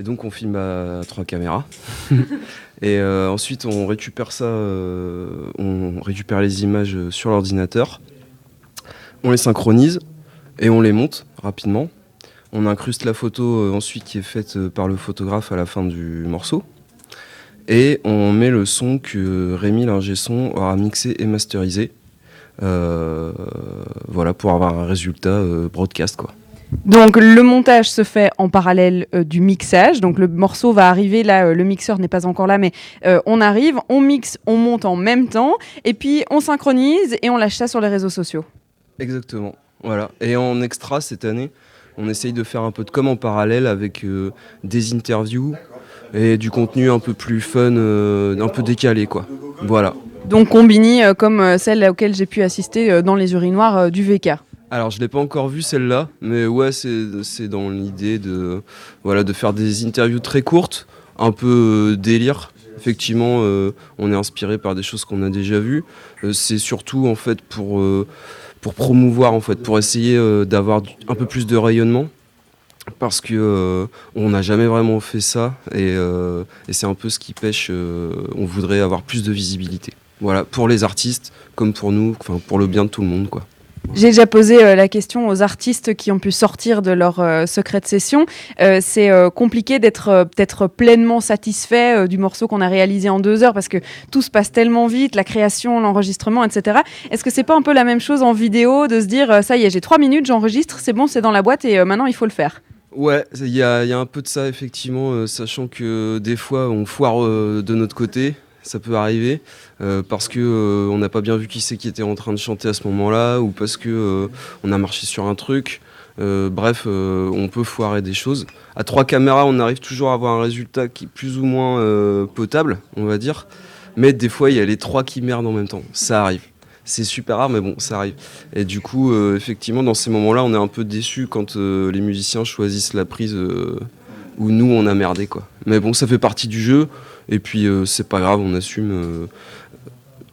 Et donc, on filme à trois caméras. et euh, ensuite, on récupère ça, euh, on récupère les images euh, sur l'ordinateur. On les synchronise et on les monte rapidement. On incruste la photo ensuite qui est faite par le photographe à la fin du morceau. Et on met le son que Rémi, l'ingé aura mixé et masterisé. Voilà, pour avoir un résultat broadcast, quoi. Donc le montage se fait en parallèle euh, du mixage. Donc le morceau va arriver là, euh, le mixeur n'est pas encore là, mais euh, on arrive, on mixe, on monte en même temps, et puis on synchronise et on lâche ça sur les réseaux sociaux. Exactement. Voilà. Et en extra cette année, on essaye de faire un peu de com en parallèle avec des interviews et du contenu un peu plus fun, un peu décalé, quoi. Voilà. Donc Combini, comme celle auquel j'ai pu assister dans les urinoirs du VK. Alors je l'ai pas encore vu celle-là, mais ouais c'est dans l'idée de voilà de faire des interviews très courtes, un peu euh, délire. Effectivement, euh, on est inspiré par des choses qu'on a déjà vues. Euh, c'est surtout en fait pour pour promouvoir en fait, pour essayer d'avoir un peu plus de rayonnement. Parce que on n'a jamais vraiment fait ça et, et c'est un peu ce qui pêche. on voudrait avoir plus de visibilité. Voilà, pour les artistes comme pour nous, pour le bien de tout le monde quoi. J'ai déjà posé euh, la question aux artistes qui ont pu sortir de leur euh, secret de session. Euh, c'est euh, compliqué d'être peut-être pleinement satisfait du morceau qu'on a réalisé en deux heures parce que tout se passe tellement vite, la création, l'enregistrement, etc. Est-ce que c'est pas un peu la même chose en vidéo de se dire ça y est, j'ai trois minutes, j'enregistre, c'est bon, c'est dans la boîte et maintenant il faut le faire? Ouais, il y a, un peu de ça effectivement, sachant que des fois on foire de notre côté, ça peut arriver, euh, parce que euh, on n'a pas bien vu qui c'est qui était en train de chanter à ce moment-là, ou parce que euh, on a marché sur un truc. Bref, on peut foirer des choses. À trois caméras, on arrive toujours à avoir un résultat qui est plus ou moins potable, on va dire. Mais des fois, il y a les trois qui merdent en même temps. Ça arrive. C'est super rare, mais bon, ça arrive. Et du coup, effectivement, dans ces moments-là, on est un peu déçu quand les musiciens choisissent la prise où nous, on a merdé, quoi. Mais bon, ça fait partie du jeu. Et puis, euh, c'est pas grave, on assume. euh,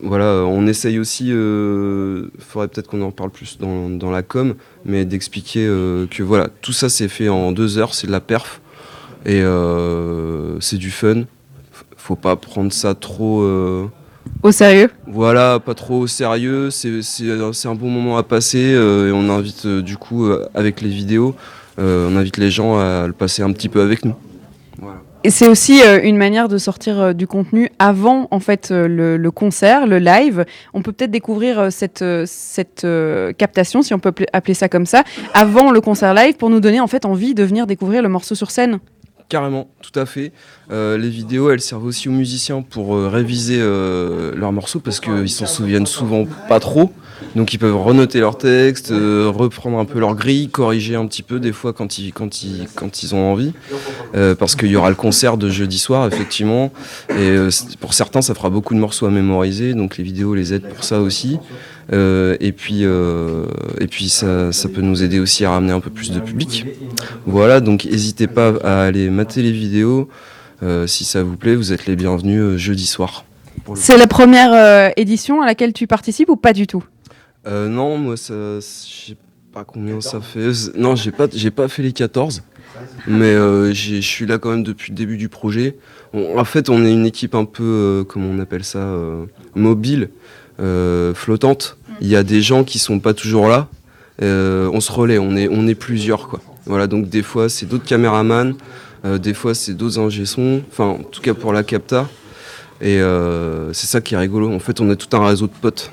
voilà, on essaye aussi, euh, faudrait peut-être qu'on en parle plus dans, dans la com, mais d'expliquer que voilà, tout ça c'est fait en deux heures, c'est de la perf, et c'est du fun. Faut pas prendre ça trop... Au sérieux? voilà, pas trop au sérieux, c'est un bon moment à passer euh, et on invite euh, du coup euh, avec les vidéos, on invite les gens à le passer un petit peu avec nous. C'est aussi euh, une manière de sortir euh, du contenu avant en fait euh, le, concert, le live. On peut peut-être découvrir cette, cette captation, si on peut appeler- ça comme ça, avant le concert live pour nous donner en fait envie de venir découvrir le morceau sur scène. Carrément, tout à fait. Les vidéos, elles servent aussi aux musiciens pour réviser leurs morceaux parce qu'ils s'en souviennent souvent pas trop. Donc ils peuvent renoter leurs textes, euh, reprendre un peu leur grille, corriger un petit peu des fois quand ils, quand ils, quand ils ont envie. Euh, parce qu'il y aura le concert de jeudi soir, effectivement. Et euh, pour certains, ça fera beaucoup de morceaux à mémoriser. Donc les vidéos les aident pour ça aussi. Euh, et puis, euh, et puis ça, ça peut nous aider aussi à ramener un peu plus de public. Voilà, donc n'hésitez pas à aller mater les vidéos. Euh, si ça vous plaît, vous êtes les bienvenus euh, jeudi soir. C'est la première euh, édition à laquelle tu participes ou pas du tout? Euh, non, moi, ça, je sais pas combien ça fait. Non, j'ai pas, j'ai pas fait les 14, mais euh, je suis là quand même depuis le début du projet. On- en fait, on est une équipe un peu, euh, comment on appelle ça, euh, mobile, euh, flottante. Il y a des gens qui sont pas toujours là. Euh, on se relaie, on est, on est plusieurs, quoi. Voilà, donc des fois c'est d'autres caméramans, euh, des fois c'est d'autres ingé enfin en tout cas pour la capta. Et euh, c'est ça qui est rigolo. En fait, on a tout un réseau de potes.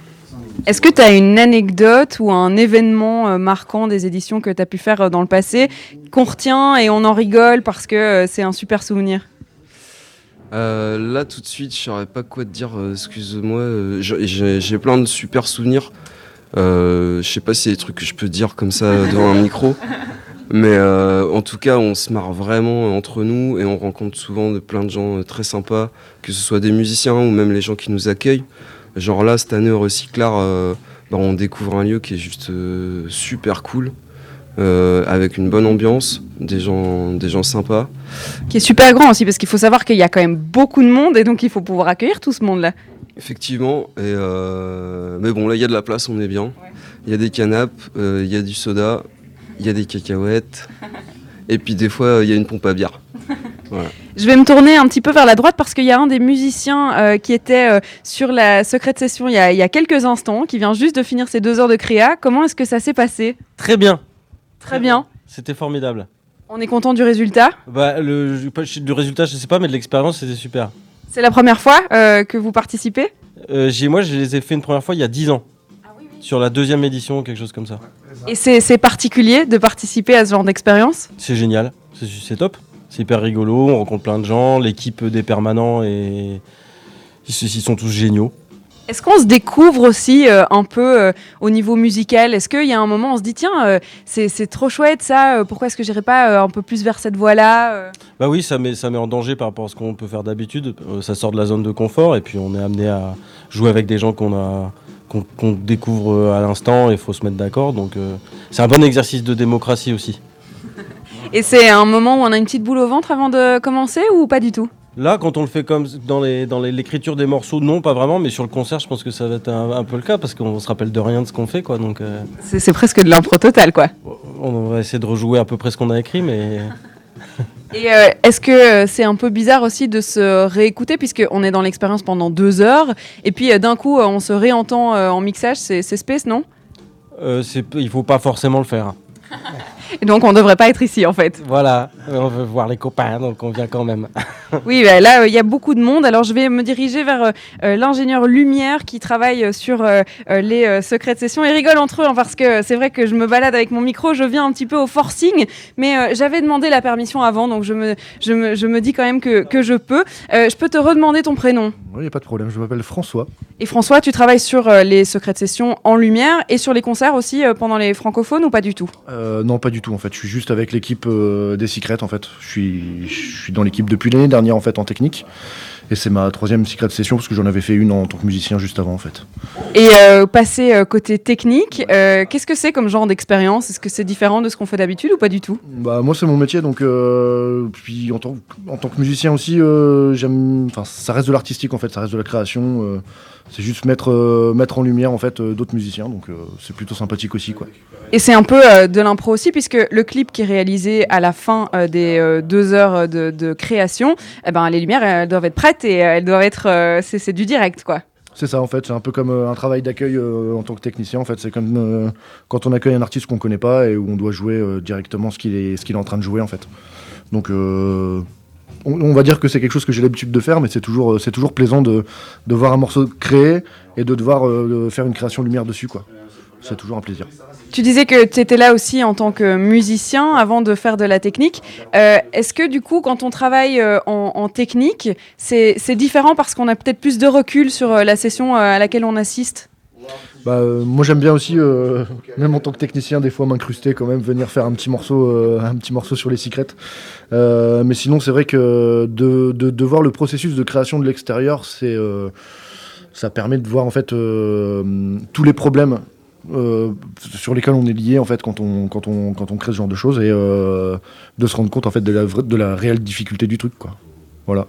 Est-ce que tu as une anecdote ou un événement euh, marquant des éditions que tu as pu faire euh, dans le passé qu'on retient et on en rigole parce que euh, c'est un super souvenir? Euh, là, tout de suite, je saurais pas quoi te dire. Excuse-moi, j'ai- plein de super souvenirs. Euh, je sais pas s'il y a des trucs que je peux dire comme ça devant un micro. Mais euh, en tout cas, on se marre vraiment entre nous et on rencontre souvent de plein de gens très sympas, que ce soit des musiciens ou même les gens qui nous accueillent. Genre là, cette année au Recyclar, euh, bah, on découvre un lieu qui est juste euh, super cool, euh, avec une bonne ambiance, des gens, des gens sympas. Qui est super grand aussi parce qu'il faut savoir qu'il y a quand même beaucoup de monde et donc il faut pouvoir accueillir tout ce monde-là. Effectivement, et euh, mais bon, là il y a de la place, on est bien. Il y a des canapes, il y a du soda, il y a des cacahuètes, et puis des fois il y a une pompe à bière. Je vais me tourner un petit peu vers la droite parce qu'il y a un des musiciens euh, qui était euh, sur la secrète session il y, a, il y a quelques instants, qui vient juste de finir ses deux heures de créa. Comment est-ce que ça s'est passé? Très bien. Très bien. C'était formidable. On est content du résultat? Bah, le, du résultat, je sais pas, mais de l'expérience, c'était super. C'est la première fois euh, que vous participez? Euh, j'ai, moi, je les ai fait une première fois il y a 10 ans. Sur la deuxième édition, quelque chose comme ça. et c'est particulier de participer à ce genre d'expérience? C'est génial, c'est, c'est top. C'est hyper rigolo, on rencontre plein de gens, l'équipe des permanents et ils, sont tous géniaux. Est-ce qu'on se découvre aussi euh, un peu euh, au niveau musical? Est-ce qu'il y a un moment où on se dit tiens, euh, c'est trop chouette ça, pourquoi est-ce que j'irais pas un peu plus vers cette voie-là Bah oui, ça met, ça met en danger par rapport à ce qu'on peut faire d'habitude. Ça sort de la zone de confort et puis on est amené à jouer avec des gens qu'on a qu'on découvre à l'instant et il faut se mettre d'accord. Donc c'est un bon exercice de démocratie aussi. Et c'est un moment où on a une petite boule au ventre avant de commencer ou pas du tout? Là, quand on le fait comme dans les dans l'écriture des morceaux, non, pas vraiment, mais sur le concert, je pense que ça va être un, un peu le cas parce qu'on se rappelle de rien de ce qu'on fait, quoi. Donc, euh, C'est presque de l'impro total, quoi. on va essayer de rejouer à peu près ce qu'on a écrit, mais Et euh, est-ce que euh, c'est un peu bizarre aussi de se réécouter puisqu'on est dans l'expérience pendant deux heures et puis euh, d'un coup on se réentend en mixage, c'est space, non? Il faut pas forcément le faire. Et donc on devrait pas être ici en fait. Voilà, on veut voir les copains, donc on vient quand même. Oui, bah, là, euh, il y a beaucoup de monde. Alors, je vais me diriger vers euh, euh, l'ingénieur Lumière qui travaille sur euh, les euh, secrets de session. Ils rigolent entre eux hein, parce que c'est vrai que je me balade avec mon micro, je viens un petit peu au forcing, mais euh, j'avais demandé la permission avant, donc je me, je me, je me dis quand même que, que je peux. Euh, je peux te redemander ton prénom Oui, il n'y a pas de problème, je m'appelle François. Et François, tu travailles sur euh, les secrets de session en lumière et sur les concerts aussi euh, pendant les francophones ou pas du tout? Euh, non, pas du tout en fait. Je suis juste avec l'équipe euh, des Secrets en fait. Je suis, je suis dans l'équipe depuis l'année dernière en fait en technique. Et c'est ma troisième Secret session parce que j'en avais fait une en tant que musicien juste avant en fait. Et euh, passer euh, côté technique, euh, qu'est-ce que c'est comme genre d'expérience? Est-ce que c'est différent de ce qu'on fait d'habitude ou pas du tout? Bah moi c'est mon métier donc puis en tant, en tant que musicien aussi j'aime enfin ça reste de l'artistique en fait ça reste de la création c'est juste mettre euh, mettre en lumière en fait euh, d'autres musiciens donc euh, c'est plutôt sympathique aussi quoi. Et c'est un peu de l'impro aussi, puisque le clip qui est réalisé à la fin des deux heures de, de création, eh ben, les lumières elles doivent être prêtes et elles doivent être. c'est c'est du direct, quoi. C'est ça en fait, c'est un peu comme un travail d'accueil en tant que technicien en fait, c'est comme quand on accueille un artiste qu'on connaît pas et où on doit jouer directement ce qu'il est, ce qu'il est en train de jouer en fait. Donc on, va dire que c'est quelque chose que j'ai l'habitude de faire, mais c'est toujours, euh, c'est toujours plaisant de, de voir un morceau créé et de devoir euh, faire une création lumière dessus quoi. C'est toujours un plaisir. Tu disais que tu étais là aussi en tant que musicien avant de faire de la technique. Euh, Est-ce que du coup, quand on travaille en, en technique, c'est différent parce qu'on a peut-être plus de recul sur la session à laquelle on assiste? Bah, euh, moi j'aime bien aussi, euh, même en tant que technicien, des fois m'incruster quand même, venir faire un petit morceau, euh, un petit morceau sur les secrets. Mais sinon c'est vrai que de, de, voir le processus de création de l'extérieur, ça permet de voir en fait tous les problèmes. sur lesquels on est lié en fait quand on, quand on, quand on crée ce genre de choses et de se rendre compte en fait de la, de la réelle difficulté du truc quoi. Voilà.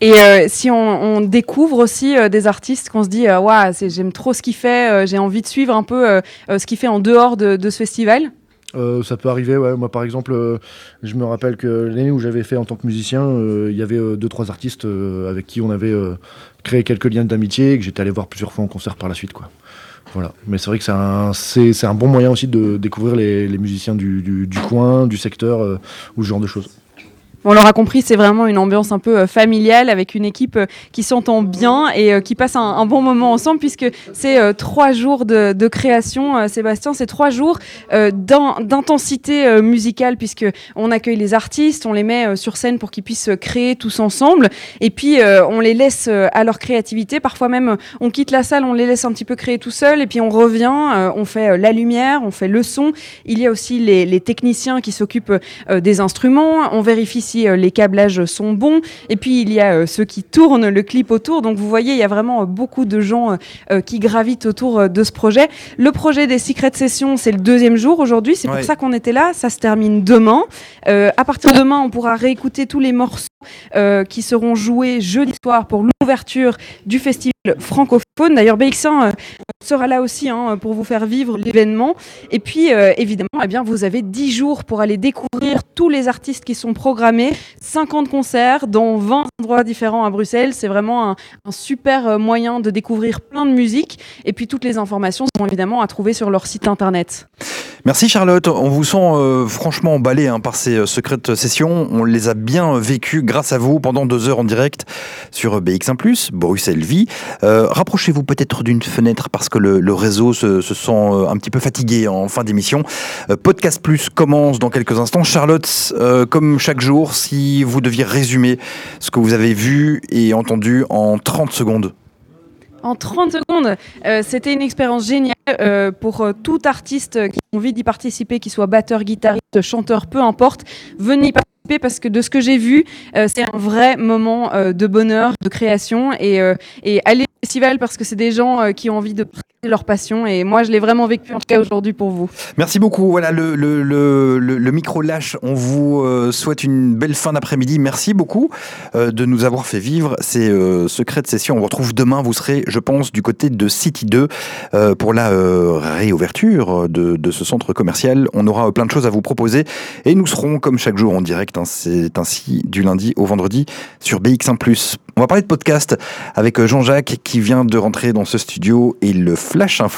Et euh, si on, découvre aussi euh, des artistes qu'on se dit, euh, c'est- j'aime trop ce qu'il fait, j'ai envie de suivre un peu ce qu'il fait en dehors de, ce festival. Ça peut arriver. Moi, par exemple, je me rappelle que l'année où j'avais fait en tant que musicien, il y avait deux, trois artistes avec qui on avait créé quelques liens d'amitié et que j'étais allé voir plusieurs fois en concert par la suite. Voilà. Mais c'est vrai que c'est un, bon moyen aussi de découvrir les, musiciens du, coin, du secteur ou ce genre de choses. On l'aura compris, c'est vraiment une ambiance un peu euh, familiale avec une équipe euh, qui s'entend bien et euh, qui passe un, bon moment ensemble puisque c'est trois jours de, création, Sébastien, c'est trois jours d'in- d'intensité musicale puisque on accueille les artistes, on les met sur scène pour qu'ils puissent créer tous ensemble et puis on les laisse à leur créativité. Parfois même, on quitte la salle, on les laisse un petit peu créer tout seuls et puis on revient, on fait la lumière, on fait le son. Il y a aussi les, les techniciens qui s'occupent des instruments, on vérifie si euh, les câblages sont bons et puis il y a euh, ceux qui tournent le clip autour. Donc vous voyez, il y a vraiment euh, beaucoup de gens qui gravitent autour de ce projet. Le projet des Secret Sessions, c'est le deuxième jour aujourd'hui, c'est Ouais. pour ça qu'on était là. Ça se termine demain. À partir de demain, on pourra réécouter tous les morceaux qui seront joués jeudi soir pour l'ouverture du festival francophone. D'ailleurs, BX1 euh, sera là aussi hein, pour vous faire vivre l'événement. Et puis, euh, évidemment, eh bien, vous avez 10 jours pour aller découvrir tous les artistes qui sont programmés, 50 concerts dans 20 endroits différents à Bruxelles. C'est vraiment un, super euh, moyen de découvrir plein de musique. Et puis, toutes les informations sont évidemment à trouver sur leur site internet. Merci Charlotte, on vous sent franchement emballé hein, par ces secrètes sessions. On les a bien vécues grâce à vous pendant deux heures en direct sur BX1+, Bruxelles Vie. Euh, Rapprochez-vous peut-être d'une fenêtre parce que le, réseau se, se sent euh, un petit peu fatigué en fin d'émission. Euh, Podcast Plus commence dans quelques instants. Charlotte, comme chaque jour, si vous deviez résumer ce que vous avez vu et entendu en 30 secondes. En 30 secondes, c'était une expérience géniale pour tout artiste qui a envie d'y participer, qu'il soit batteur, guitariste, chanteur, peu importe. Venez y participer parce que de ce que j'ai vu, euh, c'est un vrai moment euh, de bonheur, de création et, euh, au festival parce que c'est des gens euh, qui ont envie de leur passion. Et moi, je l'ai vraiment vécu en tout cas aujourd'hui pour vous. Merci beaucoup. Voilà, le, le, le, micro lâche. On vous euh, souhaite une belle fin d'après-midi. Merci beaucoup euh, de nous avoir fait vivre ces euh, secrets de session. On vous retrouve demain. Vous serez, je pense, du côté de City 2 euh, pour la réouverture de, de ce centre commercial. On aura plein de choses à vous proposer et nous serons, comme chaque jour, en direct. hein. C'est ainsi du lundi au vendredi sur BX1+. On va parler de podcast avec Jean-Jacques qui vient de rentrer dans ce studio et le Flash Info.